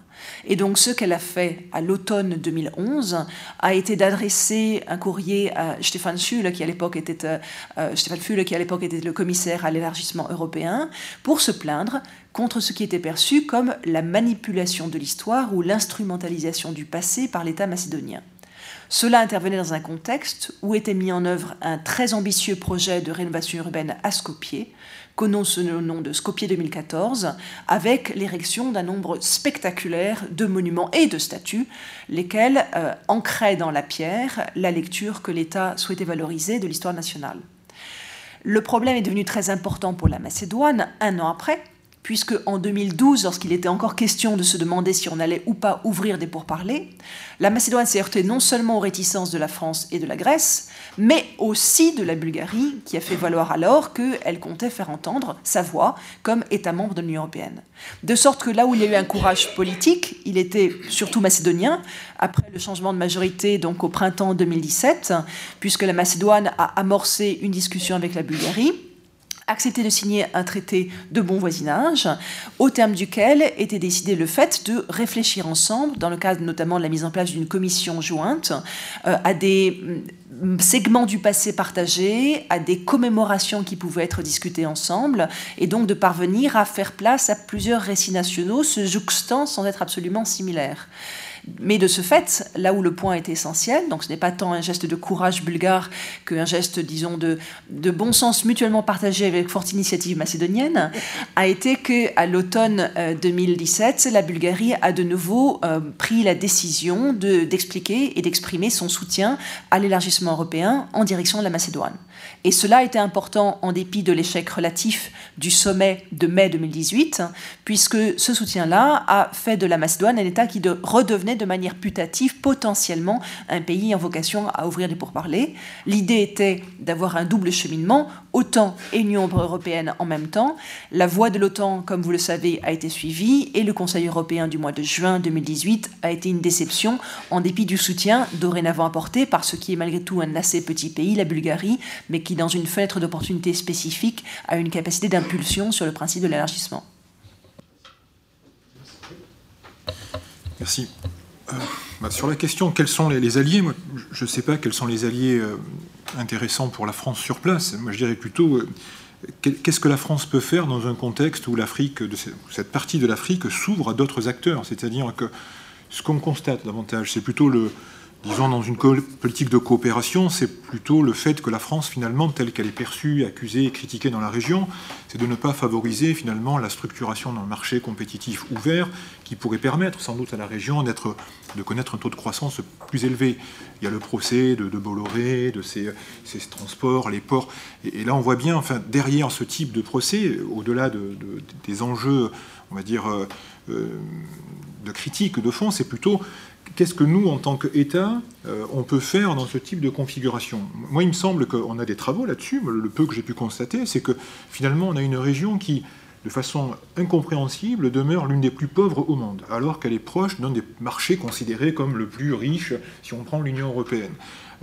Et donc ce qu'elle a fait à l'automne 2011 a été d'adresser un courrier à Stéphane Füle, qui à l'époque était, euh, euh, qui à l'époque était le commissaire à l'élargissement européen, pour se plaindre contre ce qui était perçu comme la manipulation de l'histoire ou l'instrumentalisation du passé par l'État macédonien. Cela intervenait dans un contexte où était mis en œuvre un très ambitieux projet de rénovation urbaine à Skopje, connu sous le nom de Skopje 2014, avec l'érection d'un nombre spectaculaire de monuments et de statues, lesquels euh, ancraient dans la pierre la lecture que l'État souhaitait valoriser de l'histoire nationale. Le problème est devenu très important pour la Macédoine un an après, puisque en 2012, lorsqu'il était encore question de se demander si on allait ou pas ouvrir des pourparlers, la Macédoine s'est heurtée non seulement aux réticences de la France et de la Grèce, mais aussi de la Bulgarie, qui a fait valoir alors qu'elle comptait faire entendre sa voix comme État membre de l'Union européenne. De sorte que là où il y a eu un courage politique, il était surtout macédonien, après le changement de majorité donc au printemps 2017, puisque la Macédoine a amorcé une discussion avec la Bulgarie accepté de signer un traité de bon voisinage, au terme duquel était décidé le fait de réfléchir ensemble, dans le cadre notamment de la mise en place d'une commission jointe, euh, à des mm, segments du passé partagés, à des commémorations qui pouvaient être discutées ensemble, et donc de parvenir à faire place à plusieurs récits nationaux se jouxtant sans être absolument similaires. Mais de ce fait, là où le point est essentiel, donc ce n'est pas tant un geste de courage bulgare qu'un geste, disons, de, bon sens mutuellement partagé avec forte initiative macédonienne, a été qu'à l'automne 2017, euh, la Bulgarie a de nouveau euh, pris la décision d'expliquer et d'exprimer son soutien à l'élargissement européen en direction de la Macédoine. Et cela été important en dépit de l'échec relatif du sommet de mai 2018, puisque ce soutien-là a fait de la Macédoine un État qui redevenait de manière putative potentiellement un pays en vocation à ouvrir des pourparlers. L'idée était d'avoir un double cheminement, OTAN et Union européenne en même temps. La voie de l'OTAN, comme vous le savez, a été suivie et le Conseil européen du mois de juin 2018 a été une déception en dépit du soutien dorénavant apporté par ce qui est malgré tout un assez petit pays, la Bulgarie, mais qui, dans une fenêtre d'opportunité spécifique, a une capacité d'impulsion sur le principe de l'élargissement. Merci. Euh, bah, sur la question, quels sont les, alliés Je ne sais pas quels sont les alliés euh, intéressants pour la France sur place. Moi, je dirais plutôt, euh, qu'est-ce que la France peut faire dans un contexte où l'Afrique, cette partie de l'Afrique s'ouvre à d'autres acteurs? C'est-à-dire que ce qu'on constate davantage, c'est plutôt le, disons, dans une politique de coopération, c'est plutôt le fait que la France, finalement, telle qu'elle est perçue, accusée et critiquée dans la région, c'est de ne pas favoriser, finalement, la structuration d'un marché compétitif ouvert qui pourrait permettre, sans doute, à la région de connaître un taux de croissance plus élevé. Il y a le procès de, Bolloré, de ses, transports, les ports. Et, là, on voit bien, enfin, derrière ce type de procès, au-delà de, des enjeux, on va dire, euh, euh, de critique de fond, c'est plutôt qu'est-ce que nous, en tant qu'État, euh, on peut faire dans ce type de configuration? Moi, il me semble qu'on a des travaux là-dessus. Le peu que j'ai pu constater, c'est que finalement, on a une région qui, de façon incompréhensible, demeure l'une des plus pauvres au monde, alors qu'elle est proche d'un des marchés considérés comme le plus riche si on prend l'Union européenne.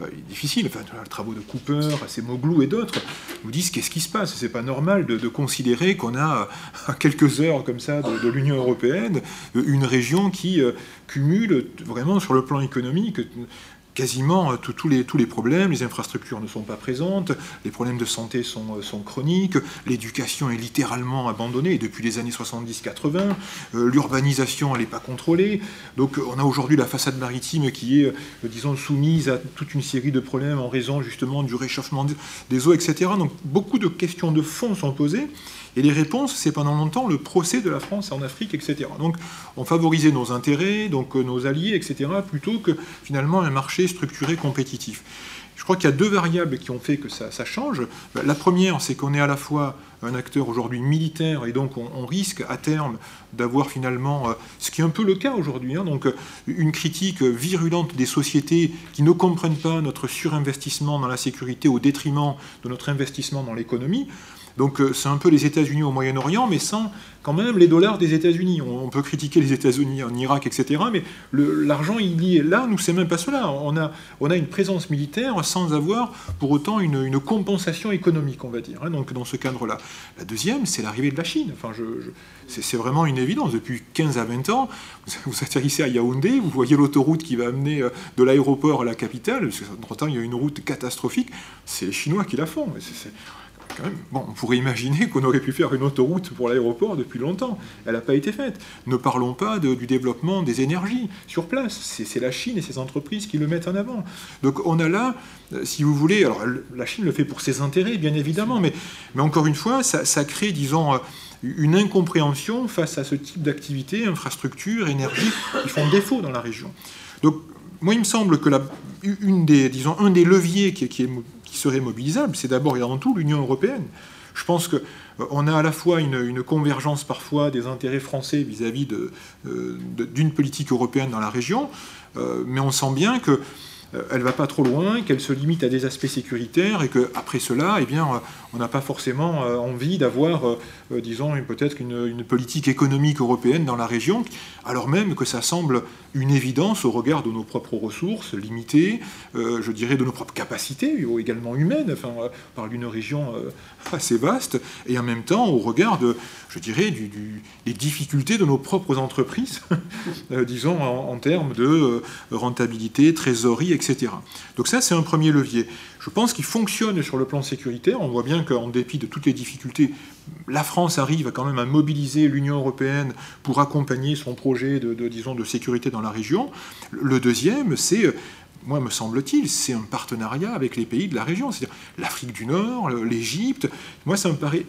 Euh, est difficile, enfin, les travaux de Cooper, Acemoglu et d'autres nous disent qu'est-ce qui se passe. C'est pas normal de, considérer qu'on a à quelques heures comme ça de, l'Union européenne une région qui euh, cumule vraiment sur le plan économique quasiment tous les, tous les problèmes. Les infrastructures ne sont pas présentes, les problèmes de santé sont, sont chroniques, l'éducation est littéralement abandonnée depuis les années 70-80, l'urbanisation elle n'est pas contrôlée. Donc on a aujourd'hui la façade maritime qui est, disons, soumise à toute une série de problèmes en raison justement du réchauffement des eaux, etc. Donc beaucoup de questions de fond sont posées. Et les réponses, c'est pendant longtemps le procès de la France en Afrique, etc. Donc on favorisait nos intérêts, donc euh, nos alliés, etc., plutôt que finalement un marché structuré compétitif. Je crois qu'il y a deux variables qui ont fait que ça, change. La première, c'est qu'on est à la fois un acteur aujourd'hui militaire et donc on, risque à terme d'avoir finalement, euh, ce qui est un peu le cas aujourd'hui, hein, donc une critique virulente des sociétés qui ne comprennent pas notre surinvestissement dans la sécurité au détriment de notre investissement dans l'économie. Donc euh, c'est un peu les États-Unis au Moyen-Orient, mais sans quand même les dollars des États-Unis. On, peut critiquer les États-Unis en Irak, etc. Mais l'argent, il y est là. Nous, c'est même pas cela. On a, on a une présence militaire sans avoir pour autant une, compensation économique, on va dire. Hein, donc dans ce cadre-là. La deuxième, c'est l'arrivée de la Chine. Enfin, c'est vraiment une évidence. Depuis 15 à 20 ans, vous, atterrissez à Yaoundé, vous voyez l'autoroute qui va amener euh, de l'aéroport à la capitale. Entre-temps, il y a une route catastrophique. C'est les Chinois qui la font. On pourrait imaginer qu'on aurait pu faire une autoroute pour l'aéroport depuis longtemps. Elle n'a pas été faite. Ne parlons pas du développement des énergies sur place. C'est la Chine et ses entreprises qui le mettent en avant. Donc on a là, euh, si vous voulez, alors la Chine le fait pour ses intérêts, bien évidemment, mais, encore une fois, ça, crée, disons, euh, une incompréhension face à ce type d'activité, infrastructure, énergie, qui font défaut dans la région. Donc, moi, il me semble que des, disons, un des leviers qui, qui est qui serait mobilisable, c'est d'abord et avant tout l'Union européenne. Je pense qu'on euh, a à la fois une, convergence parfois des intérêts français vis-à-vis euh, d'une politique européenne dans la région, euh, mais on sent bien que euh, elle va pas trop loin, qu'elle se limite à des aspects sécuritaires et qu'après cela, eh bien, euh, on n'a pas forcément euh, envie d'avoir, disons, peut-être une, politique économique européenne dans la région, alors même que ça semble une évidence au regard de nos propres ressources limitées, je dirais de nos propres capacités, également humaines, enfin, par d'une région assez vaste, et en même temps au regard de, je dirais, des difficultés de nos propres entreprises, disons, en, en, termes de rentabilité, trésorerie, Donc ça, c'est un premier levier. Je pense qu'il fonctionne sur le plan sécuritaire. On voit bien qu'en dépit de toutes les difficultés, la France arrive quand même à mobiliser l'Union européenne pour accompagner son projet de, de sécurité dans la région. Le deuxième, c'est moi, me semble-t-il, c'est un partenariat avec les pays de la région, c'est-à-dire l'Afrique du Nord, l'Égypte. Moi, ça me paraît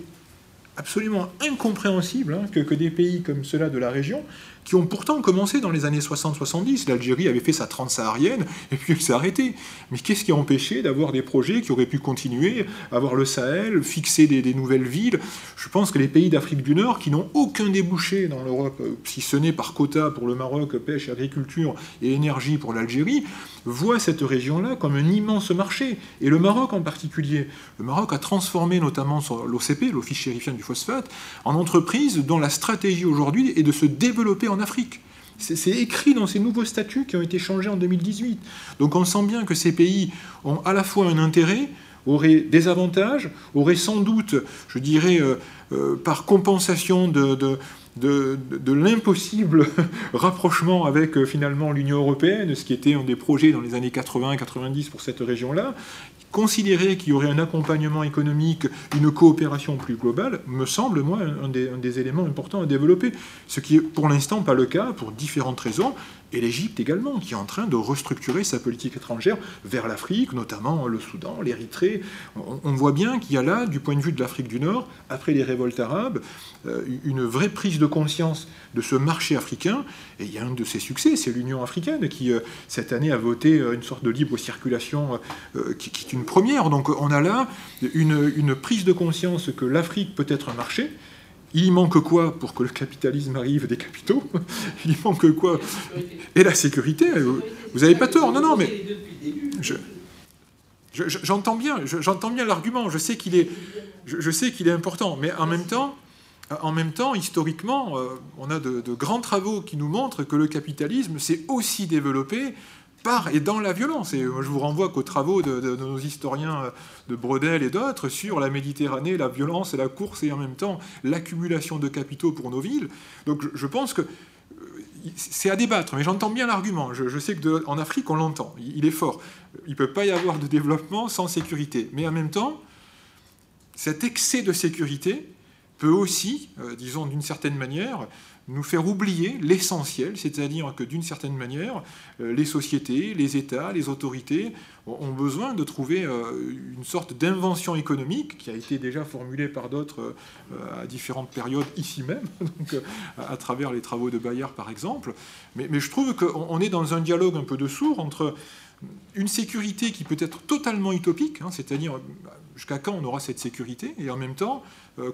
absolument incompréhensible hein, que, que, des pays comme ceux-là de la région qui ont pourtant commencé dans les années 60-70. L'Algérie avait fait sa transsaharienne et puis elle s'est arrêtée. Mais qu'est-ce qui a empêché d'avoir des projets qui auraient pu continuer, avoir le Sahel, fixer des, nouvelles villes? Je pense que les pays d'Afrique du Nord, qui n'ont aucun débouché dans l'Europe, euh, si ce n'est par quota pour le Maroc, pêche, agriculture et énergie pour l'Algérie, voient cette région-là comme un immense marché. Et le Maroc en particulier. Le Maroc a transformé notamment l'OCP, l'Office chérifien du phosphate, en entreprise dont la stratégie aujourd'hui est de se développer en Afrique. C'est écrit dans ces nouveaux statuts qui ont été changés en 2018. Donc on sent bien que ces pays ont à la fois un intérêt, auraient des avantages, auraient sans doute, je dirais, euh, euh, par compensation de, l'impossible rapprochement avec euh, finalement l'Union européenne, ce qui était un des projets dans les années 80-90 pour cette région-là, considérer qu'il y aurait un accompagnement économique, une coopération plus globale, me semble, moi, un des, éléments importants à développer. Ce qui est pour l'instant pas le cas, pour différentes raisons, et l'Égypte également, qui est en train de restructurer sa politique étrangère vers l'Afrique, notamment le Soudan, l'Érythrée. On, voit bien qu'il y a là, du point de vue de l'Afrique du Nord, après les révoltes arabes, euh, une vraie prise de conscience de ce marché africain. Et il y a un de ses succès, c'est l'Union africaine, qui euh, cette année a voté euh, une sorte de libre circulation qui, est une première. Donc on a là une, une prise de conscience que l'Afrique peut être un marché, il manque quoi pour que le capitalisme arrive des capitaux Il manque quoi Et la sécurité, vous n'avez pas tort. Non, non, mais j'entends bien, j'entends bien l'argument. Je sais qu'il est, important, mais en même temps, historiquement, euh, on a de grands travaux qui nous montrent que le capitalisme s'est aussi développé par et dans la violence. Et je vous renvoie qu'aux travaux de, nos historiens euh, de Bredel et d'autres sur la Méditerranée, la violence et la course et en même temps l'accumulation de capitaux pour nos villes. Donc je, pense que euh, c'est à débattre, mais j'entends bien l'argument. Je, sais qu'en Afrique, on l'entend. Il, est fort. Il ne peut pas y avoir de développement sans sécurité. Mais en même temps, cet excès de sécurité peut aussi, euh, disons d'une certaine manière, nous faire oublier l'essentiel, c'est-à-dire que d'une certaine manière, euh, les sociétés, les États, les autorités ont besoin de trouver euh, une sorte d'invention économique qui a été déjà formulée par d'autres euh, à différentes périodes ici même, à travers les travaux de Bayard par exemple. Mais, je trouve qu'on est dans un dialogue un peu de sourd entre une sécurité qui peut être totalement utopique, hein, c'est-à-dire jusqu'à quand on aura cette sécurité, et en même temps,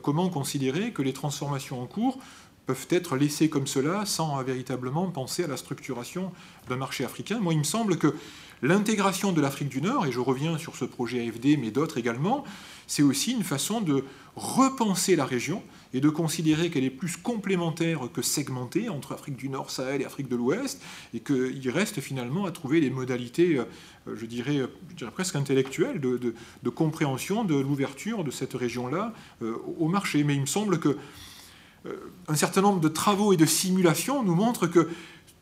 comment considérer que les transformations en cours peuvent être laissés comme cela sans véritablement penser à la structuration d'un marché africain. Moi, il me semble que l'intégration de l'Afrique du Nord, et je reviens sur ce projet AFD, mais d'autres également, c'est aussi une façon de repenser la région et de considérer qu'elle est plus complémentaire que segmentée entre Afrique du Nord, Sahel et Afrique de l'Ouest, et qu'il reste finalement à trouver les modalités, euh, je dirais, je dirais presque intellectuelles, de, compréhension de l'ouverture de cette région-là euh, au marché. Mais il me semble que euh, un certain nombre de travaux et de simulations nous montrent que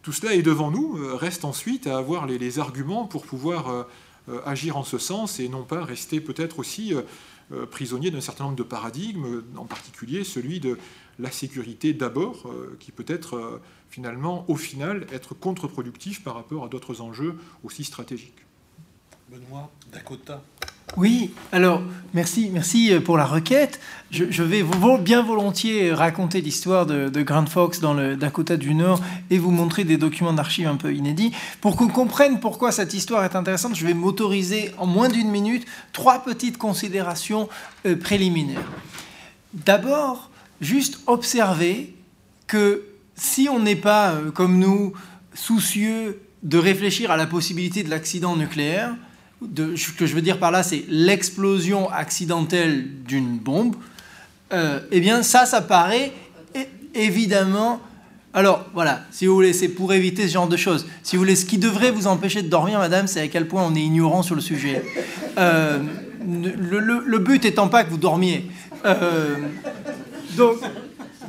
tout cela est devant nous, euh, reste ensuite à avoir les, arguments pour pouvoir euh, agir en ce sens et non pas rester peut-être aussi prisonnier d'un certain nombre de paradigmes, en particulier celui de la sécurité d'abord, qui peut être finalement, au final, être contre-productif par rapport à d'autres enjeux aussi stratégiques. Benoît, Dakota. Oui, alors merci, merci euh, pour la requête. Je, vais bien volontiers raconter l'histoire de, Grand Fox dans le Dakota du Nord et vous montrer des documents d'archives un peu inédits. Pour qu'on comprenne pourquoi cette histoire est intéressante, je vais m'autoriser en moins d'une minute trois petites considérations euh, préliminaires. D'abord, juste observer que si on n'est pas, euh, comme nous, soucieux de réfléchir à la possibilité de l'accident nucléaire, ce que je veux dire par là, c'est l'explosion accidentelle d'une bombe, euh, eh bien ça, ça paraît évidemment... Alors voilà, si vous voulez, c'est pour éviter ce genre de choses. Si vous voulez, ce qui devrait vous empêcher de dormir, madame, c'est à quel point on est ignorant sur le sujet. Euh, le, but étant pas que vous dormiez. Euh, donc,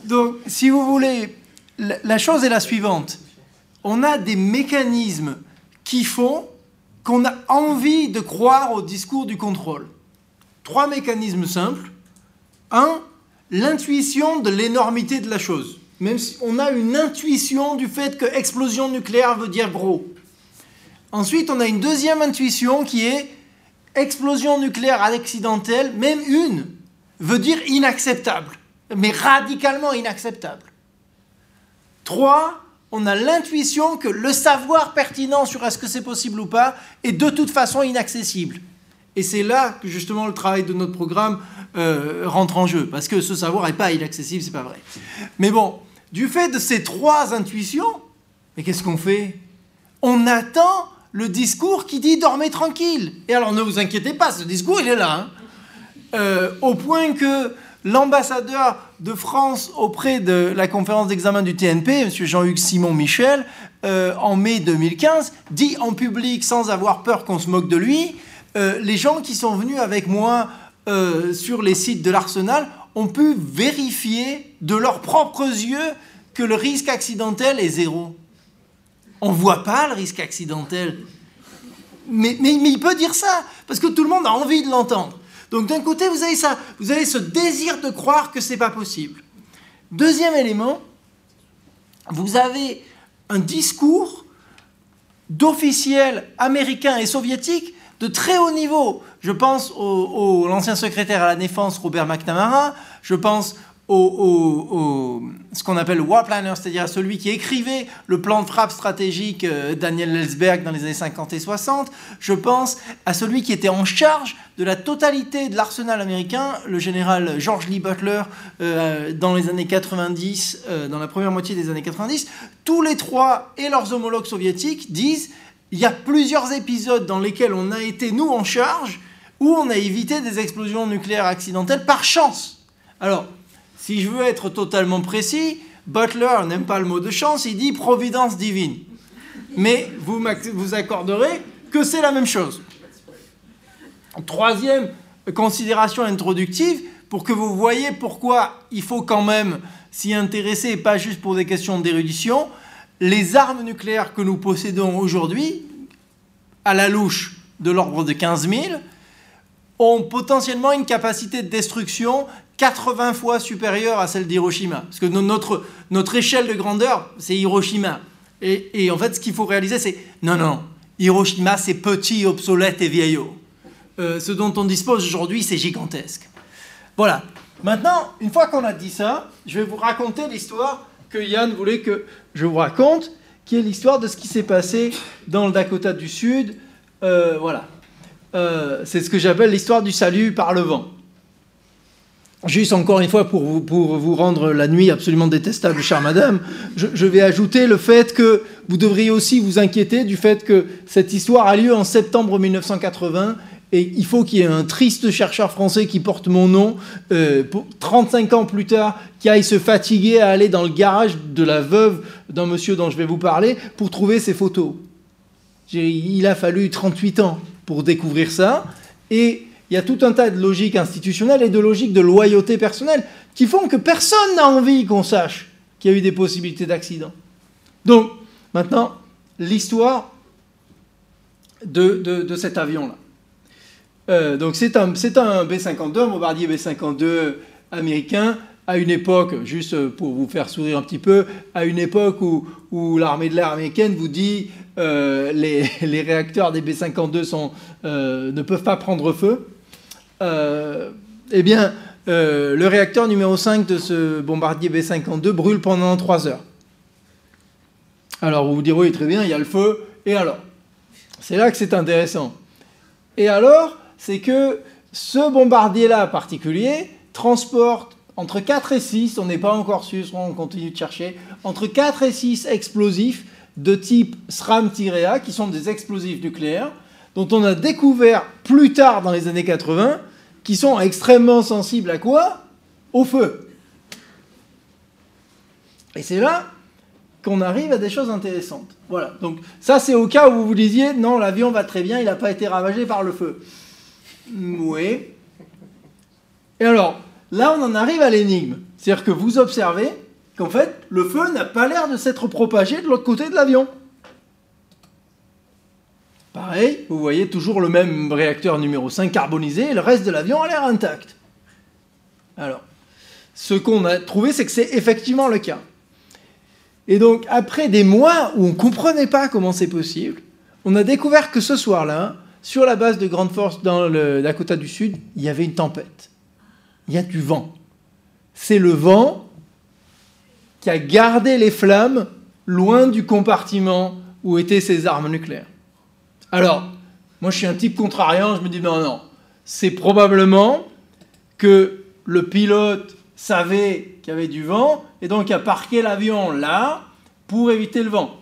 donc, si vous voulez, la chose est la suivante. On a des mécanismes qui font qu'on a envie de croire au discours du contrôle. Trois mécanismes simples. Un, l'intuition de l'énormité de la chose. Même si on a une intuition du fait que explosion nucléaire veut dire gros. Ensuite, on a une deuxième intuition qui est explosion nucléaire accidentelle, même une, veut dire inacceptable, mais radicalement inacceptable. Trois, on a l'intuition que le savoir pertinent sur est-ce que c'est possible ou pas est de toute façon inaccessible. Et c'est là que justement le travail de notre programme euh, rentre en jeu, parce que ce savoir n'est pas inaccessible, c'est pas vrai. Mais bon, du fait de ces trois intuitions, mais qu'est-ce qu'on fait? On attend le discours qui dit dormez tranquille. Et alors ne vous inquiétez pas, ce discours il est là. Hein. Euh, au point que l'ambassadeur de France auprès de la conférence d'examen du TNP, M. Jean-Hugues Simon Michel, euh, en mai 2015, dit en public, sans avoir peur qu'on se moque de lui, euh, les gens qui sont venus avec moi euh, sur les sites de l'Arsenal ont pu vérifier de leurs propres yeux que le risque accidentel est zéro. On ne voit pas le risque accidentel. mais, mais il peut dire ça, parce que tout le monde a envie de l'entendre. Donc d'un côté, vous avez ça, ce désir de croire que c'est pas possible. Deuxième élément, vous avez un discours d'officiels américains et soviétiques de très haut niveau. Je pense au, l'ancien secrétaire à la défense Robert McNamara, je pense au, ce qu'on appelle le war planner, c'est-à-dire celui qui écrivait le plan de frappe stratégique euh, Daniel Ellsberg dans les années 50 et 60. Je pense à celui qui était en charge de la totalité de l'arsenal américain, le général George Lee Butler, euh, dans les années 90, euh, dans la première moitié des années 90. Tous les trois et leurs homologues soviétiques disent il y a plusieurs épisodes dans lesquels on a été, nous, en charge, où on a évité des explosions nucléaires accidentelles par chance. Alors, si je veux être totalement précis, Butler n'aime pas le mot de chance, il dit providence divine. Mais vous accorderez que c'est la même chose. Troisième considération introductive, pour que vous voyez pourquoi il faut quand même s'y intéresser, pas juste pour des questions d'érudition, les armes nucléaires que nous possédons aujourd'hui, à la louche de l'ordre de 15 000, ont potentiellement une capacité de destruction 80 fois supérieure à celle d'Hiroshima. Parce que notre, notre échelle de grandeur, c'est Hiroshima. Et, en fait, ce qu'il faut réaliser, c'est non, non, Hiroshima, c'est petit, obsolète et vieillot. Euh, ce dont on dispose aujourd'hui, c'est gigantesque. Voilà. Maintenant, une fois qu'on a dit ça, je vais vous raconter l'histoire que Yann voulait que je vous raconte, qui est l'histoire de ce qui s'est passé dans le Dakota du Sud. Euh, voilà. Euh, c'est ce que j'appelle l'histoire du salut par le vent. Juste encore une fois, pour vous, rendre la nuit absolument détestable, chère madame, je, vais ajouter le fait que vous devriez aussi vous inquiéter du fait que cette histoire a lieu en septembre 1980 et il faut qu'il y ait un triste chercheur français qui porte mon nom, euh, 35 ans plus tard, qui aille se fatiguer à aller dans le garage de la veuve d'un monsieur dont je vais vous parler pour trouver ces photos. Il a fallu 38 ans pour découvrir ça. Et il y a tout un tas de logiques institutionnelles et de logiques de loyauté personnelle qui font que personne n'a envie qu'on sache qu'il y a eu des possibilités d'accident. Donc, maintenant, l'histoire de, de cet avion-là. Euh, donc c'est un, un B-52, un bombardier B-52 américain, à une époque, juste pour vous faire sourire un petit peu, à une époque où, où l'armée de l'air américaine vous dit euh, les, les, réacteurs des B-52 sont, euh, ne peuvent pas prendre feu, eh bien, le réacteur numéro 5 de ce bombardier B-52 brûle pendant 3 heures. Alors vous vous direz, oui, très bien, il y a le feu, et alors? C'est là que c'est intéressant. Et alors, c'est que ce bombardier-là particulier transporte entre 4 et 6, on n'est pas encore sûr, on continue de chercher, entre 4 et 6 explosifs de type SRAM-A, qui sont des explosifs nucléaires, dont on a découvert plus tard dans les années 80, qui sont extrêmement sensibles à quoi? Au feu. Et c'est là qu'on arrive à des choses intéressantes. Voilà, donc ça c'est au cas où vous vous disiez, non, l'avion va très bien, il n'a pas été ravagé par le feu. Oui. Et alors, là, on en arrive à l'énigme. C'est-à-dire que vous observez qu'en fait, le feu n'a pas l'air de s'être propagé de l'autre côté de l'avion. Pareil, vous voyez toujours le même réacteur numéro 5 carbonisé et le reste de l'avion a l'air intact. Alors, ce qu'on a trouvé, c'est que c'est effectivement le cas. Et donc, après des mois où on ne comprenait pas comment c'est possible, on a découvert que ce soir-là, sur la base de Grande Force dans le Dakota du Sud, il y avait une tempête. Il y a du vent. C'est le vent qui a gardé les flammes loin du compartiment où étaient ces armes nucléaires. Alors, moi je suis un type contrariant, je me dis non, non, c'est probablement que le pilote savait qu'il y avait du vent et donc a parqué l'avion là pour éviter le vent.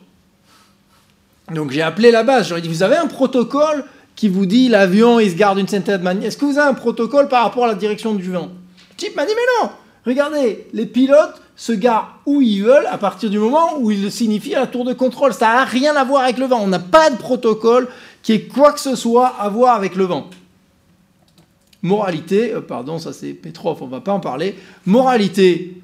Donc j'ai appelé la base, j'aurais dit, vous avez un protocole qui vous dit l'avion, il se garde une certaine manière. Est-ce que vous avez un protocole par rapport à la direction du vent? Le type m'a dit, mais non Regardez, les pilotes se garent où ils veulent à partir du moment où ils signifient la tour de contrôle. Ça n'a rien à voir avec le vent. On n'a pas de protocole qui ait quoi que ce soit à voir avec le vent. Moralité, euh, pardon, ça c'est Petrov, on ne va pas en parler. Moralité,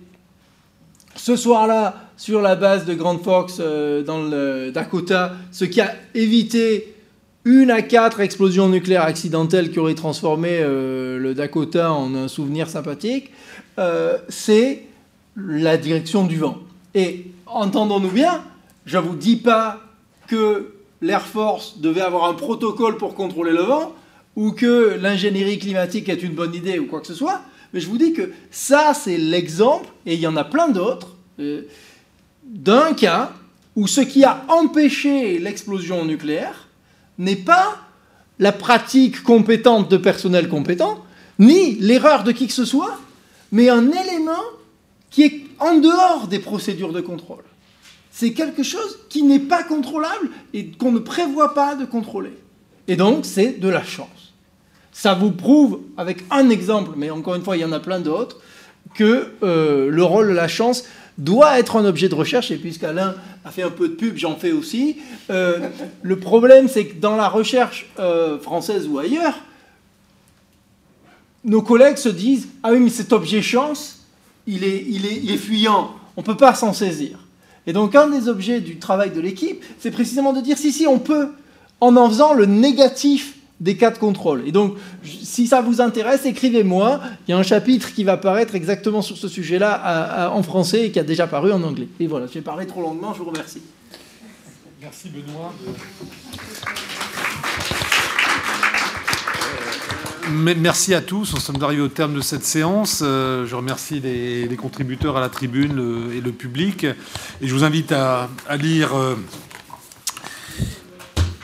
ce soir-là, sur la base de Grand Fox euh, dans le Dakota, ce qui a évité une à quatre explosions nucléaires accidentelles qui auraient transformé euh, le Dakota en un souvenir sympathique, euh, c'est la direction du vent. Et entendons-nous bien, je ne vous dis pas que l'Air Force devait avoir un protocole pour contrôler le vent, ou que l'ingénierie climatique est une bonne idée, ou quoi que ce soit, mais je vous dis que ça, c'est l'exemple, et il y en a plein d'autres, euh, d'un cas où ce qui a empêché l'explosion nucléaire, n'est pas la pratique compétente de personnel compétent, ni l'erreur de qui que ce soit, mais un élément qui est en dehors des procédures de contrôle. C'est quelque chose qui n'est pas contrôlable et qu'on ne prévoit pas de contrôler. Et donc, c'est de la chance. Ça vous prouve, avec un exemple, mais encore une fois, il y en a plein d'autres, que euh, le rôle de la chance doit être un objet de recherche, et puisqu'Alain a fait un peu de pub, j'en fais aussi. Euh, le problème, c'est que dans la recherche euh, française ou ailleurs, nos collègues se disent Ah oui, mais cet objet chance, il est, il est, fuyant, on ne peut pas s'en saisir. Et donc un des objets du travail de l'équipe, c'est précisément de dire si, si, on peut, en en faisant le négatif des cas de contrôle. Et donc, si ça vous intéresse, écrivez-moi. Il y a un chapitre qui va apparaître exactement sur ce sujet-là en français et qui a déjà paru en anglais. Et voilà, j'ai parlé trop longuement, je vous remercie. Merci Benoît. Merci à tous. Nous sommes arrivés au terme de cette séance. Euh, je remercie les, contributeurs à la tribune et le public. Et je vous invite à, lire euh,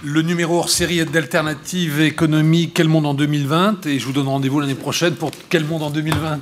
le numéro hors série d'Alternative économique Quel monde en 2020 Et je vous donne rendez-vous l'année prochaine pour Quel monde en 2020